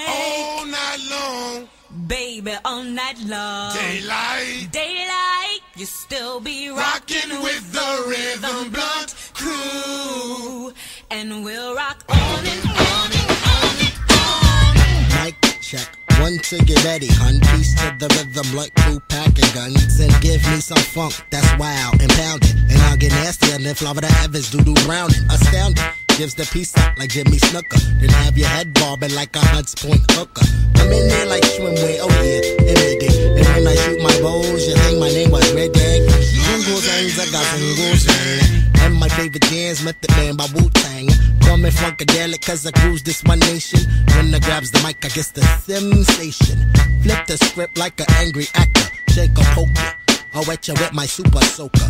all night long. Baby, all night long. Daylight. Daylight, you still be rocking with the rhythm blunt crew. And we'll rock on and on and on and on. Mic check. One to get ready, hun. Peace to the rhythm, blunt crew packing guns. And give me some funk that's wild and pounded. And I'll get nastier than Florida Evans, doo doo drowning. Astounding. Gives the peace like Jimmy Snooker. Then have your head bobbing like a Hunts Point hooker. I'm in there like swimwear, oh yeah, in midday. And when I shoot my bows, you think my name was Red Dag. Jingles and I got jingles and my favorite jams, Method Man by Wu Tang. Call me Funkadelic, cause I cruise this one nation. When I grabs the mic, I guess the sensation. Flip the script like an angry actor. Shake or poke ya. I'll wet you with my super soaker.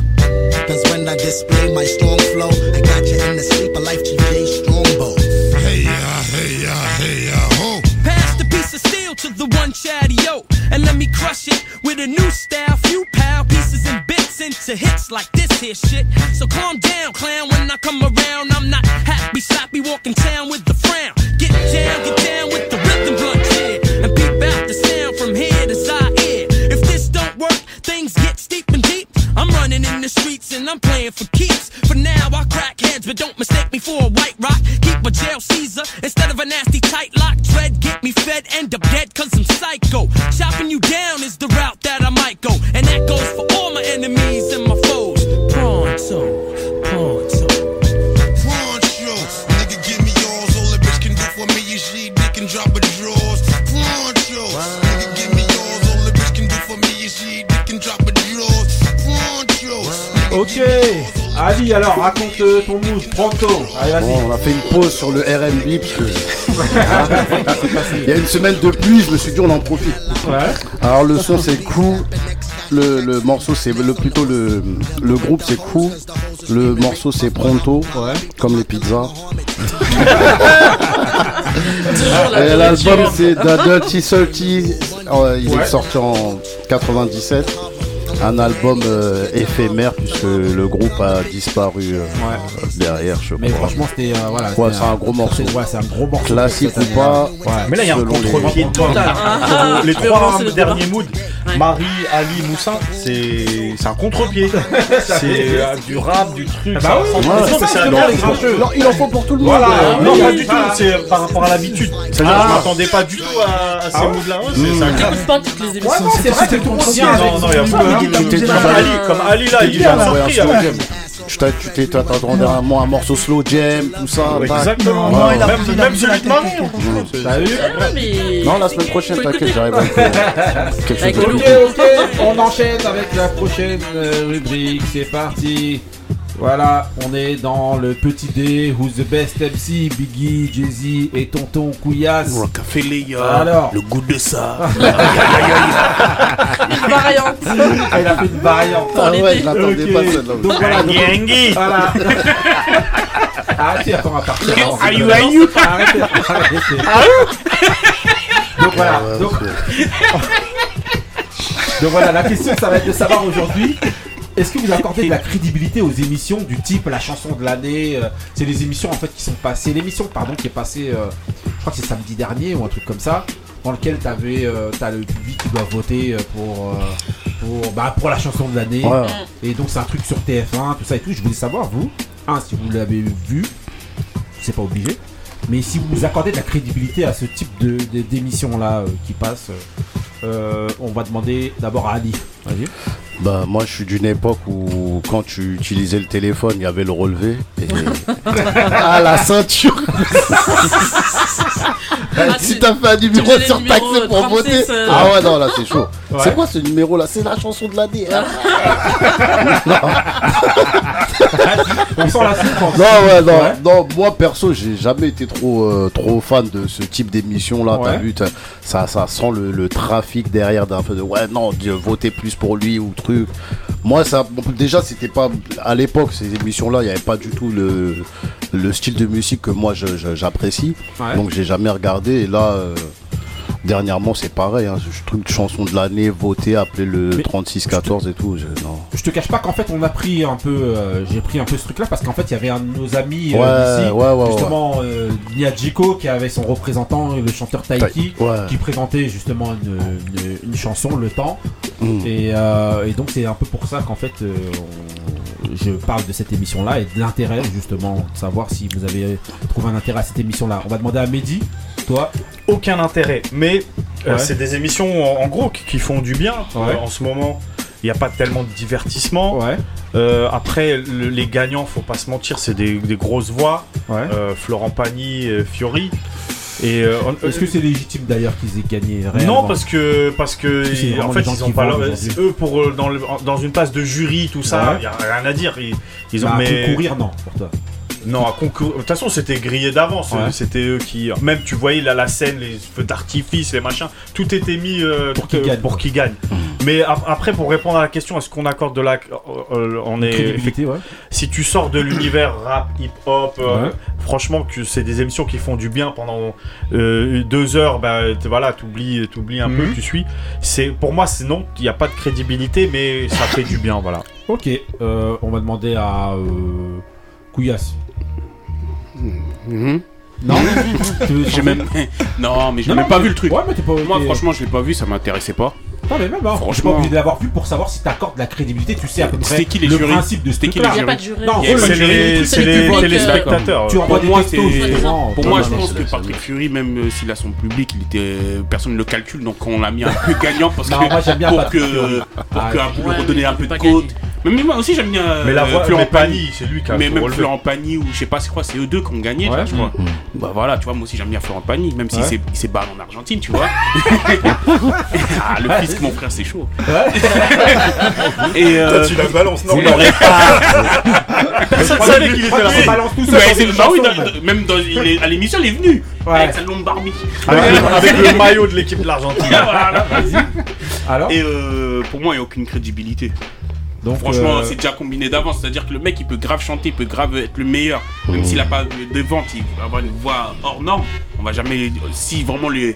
Cause when I display my strong flow, I got you in the sleep of life, GJ Strongbow. Hey ya, hey ya, hey ya, ho. Pass the piece of steel to the one chatty yo, and let me crush it with a new style. Few pound pieces and bits into hits like this here shit. So calm down, clown. When I come around, I'm not happy, sloppy, walking town with Allez. Bon, on a fait une pause sur le RB parce que [laughs] il y a une semaine de pluie, je me suis dit on en profite. Alors le son c'est cool, le, le morceau c'est le plutôt le, le groupe c'est cool, le morceau c'est pronto, comme les pizzas. Et l'album c'est Da Dirty Salty, Euh, il Ouais. est sorti en 97. Un album euh, éphémère puisque le groupe a disparu euh, derrière, je Mais crois. franchement, c'était euh, voilà. Ouais, c'est un gros morceau. Ouais, c'est un gros morceau. Classique ou pas. Ouais. Mais là, il y a un contre-pied total. Les trois derniers moods, Marie, Ali, Moussin, c'est c'est un contre-pied. [laughs] c'est euh, du rap, du truc. Ah bah il en faut pour tout le monde. Voilà, Euh, non, oui, pas du tout, voilà. c'est par rapport à l'habitude. C'est-à-dire Ah. que je m'attendais pas du tout à, à ces Ah moods-là. T'écoutes pas toutes les émissions. C'est vrai, vient Non, non, il y a pas- comme Ali, comme Ali là, il est surpris Tu t'es t'attendais à moi un morceau slow jam, tout ça. Exactement. Ouais. Non, il a- Même- celui la de Marie, Mmh. T'as vu Non, la semaine prochaine, t'inquiète, j'arrive à faire [laughs] quelque chose. Ok, ok, on enchaîne avec la prochaine euh, rubrique, c'est parti. Voilà, on est dans le petit D, Who's the best MC, Biggie, Jay-Z et Tonton Couillasse. Rockefeller, Alors, le goût de ça. [laughs] Une variante. il a fait une variante. Ah ouais, je l'attendais Ok. pas celle-là. Donc voilà, donc- Yengi. [laughs] voilà. Ah, Arrêtez, attends, à partir. Arrêtez, arrêtez. Donc voilà, donc... [laughs] donc voilà, la question ça va être de savoir aujourd'hui. Est-ce que vous accordez de la [laughs] crédibilité aux émissions du type la chanson de l'année euh, C'est les émissions en fait qui sont passées. L'émission pardon qui est passée, euh, je crois que c'est samedi dernier ou un truc comme ça, dans lequel tu avais, t'as le public qui doit voter euh, pour euh, pour bah, pour la chanson de l'année. Ouais. Et donc c'est un truc sur TF1, tout ça et tout. Je voulais savoir vous, un si vous l'avez vu, c'est pas obligé. Mais si vous accordez de la crédibilité à ce type de, d'émission-là euh, qui passe, euh, on va demander d'abord à Ali. Vas-y. Bah moi je suis d'une époque où quand tu utilisais le téléphone il y avait le relevé et [laughs] ah la ceinture Ah, si tu- t'as fait un numéro tu faisais sur le numéro taxi pour 36, voter euh. ah ouais non là c'est chaud Ouais. c'est quoi ce numéro là c'est la chanson de l'année hein [laughs] On sent la souffrance. non ouais non Ouais. non moi perso j'ai jamais été trop euh, trop fan de ce type d'émission là t'as vu ça ça sent le, le trafic derrière d'un peu de ouais non de voter plus pour lui ou truc. Moi ça déjà c'était pas à l'époque ces émissions là il y avait pas du tout le le style de musique que moi j'apprécie. Ouais. donc j'ai jamais regardé. Et là euh, Dernièrement, c'est pareil, hein, ce truc de chanson de l'année, voter, appeler le 36-14 et tout. je- non. Je te cache pas qu'en fait on a pris un peu, euh, j'ai pris un peu ce truc-là parce qu'en fait il y avait un de nos amis euh, ouais, ouais, justement euh, Niajiko qui avait son représentant, le chanteur Taiki, qui présentait justement une, une- une chanson, Le Temps. Mm. Et, euh, et donc c'est un peu pour ça qu'en fait on- je parle de cette émission-là et de l'intérêt justement de savoir si vous avez trouvé un intérêt à cette émission-là. On va demander à Mehdi, toi. Aucun intérêt, mais euh, c'est des émissions en, en gros qui, qui font du bien. Euh, en ce moment. Il n'y a pas tellement de divertissement. Euh, après, le- les gagnants, faut pas se mentir, c'est des, des grosses voix. Florent Pagny, Fiori. Et euh, Est-ce que c'est légitime d'ailleurs qu'ils aient gagné non réellement parce que parce que Parce que c'est ils- vraiment en fait ils ont pas leur- eux pour dans, le- dans une place de jury tout ça Ouais. il y a rien à dire ils, ils ont Bah, mais concourir, non, pour toi. Non à concourir de toute façon c'était grillé d'avance Ouais. euh, c'était eux qui même tu voyais là la scène les feux d'artifice les machins tout était mis euh, Pour qu'ils gagnent, qu'ils gagnent mais ap- après pour répondre à la question est-ce qu'on accorde de la euh, euh, on est Crédibilité, ouais. si tu sors de l'univers rap, hip hop, euh, Ouais. franchement que c'est des émissions qui font du bien pendant deux heures, bah voilà, t'oublies, t'oublies un peu, Mhm. tu suis. C'est pour moi c'est non, il n'y a pas de crédibilité, mais ça fait du bien, voilà. Ok, on va demander à euh, Non [laughs] J'ai même. [laughs] Non, mais j'ai même non, pas mais- vu le truc. Ouais, mais t'es pas- Moi, franchement, je l'ai pas vu, ça m'intéressait pas. Non, mais même, hein, Franchement. pas obligé de l'avoir vu pour savoir si t'accordes de la crédibilité. Tu sais à peu près C'était qui les le jurys principe de ce qui les pas de jury. Non, c'est les- c'est les téléspectateurs. Tu Pour envoies des moi, c'est-. Pour moi, je pense que Patrick Fury, même euh, s'il a son public, il était personne ne le calcule, donc on l'a mis un peu gagnant parce que pour que pour Ah, que pour un peu de côte. Mais mais moi aussi j'aime bien Mais la euh, voix, Florent Pagny. C'est lui qui a Mais même relevé. Florent Pagny ou je sais pas c'est quoi c'est eux deux qui ont gagné Ouais. là, je crois. Mm. Bah voilà, tu vois moi aussi j'aime bien Florent Pagny même s'il Ouais. s'est il s'est barré en Argentine, tu vois. [laughs] ah, le fisc mon frère c'est chaud. [laughs] Et euh, Toi, tu la balances l'aurez pas. Personne savait qu'il était là. On balance tout une bah même dans, il est- à l'émission, il est venu Ouais. avec sa longue barbie. Avec, le, avec le maillot de l'équipe de l'Argentine. [laughs] Voilà. Alors Et euh, pour moi, il n'y a aucune crédibilité. Donc, Franchement, euh, c'est déjà combiné d'avance. C'est-à-dire que le mec, il peut grave chanter, il peut grave être le meilleur. Même s'il n'a pas de, vente, il va avoir une voix hors norme. On va jamais. Si vraiment les,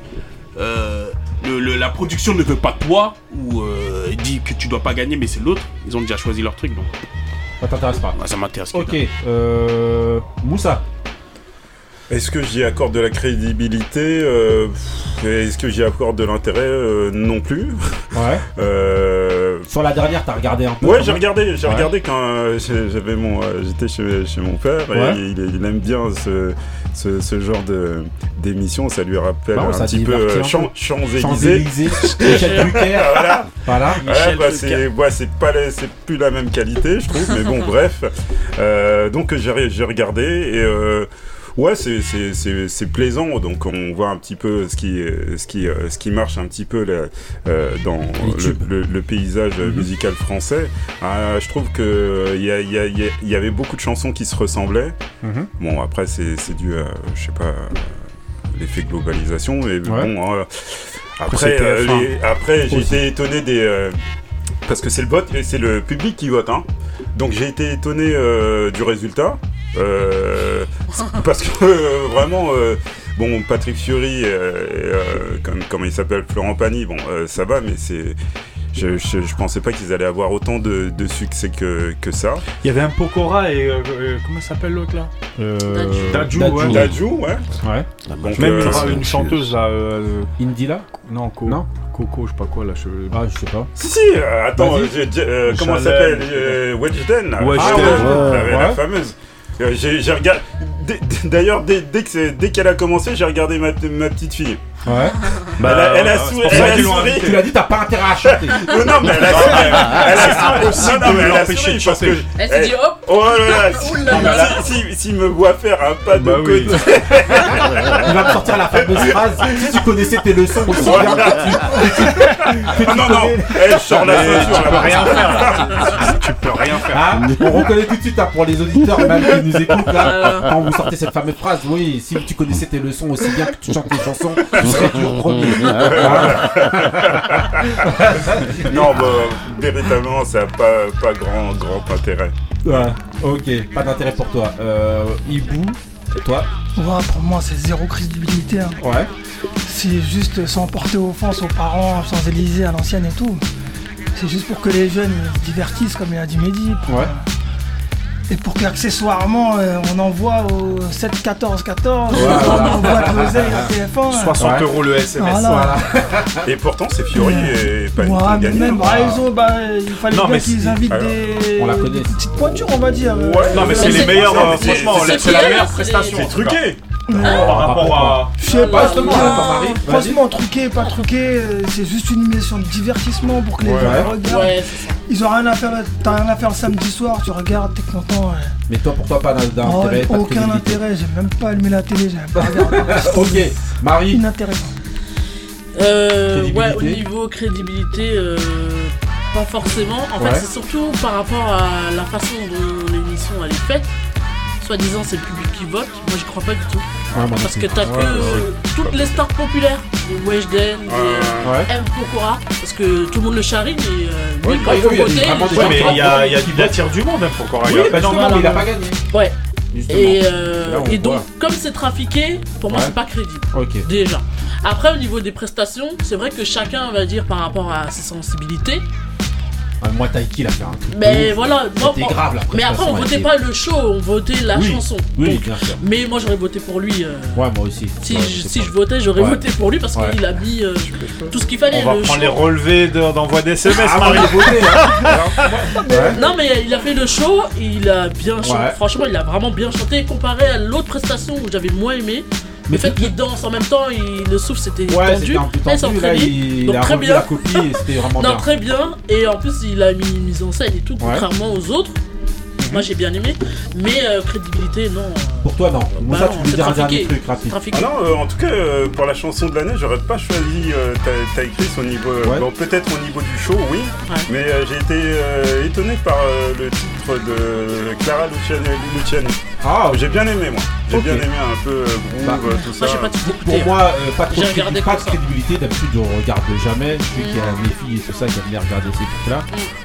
euh, le- le- la production ne veut pas toi, ou euh, dit que tu dois pas gagner, mais c'est l'autre, ils ont déjà choisi leur truc. Donc, Ça t'intéresse pas. ouais, ça m'intéresse. Ok, euh, Moussa. Est-ce que j'y accorde de la crédibilité euh, Est-ce que j'y accorde de l'intérêt Euh, Non plus. Ouais. [laughs] Euh, Sur la dernière, t'as regardé un peu. Ouais, quand j'ai regardé, j'ai Ouais. regardé quand euh, j'avais mon, euh, j'étais chez, chez mon père Ouais. et il, il aime bien ce, ce, ce genre de d'émission. Ça lui rappelle Bah ouais, un petit peu euh, Champs- [laughs] Michel Drucker. voilà. Voilà. Bah, c'est ouais, c'est pas c'est plus la même qualité, je trouve. mais bon, [laughs] bref. Euh, donc j'ai j'ai regardé et euh, ouais, c'est- c'est c'est- c'est plaisant. Donc on voit un petit peu ce qui ce qui ce qui marche un petit peu là, euh, dans le, tubes. le- le paysage Mhm. musical français. Euh, je trouve que il y, y y y avait beaucoup de chansons qui se ressemblaient. Mhm. Bon, après c'est c'est dû à je sais pas l'effet globalisation. Mais bon. euh, après, euh, TF1. les- après j'ai été étonné des. euh, parce que c'est le vote, c'est le public qui vote. Hein. Donc j'ai été étonné euh, du résultat. Euh, parce que euh, vraiment, euh, bon, Patrick Fury, euh, euh, comme, comment il s'appelle, Florent Pagny, bon, euh, ça va, mais c'est. Je, je, je pensais pas qu'ils allaient avoir autant de, de succès que, que ça. Il y avait un Pokora et. euh, euh, comment s'appelle l'autre là? Euh, Dadju, Dadju. ouais. Dadju, ouais. Ouais. Donc, Même euh, une, une chanteuse là. Euh, Indila? Non, Co- Non. Coco, je sais pas quoi là. Je... Ah, je sais pas. Si, si, euh, attends, comment s'appelle euh, Wedgeden. Wedgeden, Ah, ouais, ouais. la- fameuse. Euh, J'ai regardé. D'ailleurs, dès, qu'elle a commencé, j'ai regardé ma petite fille. Ouais. Bah, elle a, elle a c'est souri. elle a. Tu l'as dit, t'as pas intérêt à chanter. [laughs] Non, non, mais elle a [laughs] souri. Elle a souri. impossible Non, de mais elle a l'empêcher souri de chanter. Elle s'est dit hop Oh là là, [laughs] s'il me voit faire un pas de Bah oui. côté. Il va me sortir la fameuse phrase. Si tu connaissais tes leçons aussi bien que tu. Ah non, non, elle sort la ceinture tu peux rien faire. tu peux rien faire. On reconnaît tout de suite hein, pour les auditeurs même qui nous écoutent là. Quand vous sortez cette fameuse phrase, oui, si tu connaissais tes leçons aussi bien que tu chantes tes chansons, [laughs] [laughs] Non, bah, véritablement, ça n'a pas, pas grand, grand intérêt. Ouais, ok, pas d'intérêt pour toi. Euh, Ibou, toi Ouais, pour moi, c'est zéro crédibilité. hein. Ouais. C'est juste sans porter offense aux parents, sans Élysée à l'ancienne et tout. C'est juste pour que les jeunes se divertissent, comme il a dit Mehdi. pour, Ouais. euh, Et pour qu'accessoirement, euh, on envoie au 7 14 14, Ouais, on envoie de l'oseille à TF1. 60 Ouais. euros le SMS. Voilà. Et pourtant, c'est Fury et pas Ouais, mais gagne. même, bah, ils ont- bah, il fallait Non, bien mais qu'ils c'est- invitent alors, des... on la connaît. des petites pointures, on va dire. Ouais. Non, mais c'est Mais les c'est- meilleurs, c'est- euh, c'est- franchement, c'est c'est la meilleure c'est- prestation. C'est en truqué. Par rapport à. Je sais pas, justement, euh, franchement, truqué, pas truqué, euh, c'est juste une émission de divertissement pour que les gens regardent. Ouais, c'est ça. Ils ont rien à faire, t'as rien à faire le samedi soir, tu regardes, t'es content. ouais. Mais toi, pour toi, pas d'in- Oh, d'intérêt, pas de aucun intérêt, j'ai même pas allumé la télé, j'ai même pas regardé. [laughs] Ok, Marie, Inintéressant. Euh, ouais, au niveau crédibilité, euh, pas forcément. En Ouais. fait, c'est surtout par rapport à la façon dont l'émission elle est faite. Soi-disant, c'est le public qui vote. Moi, j'y crois pas du tout. Parce que t'as que Ouais, ouais. toutes les stars populaires, de Weshden, Ouais. de M. Pokora, parce que tout le monde le charrie, mais euh, lui, quand bah, il faut oui, il y a voter, il mais il y a, il y a il attire du monde hein, pour Cora. Oui, bah il a pas gagné. Ouais. Justement. Et, euh, Là, et donc, comme c'est trafiqué, pour moi, Ouais. c'est pas crédible. Ok. Déjà. Après, au niveau des prestations, c'est vrai que chacun va dire par rapport à ses sensibilités. Ah, moi, Taiki, il a fait un truc. Mais ouf. voilà, moi, grave la mais après, on votait était- pas le show, on votait la Oui. chanson. Oui, Donc, bien sûr. mais moi, j'aurais voté pour lui. euh, Ouais, moi aussi. si Ouais, je, si je votais, j'aurais Ouais. voté pour lui parce Ouais. qu'il a mis euh, tout ce qu'il fallait. On va le prendre show. les relevés de- d'envoi des SMS, Ah, Marie. Hein. [laughs] Ouais. Non mais il a fait le show, il a bien chanté. Ouais. Franchement, il a vraiment bien chanté comparé à l'autre prestation où j'avais moins aimé. Mais le fait qu'il danse en même temps, il, le souffle c'était Ouais, tendu. c'était un peu tendu. Il, Donc il a très bien. la copie et c'était vraiment [laughs] Non, bien. très bien. Et en plus, il a mis une mise en scène et tout, Ouais. contrairement aux autres. Moi, j'ai bien aimé. Mais euh, crédibilité, non. Pour toi, non. Moussa, Bah tu non, voulais c'est dire un trafiqué. dernier truc rapide. Trafiqué. Ah non, euh, en tout cas, euh, pour la chanson de l'année, j'aurais pas choisi euh, Ta- Ty Chris au niveau. euh, Ouais. bon, peut-être au niveau du show, oui. Ouais. Mais euh, j'ai été euh, étonné par euh, le titre de Clara Luciani. Luciani. Ah, J'ai bien aimé, moi. J'ai bien aimé un peu euh, groove, Bah, euh, tout ça. Moi, j'ai pas tout Pour moi, euh, pas, trop de, pas crédibilité. D'habitude, je regarde jamais. Je sais qu'il y a mes filles et tout ça qui aiment bien regarder ces trucs-là.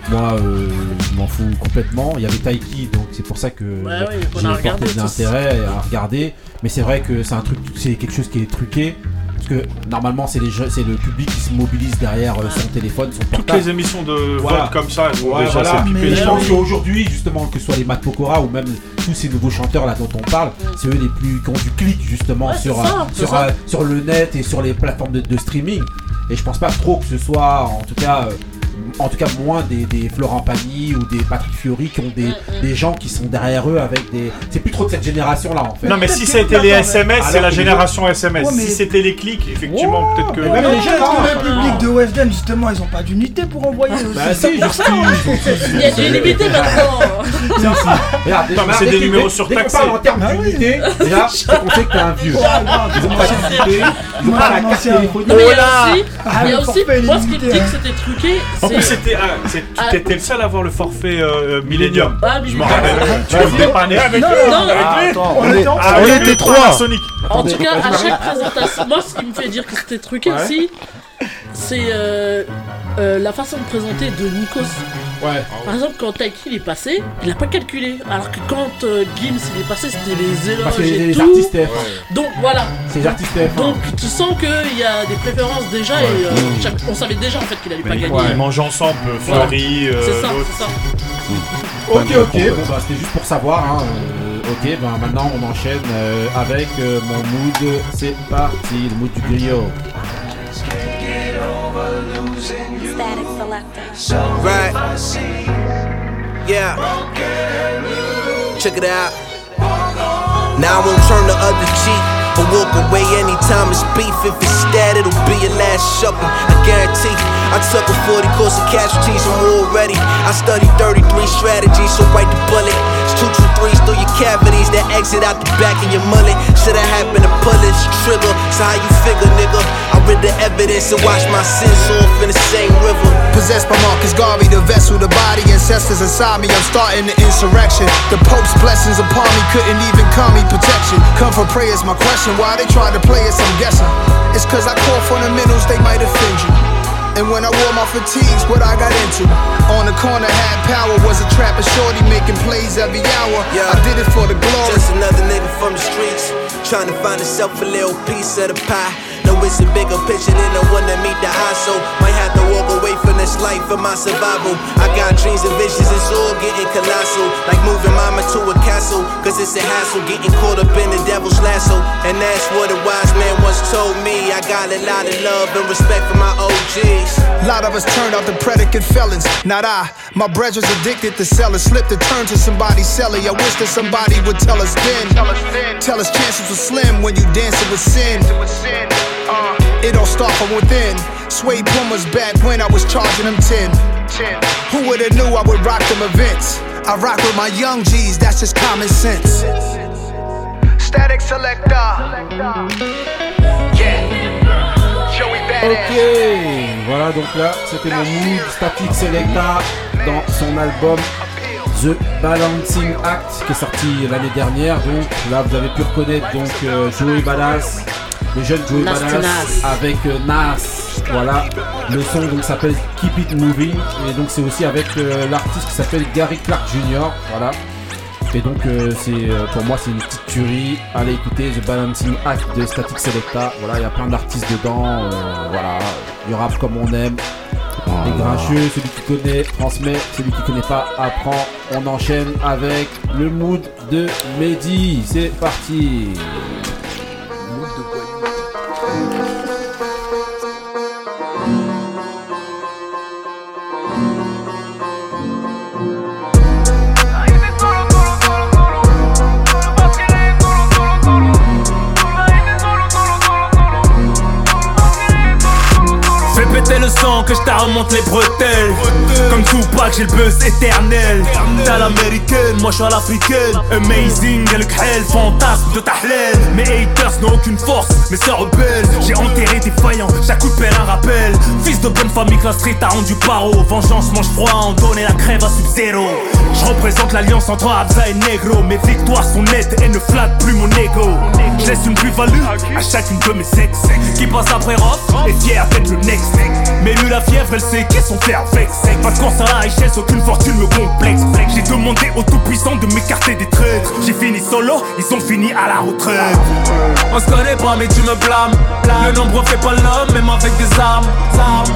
Moi, euh, je m'en fous complètement. Il y avait Taiki, donc c'est pour ça que Ouais, j'ai a porté de l'intérêt à regarder. Mais c'est vrai que c'est un truc, c'est quelque chose qui est truqué. Parce que normalement, c'est les jeux- c'est le public qui se mobilise derrière euh, son téléphone, son Toutes portable. les émissions de Voilà. vote comme ça, elles Ouais, déjà voilà. Mais pipées. je pense qu'aujourd'hui, justement, que ce soit les Matt Pokora ou même tous ces nouveaux chanteurs là dont on parle, c'est eux les plus qui ont du clic justement Ouais, sur, ça, euh, sur, euh, sur le net et sur les plateformes de, de streaming. Et je pense pas trop que ce soit, en tout cas, euh, en tout cas moins des, des Florent Pagny ou des Patrick Fiori qui ont des, des gens qui sont derrière eux avec des. C'est plus trop de cette génération là en fait. Non, mais si c'était les SMS, c'est la génération SMS. Ouais, mais- Si c'était les clics, effectivement, peut-être que. mais même les que le public de Wesden, justement, ils ont pas d'unité pour envoyer aussi. Bah si, Il y a du limité maintenant. Non, mais c'est des numéros surtaxés. En termes Ah d'unité, déjà, [laughs] qu'on sait que t'es un vieux. Ils ont pas d'unité, ils ont Moi, pas la un carte ancien. téléphonique. Non, mais il y a là aussi, Ah, moi, ce qui me illimité, dit que hein. c'était truqué, En plus, c'était. ah, c'est- Ah. tu étais le seul à avoir le forfait euh, Millennium. Ah, mais Je m'en rappelle. Tu Vas-y. l'as dépanné avec Non, lui. non, Non, Ah, attends, on, On est- était en- Ah, on oui, était le trois. Panasonic. En tout cas, à chaque présentation, moi, ce qui me fait dire que c'était truqué aussi, c'est euh, euh, la façon de présenter de Nikos. Ouais. Par exemple, quand Taiki il est passé, il a pas calculé. Alors que quand euh, Gims il est passé, c'était les éloges Parce que et les, les tout. artistes TF1. Donc voilà. C'est les artistes TF1. Donc tu sens qu'il y a des préférences déjà et euh, chaque- on savait déjà en fait qu'il allait pas gagner. ouais, ils mangent ensemble, euh, C'est ça, c'est ça. Ok, ok, bon bah c'était juste pour savoir. Hein. ok, ben maintenant on enchaîne euh, avec euh, mon mood. C'est parti, le mood du griot. Right. Yeah. Check it out. Now I won't turn the other cheek or walk away anytime it's beef. If it's stat, it'll be your last shuffle. I guarantee. I took a 40 course of casualties, I'm already. I studied 33 strategies, so write the bullet. It's two, two, threes through your cavities that exit out the back of your mullet. Should have happened to pull it, trigger. So how you figure, nigga? I read the evidence and watched my sins off in the same river. Possessed by Marcus Garvey, the vessel, the body, ancestors inside me. I'm starting the insurrection. The Pope's blessings upon me couldn't even call me protection. Come for prayers, my question. Why they try to play us? I'm guessing. It's cause I call fundamentals, they might offend you. And when I wore my fatigues, what I got into. On the corner, had power, was a trapper shorty making plays every hour. I did it for the glory. Just another nigga from the streets, trying to find himself a little piece of the pie. No, it's a bigger picture than the one that meet the eye, so might have to walk away from this life for my survival. I got dreams and visions, it's all getting colossal. Like moving mama to a castle, cause it's a hassle getting caught up in the devil's lasso. And that's what a wise man once told me. I got a lot of love and respect for my OGs. A lot of us turned out to predicate felons. Not I. My brothers addicted to sellers. Slipped to turn to somebody's cellar. I wish that somebody would tell us then. Tell us chances were slim when you dancing with sin. It all start from within. Suede Pumas back when I was charging them 10. Who would've knew I would rock them events? I rock with my young G's, that's just common sense. Static selector. Yeah. Joey. Ok, voilà donc là c'était le mood Static Selecta dans son album The Balancing Act qui est sorti l'année dernière. Donc là vous avez pu reconnaître donc euh, Joey Badass, le jeune Joey Badass Nas. avec euh, Nas. Voilà, le son donc s'appelle Keep It Moving et donc c'est aussi avec euh, l'artiste qui s'appelle Gary Clark Jr. Voilà. Et donc euh, c'est euh, pour moi c'est une petite tuerie. Allez écouter The Balancing Act de Static Selecta. Voilà, il y a plein d'artistes dedans. euh, voilà, du rap comme on aime. Les grincheux, celui qui connaît transmet, celui qui connaît pas apprend. On enchaîne avec le mood de Mehdi. C'est parti. Le sang que je te remonte les bretelles. Comme Tupac j'ai le buzz éternel. T'as l'américaine, moi je suis à l'africaine. Amazing, y'a le khel, fantasme de ta hlène Mes haters n'ont aucune force, mais c'est rebelle J'ai enterré des faillants, chaque coup de un rappel. Fils de bonne famille que la street a rendu paro. Vengeance mange froid, on donné la crève à Sub-Zero. Je représente l'alliance entre Abza et Negro. Mes victoires sont nettes et ne flattent plus mon ego. Je laisse une plus-value à chacune de mes sexes. Qui passe après Roth est fier d'être le next Mais lui la fièvre elle sait qu'ils sont faits avec Parce qu'en ça la richesse aucune fortune me complexe. J'ai demandé au tout-puissant de m'écarter des traîtres. J'ai fini solo, ils ont fini à la retraite. On se connaît pas mais tu me blâmes. Le nombre fait pas l'homme même avec des armes.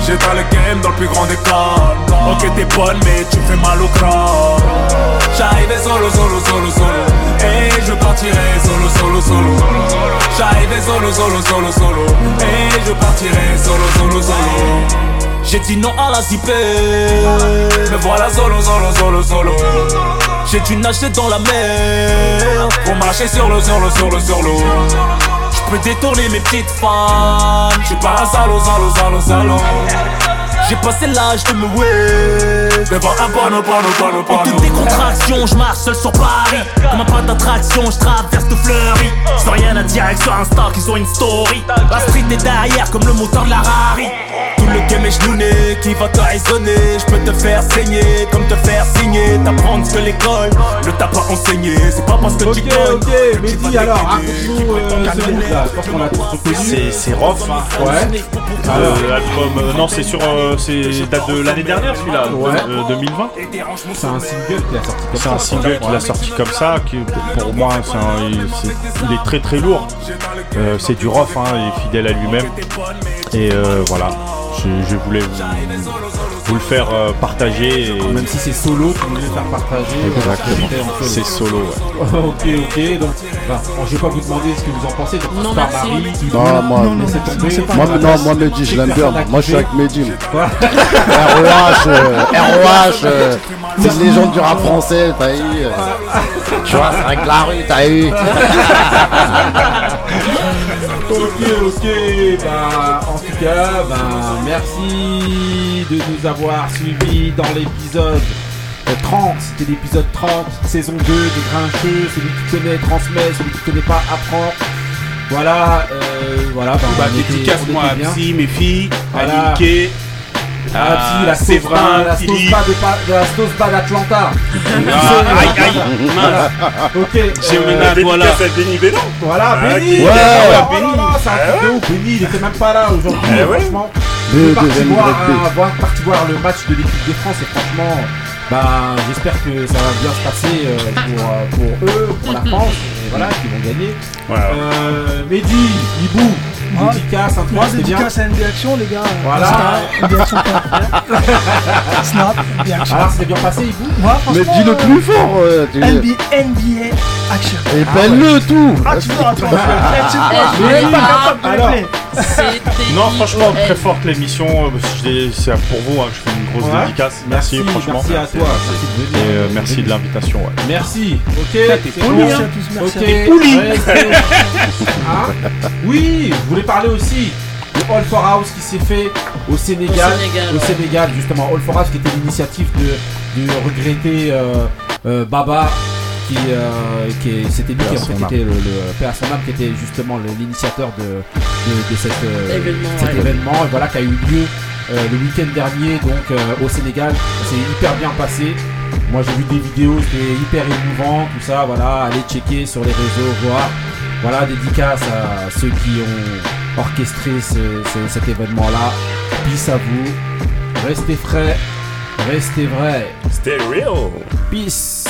J'éteins le game dans le plus grand des calmes Ok t'es bonne mais tu fais mal au crâne. J'arrivais solo solo solo solo. Et je partirai solo solo solo. J'arrivais solo solo solo solo. Et je partirai solo solo solo J'ai dit non à la zipée Me voilà solo solo solo solo. J'ai dû nager dans la mer Pour marcher sur le sur le sur le sur l'eau. Je peux détourner mes petites femmes. Je suis pas un salaud salaud salaud salaud. J'ai passé l'âge de me wait Devant un panneau, panneau, panneau, panneau. En toute décontraction, je marche seul sur Paris. Comme un point d'attraction, je traverse de fleuris Sans rien à dire avec sur Insta qu'ils ont une story. La street est derrière comme le moteur de la Rari game est gelouné qui va te raisonner. Je peux te faire saigner, comme te faire signer. T'apprendre ce que l'école ne t'a pas enseigné. C'est pas parce que tu Ok, gagnes. ok, Mehdi, alors, raconte-nous euh, ce groupe-là. Je pense qu'on l'a tous reconnu. C'est c'est Rof. hein. Ouais. Euh, album, euh, non, c'est sur, euh, c'est date de l'année dernière celui-là, Ouais. euh, 2020. C'est un single qu'il a sorti comme C'est ça. un single qu'il a sorti comme ça, qui pour, pour moi, c'est un- il, c'est- il est très très lourd. Euh, c'est du rough, hein, il est fidèle à lui-même. Et euh, voilà, je, je voulais vous, vous le faire euh, partager. et- Même si c'est solo, tu voulais le faire partager. Exactement, en solo. c'est solo. ouais. [laughs] ok, ok. Donc, bah, je vais pas vous demander ce que vous en pensez. Donc, Non, merci. Marie, Ibu, Non, moi, laissez tomber. moi, non, moi, Mehdi, je l'aime bien. Moi, je suis avec Mehdi. [laughs] ROH, euh, ROH, euh, [laughs] c'est une légende du rap français, t'as eu. euh, Tu vois, c'est avec la rue, t'as eu. Ok, ok, bah, en tout cas, bah, merci de nous avoir suivis dans l'épisode euh, 30, c'était l'épisode 30, saison 2 de Grincheux, celui qui connaît transmet, celui qui connaît pas apprend. Voilà, euh, voilà, bah, Bah, on était- dédicace on moi était à. Psy, mes filles, Voilà. à Niké, Ah, si, la Séverin, la de, la Stosba d'Atlanta. Ah, aïe, aïe. Ok. J'ai euh, mené à voilà. Voilà, Ah, Benny qui- ouais, Ouais, ouais, ouais, oh là Benny. là, c'est un Ah truc de ouais. ouf, Benny, il était même pas là aujourd'hui, Ah franchement. Parti voir, le match de l'équipe de France et franchement, bah, j'espère que ça va bien se passer euh, pour, euh, pour eux, pour la France, et voilà, qu'ils vont gagner. Euh, Mehdi, Ibou, Moi, dédicace, un truc, Moi, dédicace à NB Action, les gars. Voilà. Insta, NB Action. Snap, NB Action. Alors, c'était bien passé, Ibou Moi, Mais franchement, dis-le euh, plus fort. euh, tu- NBA, NBA Action. Et belle-le tout. Ah, tu attends, tu pas capable de Alors. Non, franchement, très forte l'émission. euh, C'est pour vous, hein, que je fais une grosse Ouais. dédicace. Merci, Merci, franchement. merci à toi, merci de venir. Et euh, merci de l'invitation. ouais. Merci, ok. merci à tous, merci Ok, à tous. poli. Restez- [laughs] Hein oui, je voulais parler aussi de All for House qui s'est fait au Sénégal. Au Sénégal, Au ouais. Sénégal, justement. All for House qui était l'initiative de, de regretter euh, euh, Baba. Qui, euh, qui c'était lui qui, en fait, qui était le, le paix à son âme, qui était justement l'initiateur de, de, de cette, euh, Événement, cet ouais. événement, et voilà, qui a eu lieu euh, le week-end dernier, donc euh, au Sénégal. Ça s'est hyper bien passé. Moi j'ai vu des vidéos, c'était hyper émouvant, tout ça, voilà, allez checker sur les réseaux, voir. Voilà, dédicace à ceux qui ont orchestré ce- ce- cet événement-là. Peace à vous. Restez frais, restez vrais. Stay real. Peace.